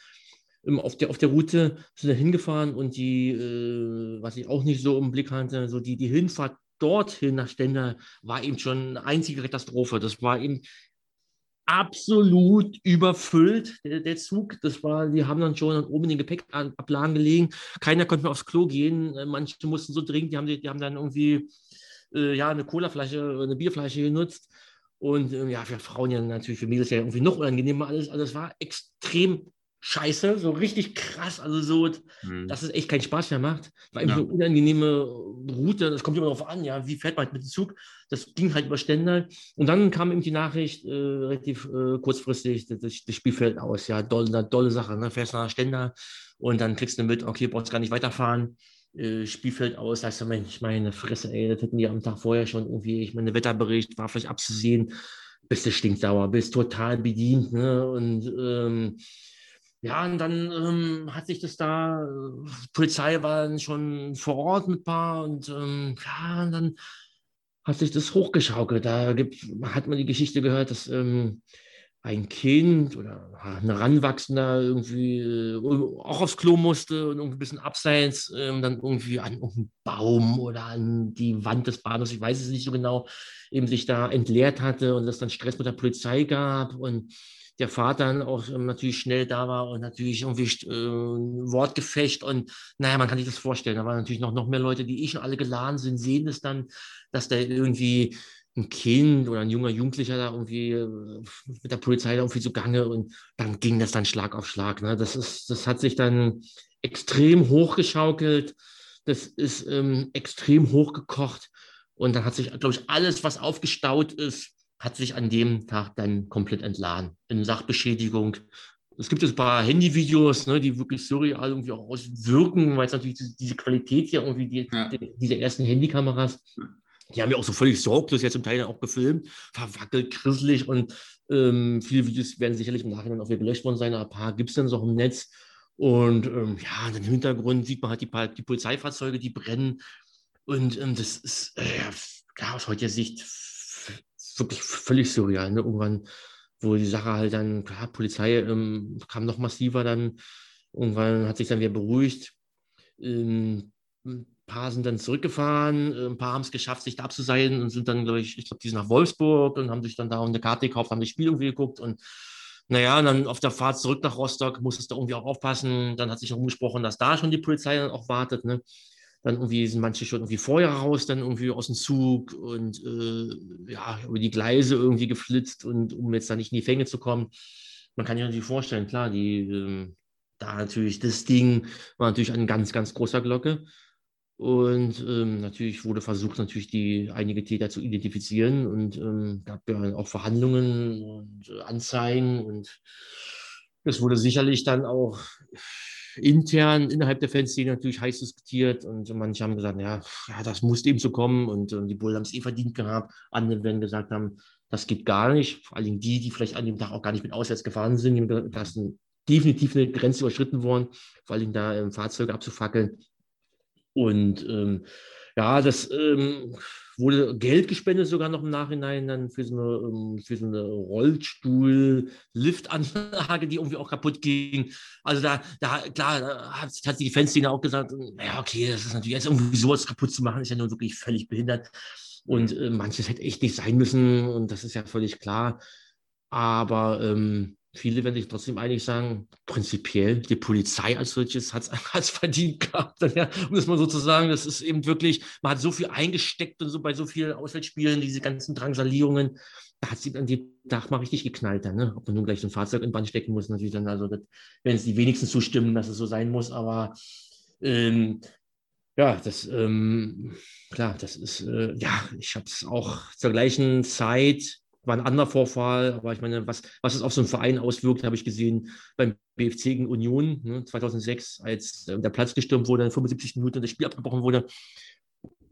Ähm, auf, der, auf der Route sind da hingefahren und die, äh, was ich auch nicht so im Blick hatte, so die, die Hinfahrt dorthin nach Stendal war eben schon eine einzige Katastrophe. Das war eben absolut überfüllt, der, der, Zug. Das war, die haben dann schon oben in den Gepäckablagen gelegen. Keiner konnte mehr aufs Klo gehen. Äh, manche mussten so dringend, die haben, die, die haben dann irgendwie äh, ja, eine Colaflasche, eine Bierflasche genutzt. Und äh, ja, für Frauen ja natürlich, für Mädels ja irgendwie noch unangenehmer alles. Also es war extrem scheiße, so richtig krass. Also so, hm. dass es echt keinen Spaß mehr macht. War eben ja. eine unangenehme Route. Das kommt immer darauf an, ja, wie fährt man halt mit dem Zug. Das ging halt über Stendal. Und dann kam eben die Nachricht äh, relativ äh, kurzfristig, das, das, Spiel fällt aus. Ja, dolle, dolle Sache. Ne? Fährst nach Stendal und dann kriegst du mit, okay, brauchst gar nicht weiterfahren. Äh, Spielfeld aus, sagst du, Mensch, meine Fresse, ey, das hätten die am Tag vorher schon irgendwie, ich meine, Wetterbericht war vielleicht abzusehen, bist du stinksauer, bist total bedient, ne? Und ähm, ja, und dann ähm, hat sich das da, äh, Polizei war schon vor Ort mit paar und ähm, ja, und dann hat sich das hochgeschaukelt. Da gibt, hat man die Geschichte gehört, dass ähm, ein Kind oder ein Heranwachsender irgendwie äh, auch aufs Klo musste und irgendwie ein bisschen abseits ähm, dann irgendwie an irgendeinen Baum oder an die Wand des Bahnhofs, ich weiß es nicht so genau, eben sich da entleert hatte und es dann Stress mit der Polizei gab und der Vater dann auch ähm, natürlich schnell da war und natürlich irgendwie äh, Wortgefecht und naja, man kann sich das vorstellen. Da waren natürlich noch, noch mehr Leute, die eh schon alle geladen sind, sehen es dann, dass der irgendwie ein Kind oder ein junger Jugendlicher da irgendwie äh, mit der Polizei da irgendwie zugange und dann ging das dann Schlag auf Schlag. Ne? Das, ist, das hat sich dann extrem hochgeschaukelt, das ist ähm, extrem hochgekocht und dann hat sich, glaube ich, alles, was aufgestaut ist, hat sich an dem Tag dann komplett entladen in Sachbeschädigung. Es gibt jetzt ein paar Handyvideos, ne, die wirklich surreal irgendwie auch auswirken, weil es natürlich diese Qualität hier irgendwie die, ja. die, diese ersten Handykameras die haben ja auch so völlig sorglos jetzt zum Teil auch gefilmt, verwackelt, grisselig und ähm, viele Videos werden sicherlich im Nachhinein auch wieder gelöscht worden sein, aber ein paar gibt es dann so im Netz. Und ähm, ja, im Hintergrund sieht man halt die, die Polizeifahrzeuge, die brennen. Und ähm, das ist äh, ja, aus heutiger Sicht wirklich völlig surreal. Ne? Irgendwann, wo die Sache halt dann, klar, Polizei ähm, kam noch massiver dann. Irgendwann hat sich dann wieder beruhigt. Ähm, paar sind dann zurückgefahren, äh, ein paar haben es geschafft, sich da abzuseilen und sind dann, glaube ich, ich glaube, die sind nach Wolfsburg und haben sich dann da eine Karte gekauft, haben das Spiel irgendwie geguckt und naja, und dann auf der Fahrt zurück nach Rostock musstest du irgendwie auch aufpassen. Dann hat sich rumgesprochen, dass da schon die Polizei dann auch wartet. Ne? Dann irgendwie sind manche schon irgendwie vorher raus, dann irgendwie aus dem Zug und äh, ja, über die Gleise irgendwie geflitzt und um jetzt da nicht in die Fänge zu kommen. Man kann sich natürlich vorstellen, klar, die äh, da natürlich das Ding war natürlich eine ganz, ganz großer Glocke. Und ähm, natürlich wurde versucht, natürlich die einige Täter zu identifizieren und ähm, gab ja auch Verhandlungen und äh, Anzeigen und es wurde sicherlich dann auch intern innerhalb der Fanszene natürlich heiß diskutiert und manche haben gesagt, ja, ja das muss eben so kommen und äh, die Bullen haben es eh verdient gehabt. Andere werden gesagt haben, das geht gar nicht. Vor allem die, die vielleicht an dem Tag auch gar nicht mit auswärts gefahren sind, da ist definitiv eine Grenze überschritten worden, vor allem da ähm, Fahrzeuge abzufackeln. Und ähm, Ja, das ähm, wurde Geld gespendet sogar noch im Nachhinein dann für so eine, ähm, für so eine Rollstuhl-Liftanlage, die irgendwie auch kaputt ging. Also da, da klar, da hat, hat die Fanszene auch gesagt, ja, okay, das ist natürlich jetzt irgendwie sowas kaputt zu machen, ist ja nur wirklich völlig behindert. Und äh, manches hätte echt nicht sein müssen und das ist ja völlig klar. Aber ähm, viele werden sich trotzdem einig sagen, prinzipiell, die Polizei als solches hat es verdient gehabt. Ja, um das mal so zu sagen, das ist eben wirklich, man hat so viel eingesteckt und so bei so vielen Auswärtsspielen, diese ganzen Drangsalierungen, da hat sie an dem Tag mal richtig geknallt dann, ne? Ob man nun gleich so ein Fahrzeug in Band stecken muss, natürlich dann, also wenn es die wenigsten zustimmen, dass es so sein muss, aber ähm, ja, das, ähm, klar, das ist, äh, ja, ich habe es auch zur gleichen Zeit war ein anderer Vorfall, aber ich meine, was, was es auf so einen Verein auswirkt, habe ich gesehen beim BFC gegen Union ne, 2006, als äh, der Platz gestürmt wurde, in 75 Minuten das Spiel abgebrochen wurde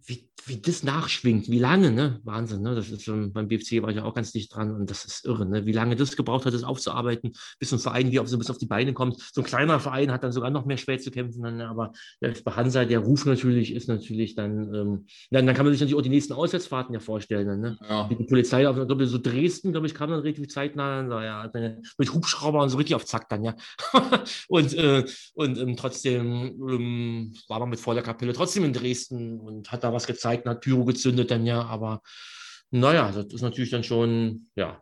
wie, wie das nachschwingt, wie lange, ne? Wahnsinn, ne? Das ist schon, beim BFC war ich ja auch ganz dicht dran und das ist irre, ne? Wie lange das gebraucht hat, das aufzuarbeiten, bis so ein Verein wie auf, so bis auf die Beine kommt. So ein kleiner Verein hat dann sogar noch mehr schwer zu kämpfen, dann, aber bei Hansa, der Ruf natürlich ist natürlich dann, ähm, dann, dann kann man sich natürlich auch die nächsten Auswärtsfahrten ja vorstellen, ne? Ja. Die Polizei, auf, glaube so Dresden, glaube ich, kam dann relativ zeitnah, dann, ja, mit Hubschrauber und so richtig auf Zack dann, ja. und äh, und ähm, trotzdem ähm, war man mit voller Kapelle trotzdem in Dresden und hat da was gezeigt, hat Pyro gezündet dann ja, aber naja, das ist natürlich dann schon, ja,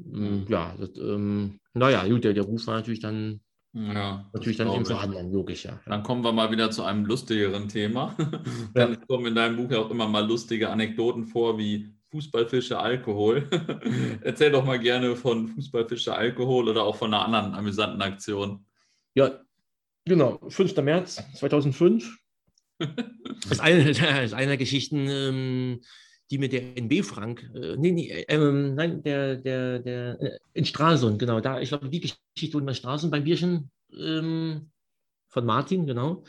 ähm, ja, das, ähm, naja, gut, der, der Ruf war natürlich dann ja, natürlich dann eben vorhanden, logisch, ja. Dann kommen wir mal wieder zu einem lustigeren Thema. dann ja. kommen in deinem Buch ja auch immer mal lustige Anekdoten vor, wie Fußballfische, Alkohol. Erzähl doch mal gerne von Fußballfische, Alkohol oder auch von einer anderen amüsanten Aktion. Ja, genau. 5. März 2005 das ist eine, das ist eine der Geschichten, ähm, die mir der NB Frank, äh, nee, nee, äh, ähm, nein, der, der, der, äh, in Stralsund, genau, da, ich glaube, die Geschichte wurde in Stralsund beim Bierchen ähm, von Martin, genau,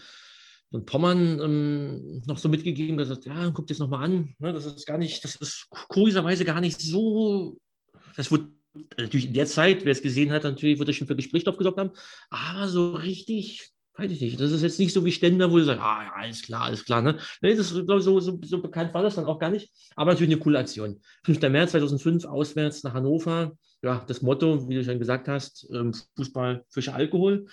von Pommern ähm, noch so mitgegeben, gesagt, ja, guck das nochmal an, ne, das ist gar nicht, das ist kurioserweise gar nicht so, das wurde natürlich in der Zeit, wer es gesehen hat, natürlich wird das schon für Gespräch aufgesorgt haben, aber so richtig Weiß ich nicht. Das ist jetzt nicht so wie Ständer, wo du sagst, ah, ja, alles klar, alles klar. Ne? Nee, das, so, so, so bekannt war das dann auch gar nicht. Aber natürlich eine coole Aktion. 5. März 2005, auswärts nach Hannover. Ja, das Motto, wie du schon gesagt hast, ähm, Fußball, Fischer, Alkohol.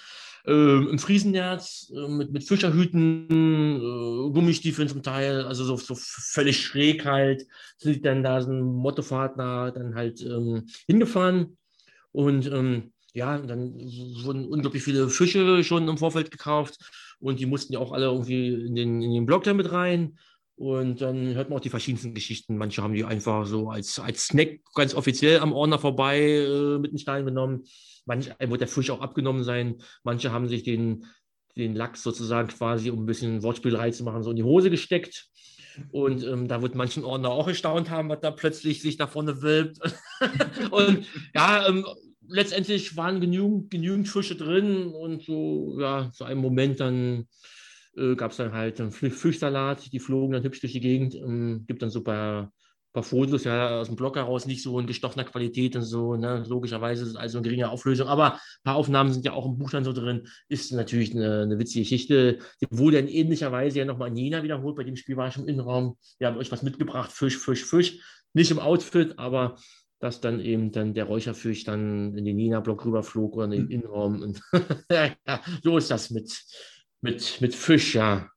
Ähm, Im Friesennerz äh, mit, mit Fischerhüten, äh, Gummistiefeln zum Teil, also so, so völlig schräg halt. Sind dann da so ein Mottofahrt dann halt ähm, hingefahren. Und ähm, ja, dann wurden unglaublich viele Fische schon im Vorfeld gekauft und die mussten ja auch alle irgendwie in den, in den Blog damit rein. Und dann hört man auch die verschiedensten Geschichten. Manche haben die einfach so als, als Snack ganz offiziell am Ordner vorbei äh, mit den Stein genommen. Manche wird der Fisch auch abgenommen sein. Manche haben sich den, den Lachs sozusagen quasi, um ein bisschen Wortspielerei zu machen, so in die Hose gesteckt. Und ähm, da wird manchen Ordner auch erstaunt haben, was da plötzlich sich da vorne wölbt. und ja, ähm, letztendlich waren genügend, genügend Fische drin und so, ja, zu einem Moment dann äh, gab es dann halt einen Fischsalat, die flogen dann hübsch durch die Gegend. Ähm, gibt dann so ein paar, paar Fotos ja, aus dem Blog heraus, nicht so in gestochener Qualität und so, ne? logischerweise ist es also eine geringe Auflösung, aber ein paar Aufnahmen sind ja auch im Buch dann so drin, ist natürlich eine, eine witzige Geschichte. Die wurde in ähnlicher Weise ja nochmal in Jena wiederholt, bei dem Spiel war ich im Innenraum, wir haben euch was mitgebracht, Fisch, Fisch, Fisch, nicht im Outfit, aber dass dann eben dann der Räucherfisch dann in den Nina-Block rüberflog oder in den mhm. Innenraum. Und ja, so ist das mit, mit, mit Fisch, ja.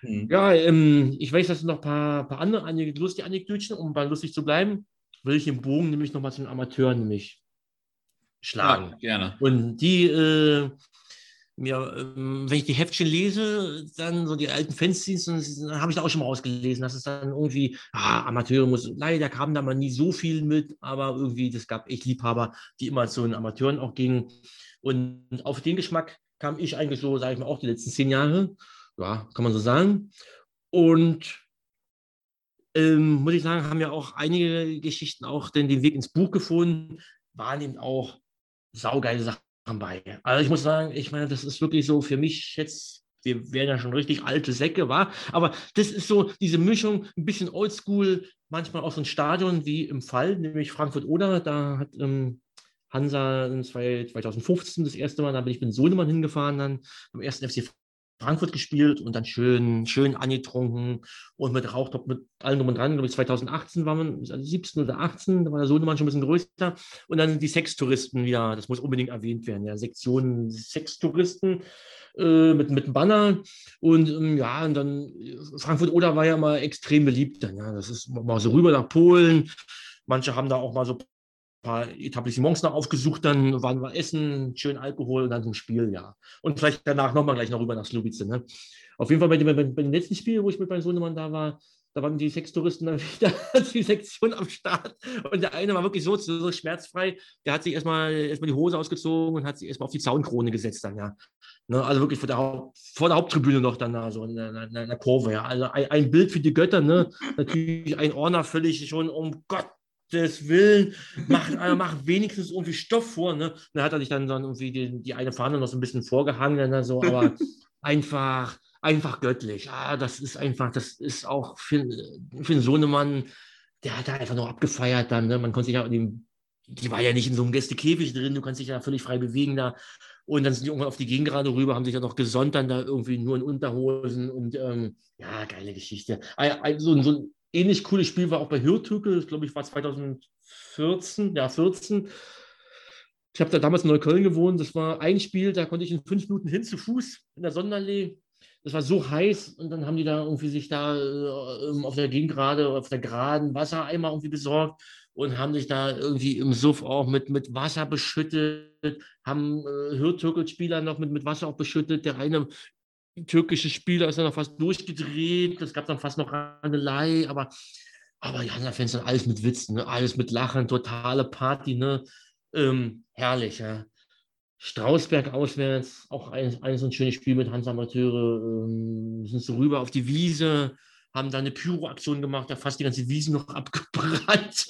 Mhm. Ja, ähm, ich weiß, dass noch ein paar, paar andere einige lustige Anekdötchen, um mal lustig zu bleiben, will ich den Bogen nämlich nochmal zu den Amateuren nämlich schlagen. Ja, gerne. Und die, äh, mir, ähm, wenn ich die Heftchen lese, dann so die alten Fanzines, dann habe ich da auch schon mal ausgelesen, dass es dann irgendwie, ah, Amateure muss, leider kam da mal nie so viel mit, aber irgendwie, das gab echt Liebhaber, die immer zu den Amateuren auch gingen. Und auf den Geschmack kam ich eigentlich so, sage ich mal, auch die letzten zehn Jahre. Ja, kann man so sagen. Und ähm, muss ich sagen, haben ja auch einige Geschichten auch den, den Weg ins Buch gefunden, waren eben auch saugeile Sachen bei. Also ich muss sagen, ich meine, das ist wirklich so für mich jetzt, wir werden ja schon richtig alte Säcke, war. Aber das ist so diese Mischung, ein bisschen oldschool, manchmal auch so ein Stadion wie im Fall, nämlich Frankfurt-Oder. Da hat ähm, Hansa 2015 das erste Mal, da bin ich mit Sohnemann hingefahren, dann beim ersten FC Frankfurt gespielt und dann schön, schön angetrunken und mit Rauchtop, mit allem drum und dran. Glaube ich, 2018 waren wir, also 17 oder 18, da war der Sohnemann schon ein bisschen größer. Und dann die Sextouristen wieder, das muss unbedingt erwähnt werden, ja, Sektion Sextouristen äh, mit, mit einem Banner. Und ähm, ja, und dann Frankfurt-Oder war ja immer extrem beliebt dann, ja. Das ist mal so rüber nach Polen. Manche haben da auch mal so paar Etablissements noch aufgesucht, dann waren wir essen, schön Alkohol und dann zum Spiel, ja. Und vielleicht danach nochmal gleich noch rüber nach Slubice. Ne? Auf jeden Fall bei dem, bei, dem letzten Spiel, wo ich mit meinem Sohnemann da war, da waren die sechs Touristen dann wieder die Sektion am Start. Und der eine war wirklich so, so schmerzfrei, der hat sich erstmal, erstmal die Hose ausgezogen und hat sich erstmal auf die Zaunkrone gesetzt dann, ja. Ne, also wirklich vor der, vor der Haupttribüne noch dann da, so in der, in der Kurve, ja. Also ein, ein, Bild für die Götter, ne? Natürlich ein Orner völlig schon, um Gott Gottes Willen, mach, äh, mach wenigstens irgendwie Stoff vor. Ne? Dann hat er sich dann, dann irgendwie die, die eine Fahne noch so ein bisschen vorgehangen, ne, so, aber einfach, einfach göttlich. Ah, das ist einfach, das ist auch für, für einen Sohnemann, der hat da einfach noch abgefeiert dann. Ne? Man konnte sich ja, die, die war ja nicht in so einem Gästekäfig drin, du kannst dich ja völlig frei bewegen da. Und dann sind die irgendwann auf die Gegengrade rüber, haben sich ja noch gesonnt dann da irgendwie nur in Unterhosen und ähm, ja, geile Geschichte. So, so ein ähnlich cooles Spiel war auch bei Hürtükel, das glaube ich war 2014, ja 14. Ich habe da damals in Neukölln gewohnt. Das war ein Spiel, da konnte ich in fünf Minuten hin zu Fuß in der Sonderlee. Das war so heiß und dann haben die da irgendwie sich da äh, auf der Gegengrade, auf der geraden Wassereimer irgendwie besorgt und haben sich da irgendwie im Suff auch mit, mit Wasser beschüttet, haben äh, Hürtürkel-Spieler noch mit, mit Wasser auch beschüttet. Der eine türkische Spieler ist dann noch fast durchgedreht. Es gab dann fast noch Rangelei, aber, aber die anderen Fans dann alles mit Witzen, ne? alles mit Lachen, totale Party, ne? Ähm, herrlich, ja. Strausberg auswärts, auch ein, ein so ein schönes Spiel mit Hans Amateure, ähm, sind so rüber auf die Wiese, haben da eine Pyro-Aktion gemacht, da fast die ganze Wiese noch abgebrannt.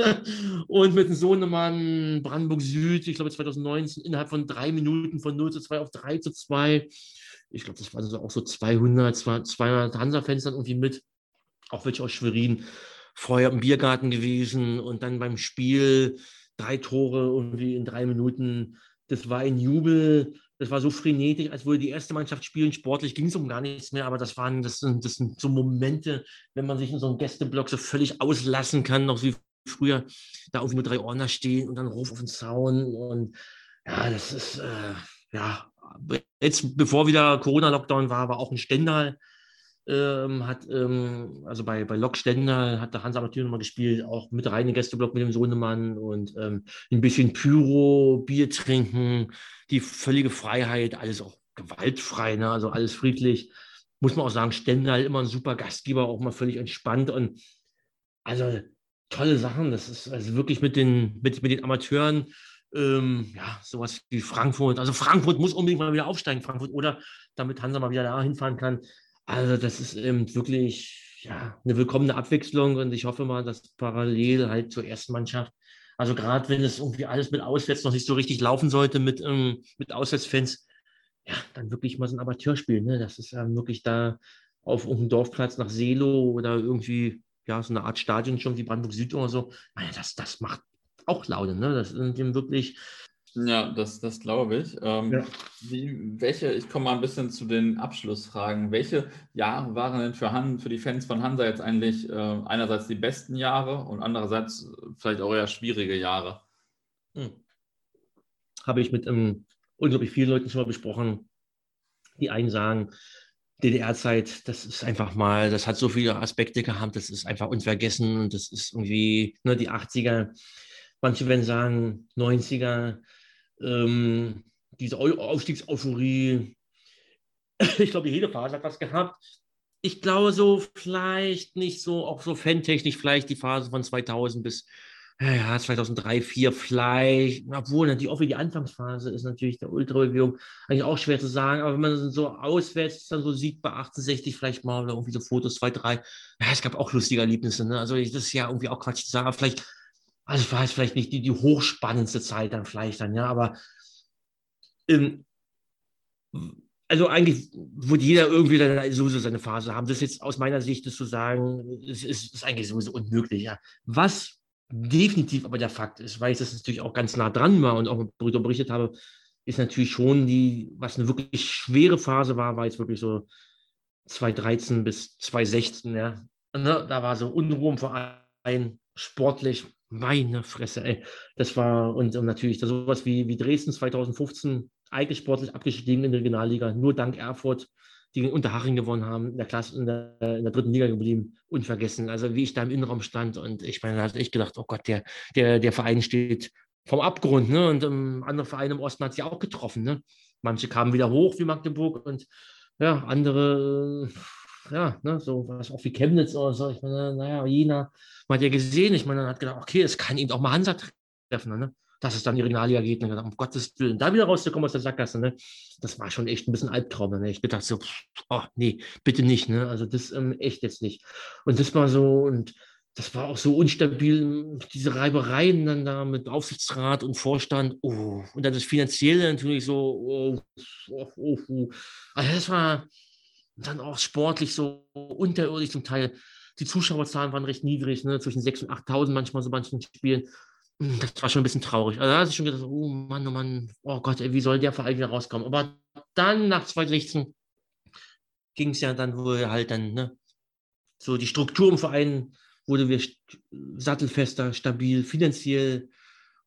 Und mit dem Sohnemann Brandenburg Süd, ich glaube 2019, innerhalb von drei Minuten von 0 zu 2 auf 3 zu 2 ich glaube, das waren so auch so 200, 200 Hansa-Fans dann irgendwie mit, auch welche aus Schwerin, vorher im Biergarten gewesen und dann beim Spiel drei Tore irgendwie in drei Minuten. Das war ein Jubel, das war so frenetisch, als würde die erste Mannschaft spielen. Sportlich ging es um gar nichts mehr, aber das waren, das sind, das sind so Momente, wenn man sich in so einem Gästeblock so völlig auslassen kann, noch wie früher, da irgendwie mit drei Ordner stehen und dann Ruf auf den Zaun und ja, das ist, äh, ja, jetzt, bevor wieder Corona-Lockdown war, war auch ein Stendal. Ähm, hat, ähm, also bei, bei Lok Stendal hat der Hans Amateur nochmal gespielt, auch mit rein in Gästeblock mit dem Sohnemann und ähm, ein bisschen Pyro, Bier trinken, die völlige Freiheit, alles auch gewaltfrei, ne? also alles friedlich. Muss man auch sagen, Stendal immer ein super Gastgeber, auch mal völlig entspannt und also tolle Sachen. Das ist also wirklich mit den, mit, mit den Amateuren ähm, ja, sowas wie Frankfurt. Also Frankfurt muss unbedingt mal wieder aufsteigen, Frankfurt, oder damit Hansa mal wieder da hinfahren kann. Also das ist ähm, wirklich ja, eine willkommene Abwechslung und ich hoffe mal, dass parallel halt zur ersten Mannschaft, also gerade wenn es irgendwie alles mit Auswärts noch nicht so richtig laufen sollte mit, ähm, mit Auswärtsfans, ja, dann wirklich mal so ein Amateurspiel. Ne? Das ist ähm, wirklich da auf irgendeinem Dorfplatz nach Selo oder irgendwie ja, so eine Art Stadion schon wie Brandenburg Süd oder so. Meine, das, das macht auch Laune. Ne? Das sind ihm wirklich. Ja, das, das glaube ich. Ähm, ja. wie, welche, ich komme mal ein bisschen zu den Abschlussfragen. Welche Jahre waren denn für, Han, für die Fans von Hansa jetzt eigentlich äh, einerseits die besten Jahre und andererseits vielleicht auch eher schwierige Jahre? Hm. Habe ich mit ähm, unglaublich vielen Leuten schon mal besprochen. Die einen sagen, DDR-Zeit, das ist einfach mal, das hat so viele Aspekte gehabt, das ist einfach unvergessen, das ist irgendwie ne, die 80er Manche werden sagen, 90er, ähm, diese Aufstiegseuphorie. Ich glaube, jede Phase hat was gehabt. Ich glaube so vielleicht nicht so, auch so fantechnisch vielleicht die Phase von 2000 bis ja, 2003, 2004 vielleicht, obwohl die, auch die Anfangsphase ist natürlich der Ultrabewegung eigentlich auch schwer zu sagen, aber wenn man so auswärts dann so sieht bei 68 vielleicht mal oder irgendwie so Fotos, 2, 3, ja, es gab auch lustige Erlebnisse, ne? also das ist ja irgendwie auch Quatsch zu sagen, aber vielleicht also war es vielleicht nicht die, die hochspannendste Zeit dann vielleicht dann, ja, aber ähm, also eigentlich wird jeder irgendwie dann sowieso seine Phase haben. Das ist jetzt aus meiner Sicht das zu sagen, ist, ist, ist eigentlich sowieso unmöglich, ja. Was definitiv aber der Fakt ist, weil ich das natürlich auch ganz nah dran war und auch darüber berichtet habe, ist natürlich schon die, was eine wirklich schwere Phase war, war jetzt wirklich so 2013 bis 2016, ja. Ne, da war so Unruhe im Verein, sportlich, meine Fresse, ey. Das war, und, und natürlich da sowas wie, wie Dresden 2015, eigentlich sportlich abgestiegen in der Regionalliga, nur dank Erfurt, die Unterhaching gewonnen haben, in der Klasse, in der, in der, dritten Liga geblieben, unvergessen. Also wie ich da im Innenraum stand und ich meine, da habe ich gedacht, oh Gott, der, der, der Verein steht vom Abgrund, ne? Und um, andere Vereine im Osten hat sie auch getroffen, ne? Manche kamen wieder hoch wie Magdeburg und ja, andere, ja, ne, so was auch wie Chemnitz oder so. Ich meine, naja, Jena, man hat ja gesehen, ich meine, man hat gedacht, okay, es kann eben auch mal Hansa treffen, ne? Dass es dann die Regionalliga geht und gedacht, um Gottes Willen, da wieder rauszukommen aus der Sackgasse, ne? Das war schon echt ein bisschen Albtraum, ne? Ich gedacht so, oh, nee, bitte nicht, ne? Also das ähm, echt jetzt nicht. Und das war so, und das war auch so unstabil, diese Reibereien dann da mit Aufsichtsrat und Vorstand. Oh, und dann das Finanzielle natürlich so. Oh, oh, oh, oh. Also das war dann auch sportlich so unterirdisch zum Teil. Die Zuschauerzahlen waren recht niedrig, ne? zwischen 6.000 und 8.000 manchmal so manchen Spielen. Hm, das war schon ein bisschen traurig. Also da hatte ich schon gedacht, oh Mann, oh Mann, oh Gott, ey, wie soll der Verein wieder rauskommen? Aber dann nach 2016 ging es ja dann wohl halt dann, ne? so die Struktur im Verein wurde wir sattelfester, stabil, finanziell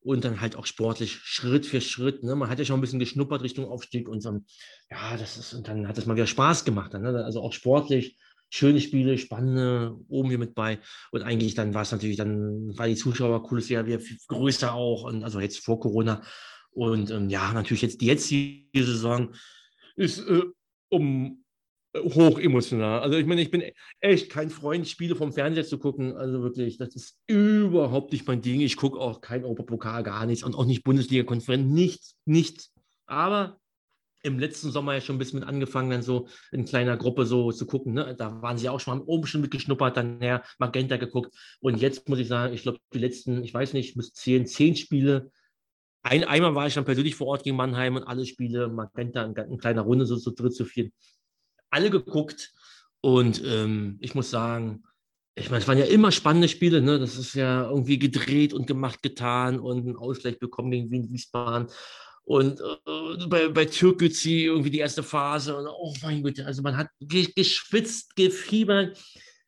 und dann halt auch sportlich Schritt für Schritt. Ne? Man hat ja schon ein bisschen geschnuppert Richtung Aufstieg und so, ja, das ist, und dann hat es mal wieder Spaß gemacht. Dann, ne? Also auch sportlich, schöne Spiele, spannende, oben hier mit bei. Und eigentlich dann war es natürlich, dann war die Zuschauerkulisse ja wieder größer auch, und also jetzt vor Corona. Und ähm, ja, natürlich jetzt die jetzige Saison ist äh, um hoch emotional. Also ich meine, ich bin echt kein Freund, Spiele vom Fernseher zu gucken. Also wirklich, das ist überhaupt nicht mein Ding. Ich gucke auch kein Europapokal, gar nichts und auch nicht Bundesliga-Konferenz, nichts, nichts. Aber im letzten Sommer ja schon ein bisschen mit angefangen, dann so in kleiner Gruppe so zu gucken. Ne? Da waren sie auch schon, haben oben schon mitgeschnuppert, dann ja, Magenta geguckt. Und jetzt muss ich sagen, ich glaube, die letzten, ich weiß nicht, müssen zehn, zehn Spiele. Ein, einmal war ich dann persönlich vor Ort gegen Mannheim und alle Spiele, Magenta in, in kleiner Runde, so zu dritt, zu viert alle geguckt. Und ähm, ich muss sagen, ich meine, es waren ja immer spannende Spiele. Ne? Das ist ja irgendwie gedreht und gemacht, getan und einen Ausgleich bekommen gegen Wien Wiesbaden. Und äh, bei, bei Türkgüzi irgendwie die erste Phase. Und, oh mein Gott, also man hat geschwitzt, gefiebert.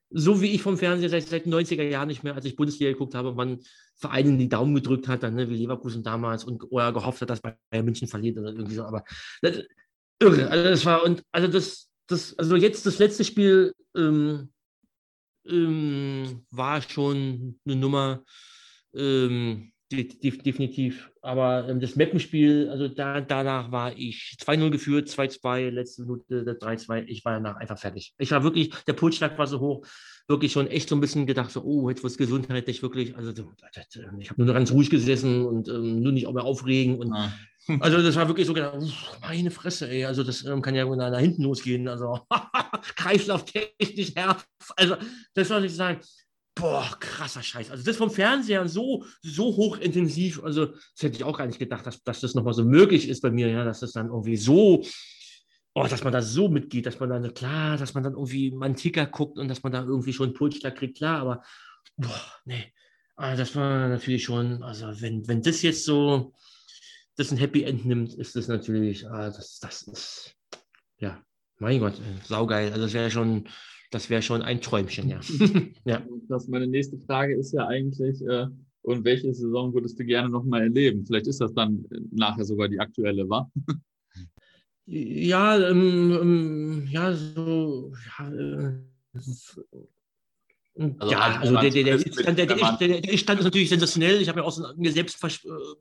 So wie ich vom Fernseher seit, seit den 90er Jahren nicht mehr, als ich Bundesliga geguckt habe, man Vereinen die Daumen gedrückt hat, dann, ne, wie Leverkusen damals und oder gehofft hat, dass Bayern München verliert oder irgendwie so. Aber das, irre. Also das war, und also das, das, also jetzt das letzte Spiel ähm, ähm, war schon eine Nummer, ähm, die, die, definitiv. Aber ähm, das Mappenspiel, also da, danach war ich 2-0 geführt, 2-2, letzte Minute 3-2. Ich war danach einfach fertig. Ich war wirklich, der Pulsschlag war so hoch, wirklich schon echt so ein bisschen gedacht, so, oh, jetzt wird gesundheitlich wirklich. Also ich habe nur ganz ruhig gesessen und ähm, nur nicht mehr aufregen und ja. Also das war wirklich so meine Fresse, ey, also das ähm, kann ja nach hinten losgehen, also. Kreislauftechnisch, Herz, also das soll ich sagen, boah, krasser Scheiß. Also das vom Fernseher so, so hochintensiv, also das hätte ich auch gar nicht gedacht, dass, dass das nochmal so möglich ist bei mir, ja, dass das dann irgendwie so, oh, dass man da so mitgeht, dass man dann, klar, dass man dann irgendwie mal einen Ticker guckt und dass man da irgendwie schon einen Pulsschlag kriegt, klar, aber boah, nee, also das war natürlich schon, also wenn, wenn das jetzt so das ein Happy End nimmt, ist das natürlich, ah, das, das ist, ja, mein Gott, äh, saugeil. Also das wäre schon, das wäre schon ein Träumchen, ja. ja. Das, meine nächste Frage ist ja eigentlich, äh, und welche Saison würdest du gerne nochmal erleben? Vielleicht ist das dann nachher sogar die aktuelle, wa? Ja, ähm, ähm, ja, so, ja, äh, also ja, also der, der, der, Ist-Stand, der, der, der Ist-Stand ist natürlich sensationell. Ich habe ja auch mir selbst vers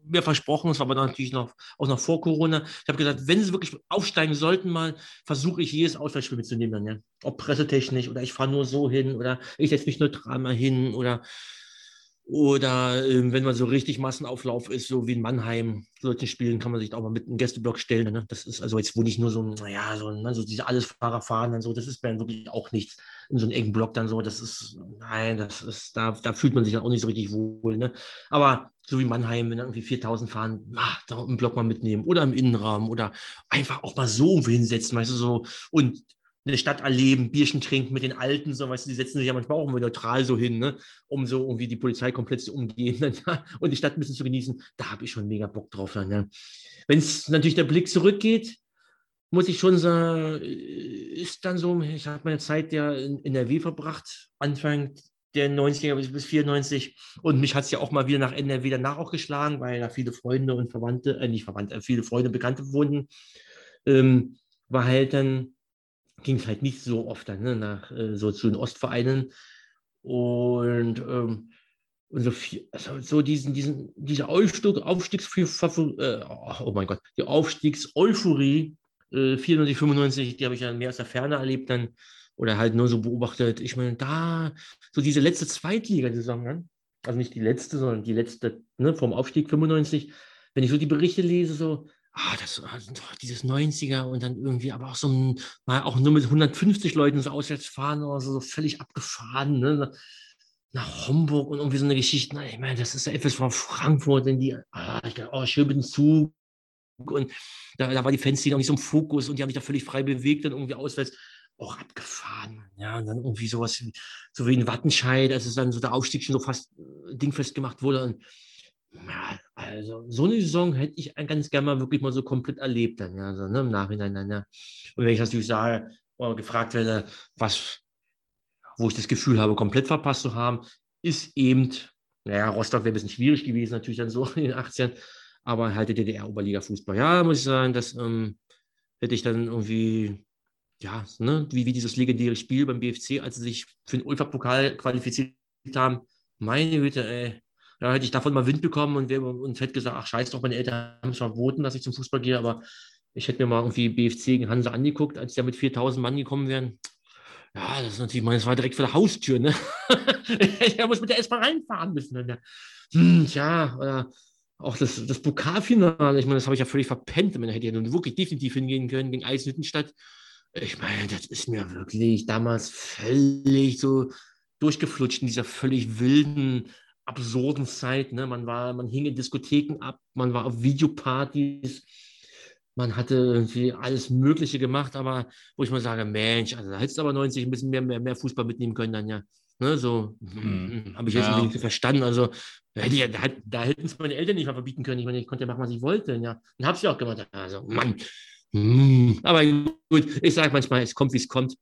mir versprochen, das war aber natürlich noch, auch noch vor Corona. Ich habe gesagt, wenn sie wirklich aufsteigen sollten, mal versuche ich jedes Auswärtsspiel mitzunehmen. Ja. Ob pressetechnisch oder ich fahre nur so hin oder ich setze mich neutral mal hin oder oder äh, wenn man so richtig Massenauflauf ist, so wie in Mannheim, solchen Spielen kann man sich auch mal mit einem Gästeblock stellen. Ne? Das ist also jetzt, wo nicht nur so, naja, so, ne, so diese Allesfahrer fahren, dann so, das ist dann wirklich auch nichts in so einem engen Block dann so. Das ist, nein, das ist, da, da fühlt man sich dann auch nicht so richtig wohl. Ne? Aber so wie Mannheim, wenn da irgendwie 4000 fahren, ach, da im Block mal mitnehmen oder im Innenraum oder einfach auch mal so hinsetzen, weißt du, so. Und eine Stadt erleben, Bierchen trinken mit den Alten, so, weißt du, die setzen sich ja manchmal auch immer neutral so hin, ne, um so irgendwie die Polizei komplett zu umgehen und die Stadt ein bisschen zu genießen. Da habe ich schon mega Bock drauf. Dann, ja. Wenn es natürlich der Blick zurückgeht, muss ich schon sagen, ist dann so, ich habe meine Zeit ja in NRW verbracht, Anfang der 90er bis, bis 94 und mich hat es ja auch mal wieder nach NRW danach auch geschlagen, weil da viele Freunde und Verwandte, äh, nicht Verwandte, äh, viele Freunde und Bekannte wohnten. Ähm, war halt dann ging es halt nicht so oft dann, ne, nach äh, so zu den Ostvereinen. Und, ähm, und so, viel, also so diesen, diesen, diese Aufstieg, Aufstiegs äh, oh mein Gott, die Aufstiegseuphorie äh, 94, 95, die habe ich ja mehr aus der Ferne erlebt dann oder halt nur so beobachtet. Ich meine, da, so diese letzte Zweitliga-Saison, ne? also nicht die letzte, sondern die letzte ne, vom Aufstieg 95, wenn ich so die Berichte lese, so, ah, das, also, dieses 90er und dann irgendwie, aber auch so ein, mal auch nur mit 150 Leuten so auswärts fahren oder so, so völlig abgefahren, ne? nach Homburg und irgendwie so eine Geschichte. Ich meine, das ist etwas von Frankfurt, denn die, ah, ich dachte, oh, schön mit dem Zug. Und da, da war die Fanszene auch nicht so im Fokus und die haben sich da völlig frei bewegt und irgendwie auswärts auch abgefahren. Ja, und dann irgendwie sowas, so wie in Wattenscheid, als es dann so der Aufstieg schon so fast äh, dingfest gemacht wurde. Und ja, also so eine Saison hätte ich ganz gerne mal wirklich mal so komplett erlebt dann, ja, so, ne, im Nachhinein dann, ja. Und wenn ich natürlich sage, oder gefragt werde, was, wo ich das Gefühl habe, komplett verpasst zu haben, ist eben, naja, Rostock wäre ein bisschen schwierig gewesen, natürlich dann so in den 80ern, aber halt der DDR-Oberliga-Fußball. Ja, muss ich sagen, das ähm, hätte ich dann irgendwie, ja, ne, wie, wie dieses legendäre Spiel beim BFC, als sie sich für den UEFA-Pokal qualifiziert haben. Meine Güte, ey, da hätte ich davon mal Wind bekommen und, und hätte gesagt, ach scheiß doch, meine Eltern haben es verboten, dass ich zum Fußball gehe, aber ich hätte mir mal irgendwie BFC gegen Hansa angeguckt, als die mit 4000 Mann gekommen wären. Ja, das ist natürlich, meine, das war direkt vor der Haustür, ne? er muss mit der S-Bahn reinfahren müssen. Ne? Hm, tja, oder auch das, das Pokalfinale, ich meine, das habe ich ja völlig verpennt. Ich meine, hätte ja nun wirklich definitiv hingehen können gegen Eisenhüttenstadt. Ich meine, das ist mir wirklich damals völlig so durchgeflutscht in dieser völlig wilden absurden Zeit. Ne? Man, war, man hing in Diskotheken ab, man war auf Videopartys, man hatte irgendwie alles Mögliche gemacht, aber wo ich mal sage, Mensch, also da hättest du aber 90 ein bisschen mehr, mehr, mehr Fußball mitnehmen können dann ja. Ne, so mhm. habe ich jetzt ja. nicht verstanden. Also da, hätte da, da hätten es meine Eltern nicht mal verbieten können. Ich meine, ich konnte ja machen, was ich wollte. Ja. Und habe es ja auch gemacht. Also, Mann. Hm. Aber gut, ich sage manchmal, es kommt, wie es kommt.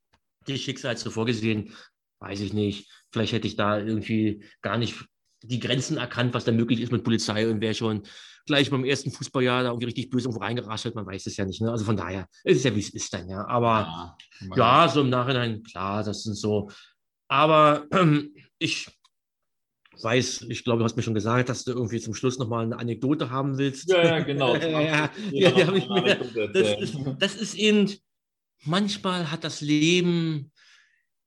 Die Schicksal so vorgesehen, weiß ich nicht. Vielleicht hätte ich da irgendwie gar nicht die Grenzen erkannt, was da möglich ist mit Polizei und wer schon gleich beim ersten Fußballjahr da irgendwie richtig böse irgendwo reingerasselt, man weiß es ja nicht. Ne? Also von daher ist es ja, wie es ist dann, ja. Aber ja, ja, so im Nachhinein, klar, das sind so. Aber ähm, ich weiß, ich glaube, du hast mir schon gesagt, dass du irgendwie zum Schluss nochmal eine Anekdote haben willst. Ja, ja genau. ja, ja, ja, das, ist, das ist eben, manchmal hat das Leben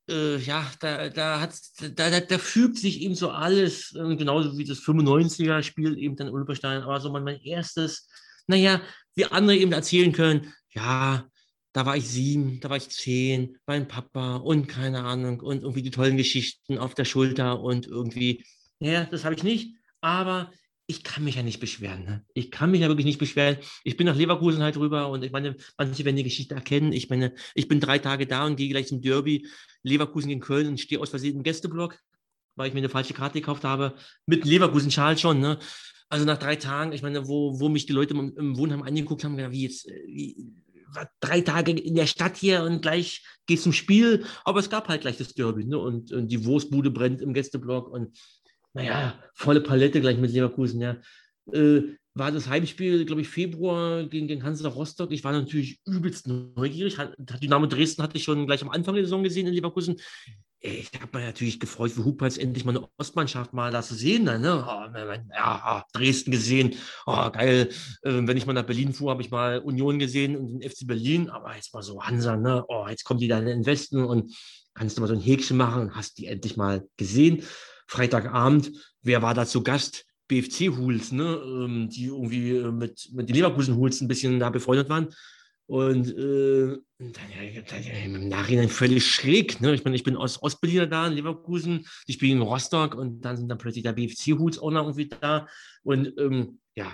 äh, ja, da, da, hat, da, da, da, fügt sich eben so alles, äh, genauso wie das 95er-Spiel eben dann Ulberstein, aber so mein, mein erstes, naja, wie andere eben erzählen können, ja, da war ich sieben, da war ich zehn, mein Papa und keine Ahnung und irgendwie die tollen Geschichten auf der Schulter und irgendwie, ja, das habe ich nicht, aber ich kann mich ja nicht beschweren. Ne? Ich kann mich ja wirklich nicht beschweren. Ich bin nach Leverkusen halt rüber und ich meine, manche werden die Geschichte erkennen. Ich meine, ich bin drei Tage da und gehe gleich zum Derby Leverkusen gegen Köln und stehe aus Versehen im Gästeblock, weil ich mir eine falsche Karte gekauft habe. Mit Leverkusen-Schal schon. Ne? Also nach drei Tagen, ich meine, wo, wo mich die Leute im, im Wohnheim angeguckt haben, wie jetzt, äh, wie, drei Tage in der Stadt hier und gleich gehst zum Spiel. Aber es gab halt gleich das Derby. Ne? Und, und die Wurstbude brennt im Gästeblock und naja, volle Palette gleich mit Leverkusen, ja. Äh, war das Heimspiel, glaube ich, Februar gegen, gegen Hansa Rostock. Ich war natürlich übelst neugierig. Dynamo Dresden hatte ich schon gleich am Anfang der Saison gesehen in Leverkusen. Ich habe mich natürlich gefreut, für Hupals endlich mal eine Ostmannschaft mal da zu sehen. Dann, ne? oh, ja, Dresden gesehen. Oh, geil. Äh, wenn ich mal nach Berlin fuhr, habe ich mal Union gesehen und den FC Berlin. Aber jetzt mal so Hansa, ne? Oh, jetzt kommt die da in den Westen und kannst du mal so ein Häkchen machen hast die endlich mal gesehen. Freitagabend, wer war da zu Gast? BFC-Hools, ne? Ähm, die irgendwie äh, mit, mit den Leverkusen-Hools ein bisschen da befreundet waren. Und äh, im Nachhinein völlig schräg. Ne? Ich meine, ich bin aus Ostberliner da in Leverkusen, die spielen in Rostock und dann sind dann plötzlich der BFC-Hools auch noch irgendwie da. Und ähm, ja,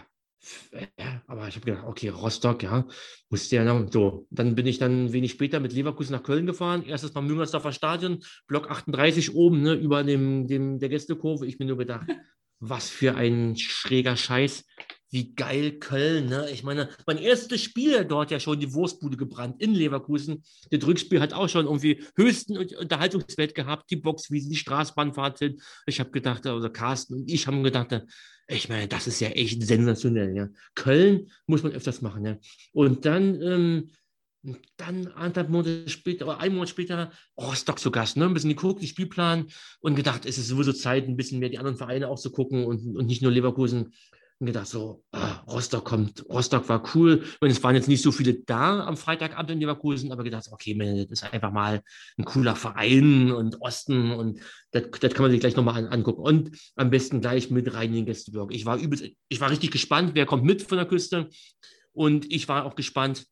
aber ich habe gedacht, okay, Rostock, ja, musste ja noch. So, dann bin ich dann wenig später mit Leverkusen nach Köln gefahren. Erstes Mal Müngersdorfer Stadion, Block 38 oben, ne, über dem, dem, der Gästekurve. Ich mir nur gedacht, was für ein schräger Scheiß. Wie geil Köln, ne? Ich meine, mein erstes Spiel dort ja schon die Wurstbude gebrannt in Leverkusen. Das Rückspiel hat auch schon irgendwie höchsten Unterhaltungswert gehabt, die Boxwiese, die Straßbahnfahrt hin. Ich habe gedacht, also Carsten und ich haben gedacht, ich meine, das ist ja echt sensationell. Ja. Köln muss man öfters machen. Ja. Und dann, ähm, dann anderthalb Monate später, oder einen Monat später, Rostock zu Gast, ne? ein bisschen geguckt, die Spielplan und gedacht, es ist sowieso Zeit, ein bisschen mehr die anderen Vereine auch zu gucken und, und nicht nur Leverkusen und gedacht so, ah, Rostock kommt, Rostock war cool. Und es waren jetzt nicht so viele da am Freitagabend in Leverkusen, aber gedacht, okay, man, das ist einfach mal ein cooler Verein und Osten und das, das kann man sich gleich nochmal an, angucken. Und am besten gleich mit rein in den Gästeblock. Ich war übelst, ich war richtig gespannt, wer kommt mit von der Küste. Und ich war auch gespannt,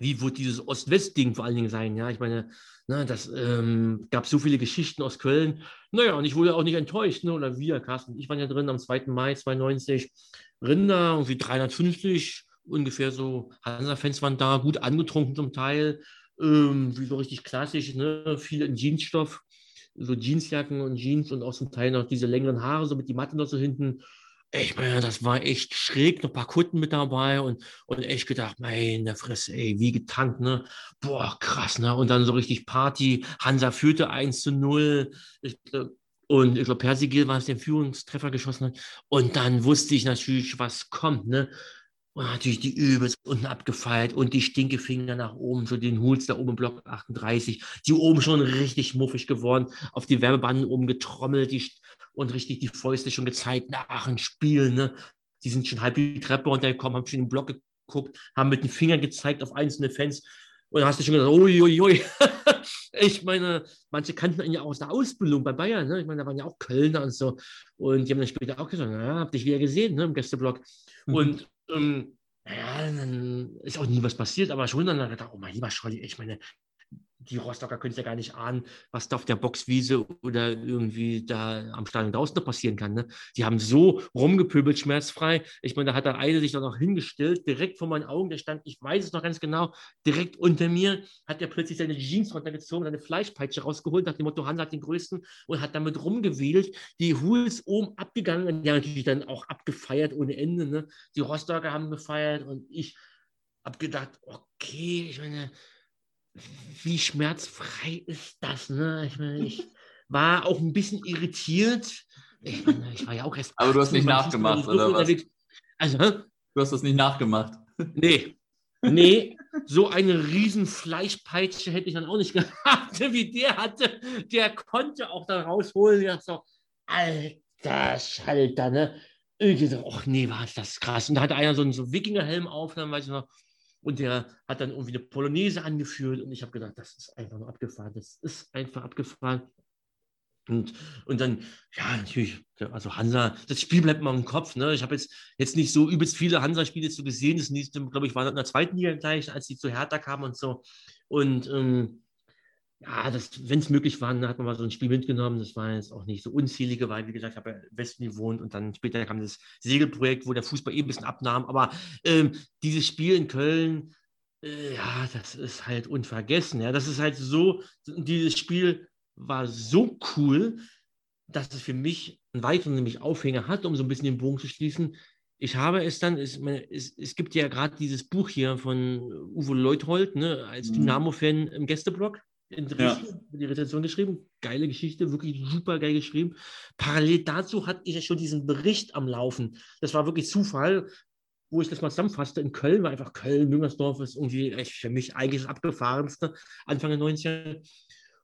wie wird dieses Ost-West-Ding vor allen Dingen sein. Ja, ich meine, na, das ähm, gab so viele Geschichten aus Köln. Naja, und ich wurde auch nicht enttäuscht. Ne? Oder wir, Carsten ich waren ja drin am 2. Mai 92. Rinder, irgendwie 350, ungefähr so. Hansa-Fans waren da, gut angetrunken zum Teil. Ähm, wie so richtig klassisch, ne? viel in Jeansstoff. So Jeansjacken und Jeans und auch zum Teil noch diese längeren Haare, so mit die Matte noch so hinten. Ich meine, das war echt schräg, noch ein paar Kunden mit dabei und, und echt gedacht, meine Fresse, ey, wie getankt, ne? Boah, krass, ne? Und dann so richtig Party. Hansa führte 1 zu 0. Ich, und ich glaube, Persigil war es, der Führungstreffer geschossen hat. Und dann wusste ich natürlich, was kommt, ne? Und natürlich die übelst unten abgefeilt und die Stinkefinger nach oben, so den Huls da oben im Block 38, die oben schon richtig muffig geworden, auf die Werbebanden oben getrommelt, die und richtig die Fäuste schon gezeigt nach dem Spiel. Ne? Die sind schon halb die Treppe runtergekommen, haben schon den Block geguckt, haben mit den Fingern gezeigt auf einzelne Fans. Und da hast du schon gesagt, uiuiui. ich meine, manche kannten ihn ja auch aus der Ausbildung bei Bayern. Ne? Ich meine, da waren ja auch Kölner und so. Und die haben dann später auch gesagt, ja, hab dich wieder gesehen ne, im Gästeblock. Mhm. Und ähm, naja, dann ist auch nie was passiert, aber schon dann hat er gedacht, oh mein lieber Scholli, ich meine, die Rostocker können es ja gar nicht ahnen, was da auf der Boxwiese oder irgendwie da am Stadion draußen noch passieren kann. Ne? Die haben so rumgepöbelt, schmerzfrei. Ich meine, da hat der eine sich dann noch hingestellt, direkt vor meinen Augen, der stand, ich weiß es noch ganz genau, direkt unter mir, hat er plötzlich seine Jeans runtergezogen, seine Fleischpeitsche rausgeholt, nach dem Motto, Hans hat den größten und hat damit rumgewählt. Die Hu ist oben abgegangen die haben natürlich dann auch abgefeiert ohne Ende. Ne? Die Rostocker haben gefeiert und ich habe gedacht, okay, ich meine, wie schmerzfrei ist das? Ne? Ich meine, ich war auch ein bisschen irritiert. Ich, meine, ich war ja auch erst. Aber du hast nicht nachgemacht, oder was? Also, hä? Du hast das nicht nachgemacht. Nee. Nee, so eine riesen Fleischpeitsche hätte ich dann auch nicht gehabt, wie der hatte. Der konnte auch da rausholen. Ja, so, alter Schalter, ne? Ich dachte, ach nee, war das krass. Und da hatte einer so einen so Wikingerhelm auf, dann weiß ich noch, und der hat dann irgendwie eine Polonaise angeführt und ich habe gedacht, das ist einfach nur abgefahren, das ist einfach abgefahren. Und, und dann, ja, natürlich, also Hansa, das Spiel bleibt mal im Kopf. Ne? Ich habe jetzt, jetzt nicht so übelst viele Hansa-Spiele so gesehen. Das nächste, glaube ich, war in der zweiten Liga gleich, als die zu Hertha kamen und so. Und ähm, ja, wenn es möglich war, dann hat man mal so ein Spiel mitgenommen. Das war jetzt auch nicht so unzählige, weil, wie gesagt, ich habe ja im Westen gewohnt und dann später kam das Segelprojekt, wo der Fußball eben ein bisschen abnahm. Aber ähm, dieses Spiel in Köln, äh, ja, das ist halt unvergessen. Ja, das ist halt so, dieses Spiel war so cool, dass es für mich einen weiteren nämlich Aufhänger hat, um so ein bisschen den Bogen zu schließen. Ich habe es dann, es, es, es gibt ja gerade dieses Buch hier von Uwe Leuthold, ne, als mhm. Dynamo-Fan im Gästeblock in ja. die Rezension geschrieben. Geile Geschichte, wirklich super geil geschrieben. Parallel dazu hatte ich ja schon diesen Bericht am Laufen. Das war wirklich Zufall, wo ich das mal zusammenfasste. In Köln war einfach Köln, Müngersdorf ist irgendwie echt für mich eigentlich das abgefahrenste Anfang der 90er.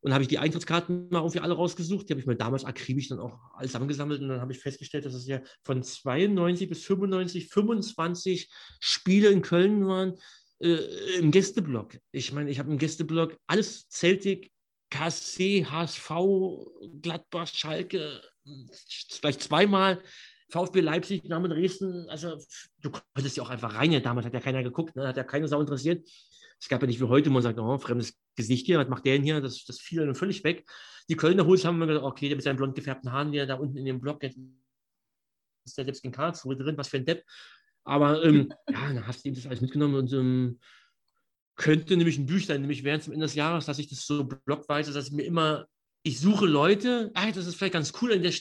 Und habe ich die Eintrittskarten mal irgendwie alle rausgesucht. Die habe ich mir damals akribisch dann auch alles zusammengesammelt. Und dann habe ich festgestellt, dass es ja von 92 bis 95 25 Spiele in Köln waren äh, im Gästeblock. Ich meine, ich habe im Gästeblock alles Celtic, KSC, HSV, Gladbach, Schalke, vielleicht zweimal. VfB Leipzig, Namen Dresden, also du konntest ja auch einfach rein. Damals hat ja keiner geguckt, ne? hat ja keine Sau interessiert. Es gab ja nicht wie heute, wo man sagt, oh, fremdes Gesicht hier, was macht der denn hier? Das, das fiel dann völlig weg. Die Kölner Hus haben wir gesagt, okay, der mit seinen blond gefärbten Haaren, der da unten in dem Block, ist der selbst in Karlsruhe drin, was für ein Depp. Aber ähm, ja, dann hast du eben das alles mitgenommen und ähm, könnte nämlich ein Büchlein, nämlich während zum Ende des Jahres, dass ich das so blockweise, dass ich mir immer, ich suche Leute, ah, das ist vielleicht ganz cool an der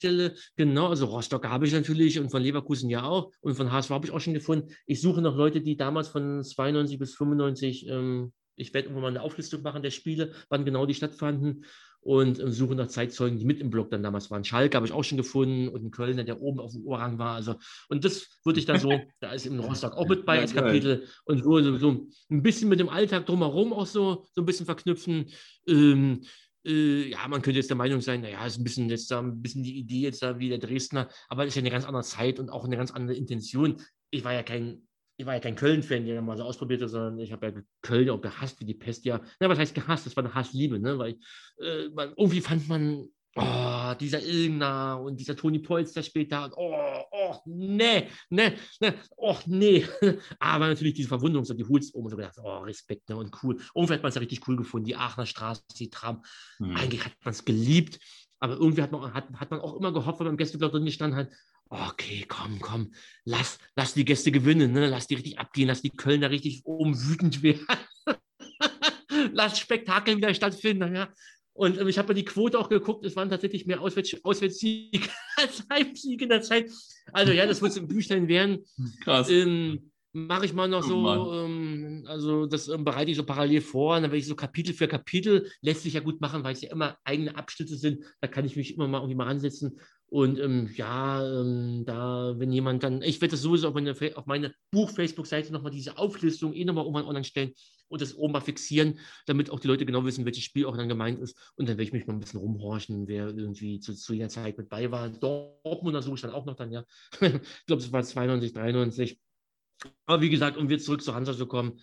Stelle, genau, also Rostock habe ich natürlich und von Leverkusen ja auch. Und von HSV habe ich auch schon gefunden. Ich suche noch Leute, die damals von 92 bis 95 ähm, ich werde irgendwann mal eine Auflistung machen der Spiele, wann genau die stattfanden und äh, suche nach Zeitzeugen, die mit im Blog dann damals waren. Schalke habe ich auch schon gefunden und ein Kölner, der oben auf dem Oberrang war. Also, und das würde ich dann so, da ist im Rostock auch mit bei als Kapitel und so, so, ein bisschen mit dem Alltag drumherum auch so, so ein bisschen verknüpfen. Ähm, äh, ja, man könnte jetzt der Meinung sein, naja, ist ein bisschen jetzt da ein bisschen die Idee jetzt da wie der Dresdner, aber es ist ja eine ganz andere Zeit und auch eine ganz andere Intention. Ich war ja kein ich war ja kein Köln-Fan, der mal so ausprobiert hat, sondern ich habe ja Köln auch gehasst wie die Pest. Ja, na, was heißt gehasst? Das war eine Hassliebe, ne? Weil äh, man, irgendwie fand man, oh, dieser Ilgner und dieser Toni Polster später, oh, oh, nee, nee, nee, oh, nee. Aber natürlich diese Verwunderung, so die holst um und so gedacht, oh, Respekt, ne? Und cool. Irgendwie hat man es ja richtig cool gefunden, die Aachener Straße, die Tram. Mhm. Eigentlich hat man es geliebt. Aber irgendwie hat man, hat, hat man auch immer gehofft, wenn man im Gästeblock drin gestanden hat, okay, komm, komm, lass, lass die Gäste gewinnen, ne? lass die richtig abgehen, lass die Kölner richtig oben wütend werden. lass Spektakel wieder stattfinden. Ja? Und ähm, ich habe mir die Quote auch geguckt, es waren tatsächlich mehr Auswärts Auswärtssiege als Heimsiege in der Zeit. Also ja, das wird es im Büchlein werden. Krass. Ähm, mache ich mal noch oh, so, ähm, also das ähm, bereite ich so parallel vor, und dann werde ich so Kapitel für Kapitel, lässt sich ja gut machen, weil es ja immer eigene Abschnitte sind, da kann ich mich immer mal irgendwie mal ansetzen und ähm, ja, ähm, da, wenn jemand dann, ich werde das sowieso auf meine, auf meine Buch-Facebook-Seite nochmal diese Auflistung eh nochmal irgendwann online stellen und das oben mal fixieren, damit auch die Leute genau wissen, welches Spiel auch dann gemeint ist. Und dann werde ich mich mal ein bisschen rumhorchen, wer irgendwie zu, zu jeder Zeit mit bei war. Dortmunder suche ich dann auch noch dann, ja. ich glaube, es war 92, 93. Aber wie gesagt, um wieder zurück zu Hansa zu kommen,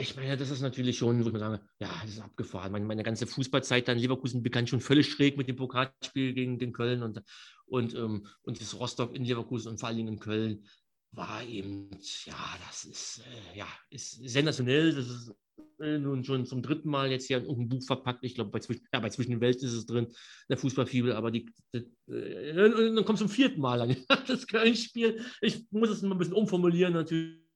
ich meine, das ist natürlich schon, wo ich mal sagen, ja, das ist abgefahren. Meine, meine ganze Fußballzeit dann Leverkusen begann schon völlig schräg mit dem Pokalspiel gegen den Köln und, und, ähm, und das Rostock in Leverkusen und vor allen Dingen in Köln war eben, ja, das ist, äh, ja, ist sensationell. Das ist äh, nun schon zum dritten Mal jetzt hier in irgendein Buch verpackt. Ich glaube, bei, Zwischen, ja, bei Zwischen den Welten ist es drin, der Fußballfibel, aber die, die äh, dann kommt zum vierten Mal an das Köln-Spiel. Ich muss es mal ein bisschen umformulieren natürlich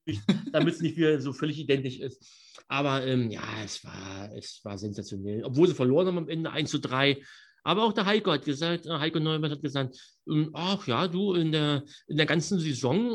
damit es nicht wieder so völlig identisch ist. Aber ähm, ja, es war, es war sensationell. Obwohl sie verloren haben am Ende 1 zu 3. Aber auch der Heiko hat gesagt, äh, Heiko Neumann hat gesagt, ähm, ach ja, du, in der, in der ganzen Saison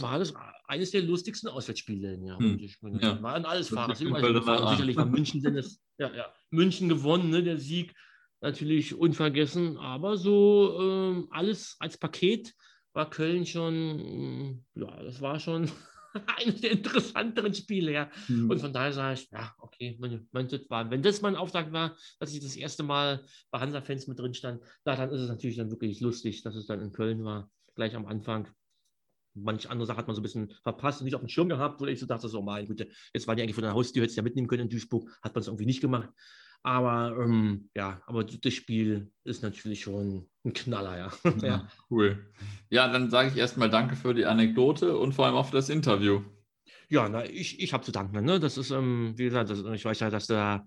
war das eines der lustigsten Auswärtsspiele. Ja. Hm. Ich, ja. Waren alles Fahrer. Sicherlich war München, das, ja, ja, München gewonnen, ne, der Sieg natürlich unvergessen. Aber so ähm, alles als Paket war Köln schon, ja, das war schon eines der interessanteren Spiele, ja. Mhm. Und von daher sage ich, ja, okay, mein, mein, war, wenn das mein Auftrag war, dass ich das erste Mal bei Hansa-Fans mit drin stand, na, dann ist es natürlich dann wirklich lustig, dass es dann in Köln war, gleich am Anfang. Manche andere Sachen hat man so ein bisschen verpasst und nicht auf dem Schirm gehabt, wo ich so dachte, so, mal, gut, jetzt waren die eigentlich von der Haustür, hätte es ja mitnehmen können in Duisburg, hat man es irgendwie nicht gemacht. Aber ähm, ja, aber das Spiel ist natürlich schon ein Knaller, ja. ja. Cool. Ja, dann sage ich erstmal Danke für die Anekdote und vor allem auch für das Interview. Ja, na, ich, ich habe zu danken. Ne? Das ist, ähm, wie gesagt, das, ich weiß ja, dass da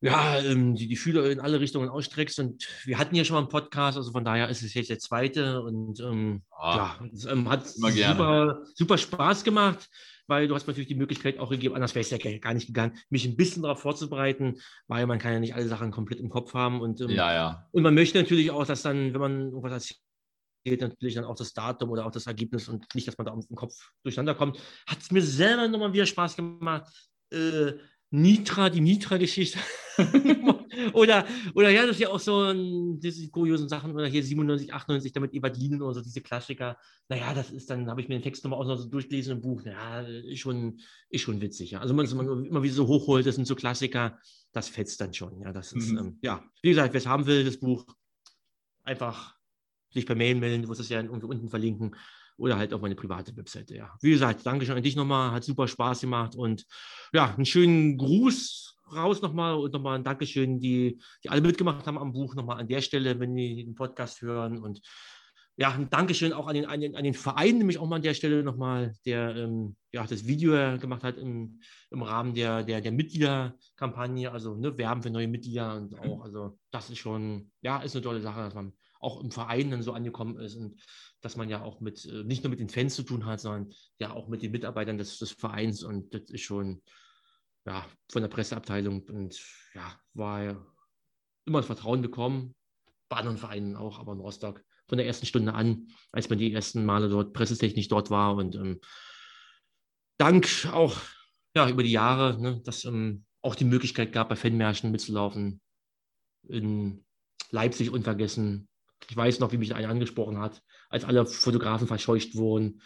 ja, ähm, die, die Fühler in alle Richtungen ausstreckst. Und wir hatten ja schon mal einen Podcast, also von daher ist es jetzt der zweite. Und ähm, ah, ja, es ähm, hat super, super Spaß gemacht weil du hast natürlich die Möglichkeit auch gegeben, anders wäre es ja gar nicht gegangen, mich ein bisschen darauf vorzubereiten, weil man kann ja nicht alle Sachen komplett im Kopf haben. Und, ähm, ja, ja. und man möchte natürlich auch, dass dann, wenn man irgendwas erzählt, natürlich dann auch das Datum oder auch das Ergebnis und nicht, dass man da im Kopf durcheinander kommt. Hat es mir selber nochmal wieder Spaß gemacht. Äh, Nitra, die Nitra-Geschichte. oder, oder ja, das ist ja auch so ein, diese kuriosen Sachen, oder hier 97, 98, damit Evangelinen oder so, diese Klassiker. Naja, das ist dann, habe ich mir den Text nochmal auch noch so durchgelesen im Buch. Ja, ist schon, ist schon witzig, ja. Also, man, man immer wieder so hochholt, das sind so Klassiker, das fetzt dann schon, ja. Das ist, mhm. ähm, ja, wie gesagt, wer es haben will, das Buch, einfach sich per Mail melden, du wirst es ja unten verlinken oder halt auf meine private Webseite. Ja. Wie gesagt, danke schön an dich nochmal, hat super Spaß gemacht und ja, einen schönen Gruß raus nochmal und nochmal ein Dankeschön, die, die alle mitgemacht haben am Buch, nochmal an der Stelle, wenn die den Podcast hören. Und ja, ein Dankeschön auch an den, an den, Verein, nämlich auch mal an der Stelle nochmal, der ähm, ja, das Video gemacht hat im, im Rahmen der, der, der Mitgliederkampagne, also ne, Werben für neue Mitglieder und auch, also das ist schon, ja, ist eine tolle Sache, dass man auch im Verein dann so angekommen ist und dass man ja auch mit, äh, nicht nur mit den Fans zu tun hat, sondern ja auch mit den Mitarbeitern des, des Vereins. Und das ist schon ja, von der Presseabteilung und ja, war immer ein Vertrauen bekommen, bei anderen Vereinen auch, aber in Rostock von der ersten Stunde an, als man die ersten Male dort pressetechnisch dort war und ähm, dank auch ja, über die Jahre, ne, dass ähm, auch die Möglichkeit gab, bei Fanmärschen mitzulaufen. In Leipzig unvergessen. Ich weiß noch, wie mich einer angesprochen hat, als alle Fotografen verscheucht wurden.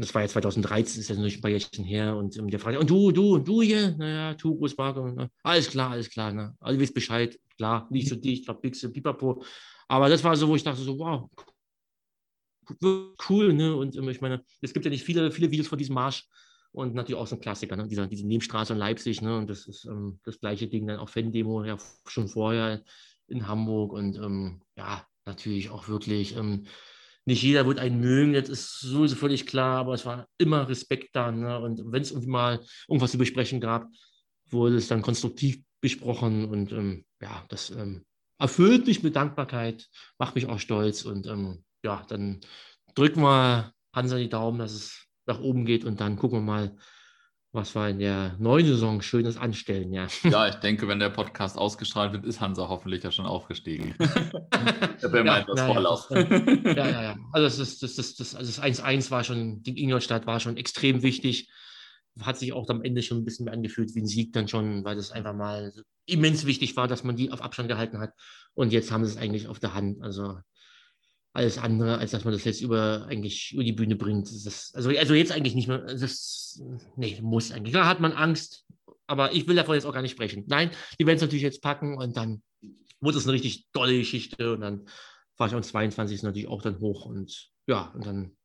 Das war ja 2013, ist ja natürlich ein paar Jährchen her. Und ähm, der fragte, und du, du, du hier? Naja, du, Großmarke. Ne? Alles klar, alles klar. Ne? Also, wisst Bescheid. Klar, nicht so dicht, glaube Bixe, Pipapo. Aber das war so, wo ich dachte, so, wow, cool. Ne? Und ähm, ich meine, es gibt ja nicht viele, viele Videos von diesem Marsch und natürlich auch so ein Klassiker, ne? Dieser, diese Nebenstraße in Leipzig, ne? Und das ist ähm, das gleiche Ding dann auch Fan-Demo, ja, schon vorher in Hamburg. Und ähm, ja, natürlich auch wirklich, ähm, nicht jeder wird einen mögen, das ist sowieso völlig klar, aber es war immer Respekt da. Ne? Und wenn es irgendwie mal irgendwas zu besprechen gab, wurde es dann konstruktiv besprochen und ähm, ja, das ähm, erfüllt mich mit Dankbarkeit, macht mich auch stolz und ähm, ja, dann drücken wir Hansa die Daumen, dass es nach oben geht und dann gucken wir mal, was wir in der neuen Saison Schönes anstellen. Ja, ja ich denke, wenn der Podcast ausgestrahlt wird, ist Hansa hoffentlich ja schon aufgestiegen. Wenn ja, das ja, Vorlauf. ja, ja, ja. Also das, ist, das, das, das, also das 1-1 war schon, die Ingolstadt war schon extrem wichtig. Hat sich auch am Ende schon ein bisschen mehr angefühlt wie ein Sieg dann schon, weil das einfach mal immens wichtig war, dass man die auf Abstand gehalten hat. Und jetzt haben sie es eigentlich auf der Hand. Also alles andere, als dass man das jetzt über eigentlich über die Bühne bringt. Das, also, also jetzt eigentlich nicht mehr. Das, nee, muss eigentlich. Klar hat man Angst, aber ich will davon jetzt auch gar nicht sprechen. Nein, die werden es natürlich jetzt packen und dann wird es eine richtig tolle Geschichte und dann fahre ich am 22. natürlich auch dann hoch und ja, und dann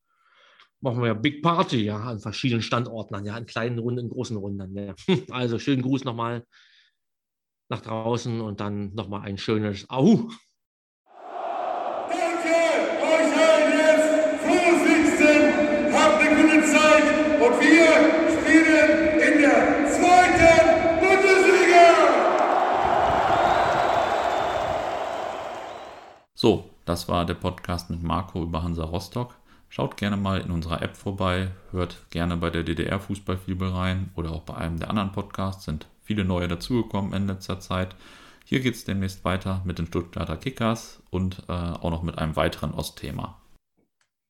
machen wir ja Big Party, ja, an verschiedenen Standorten, ja, in kleinen Runden, in großen Runden. Ja. Also schönen Gruß nochmal nach draußen und dann nochmal ein schönes Au und wir spielen in der zweiten Bundesliga. So, das war der Podcast mit Marco über Hansa Rostock. Schaut gerne mal in unserer App vorbei, hört gerne bei der DDR Fußballfibel rein oder auch bei einem der anderen Podcasts sind viele neue dazugekommen in letzter Zeit. Hier geht es demnächst weiter mit den Stuttgarter Kickers und äh, auch noch mit einem weiteren Ostthema.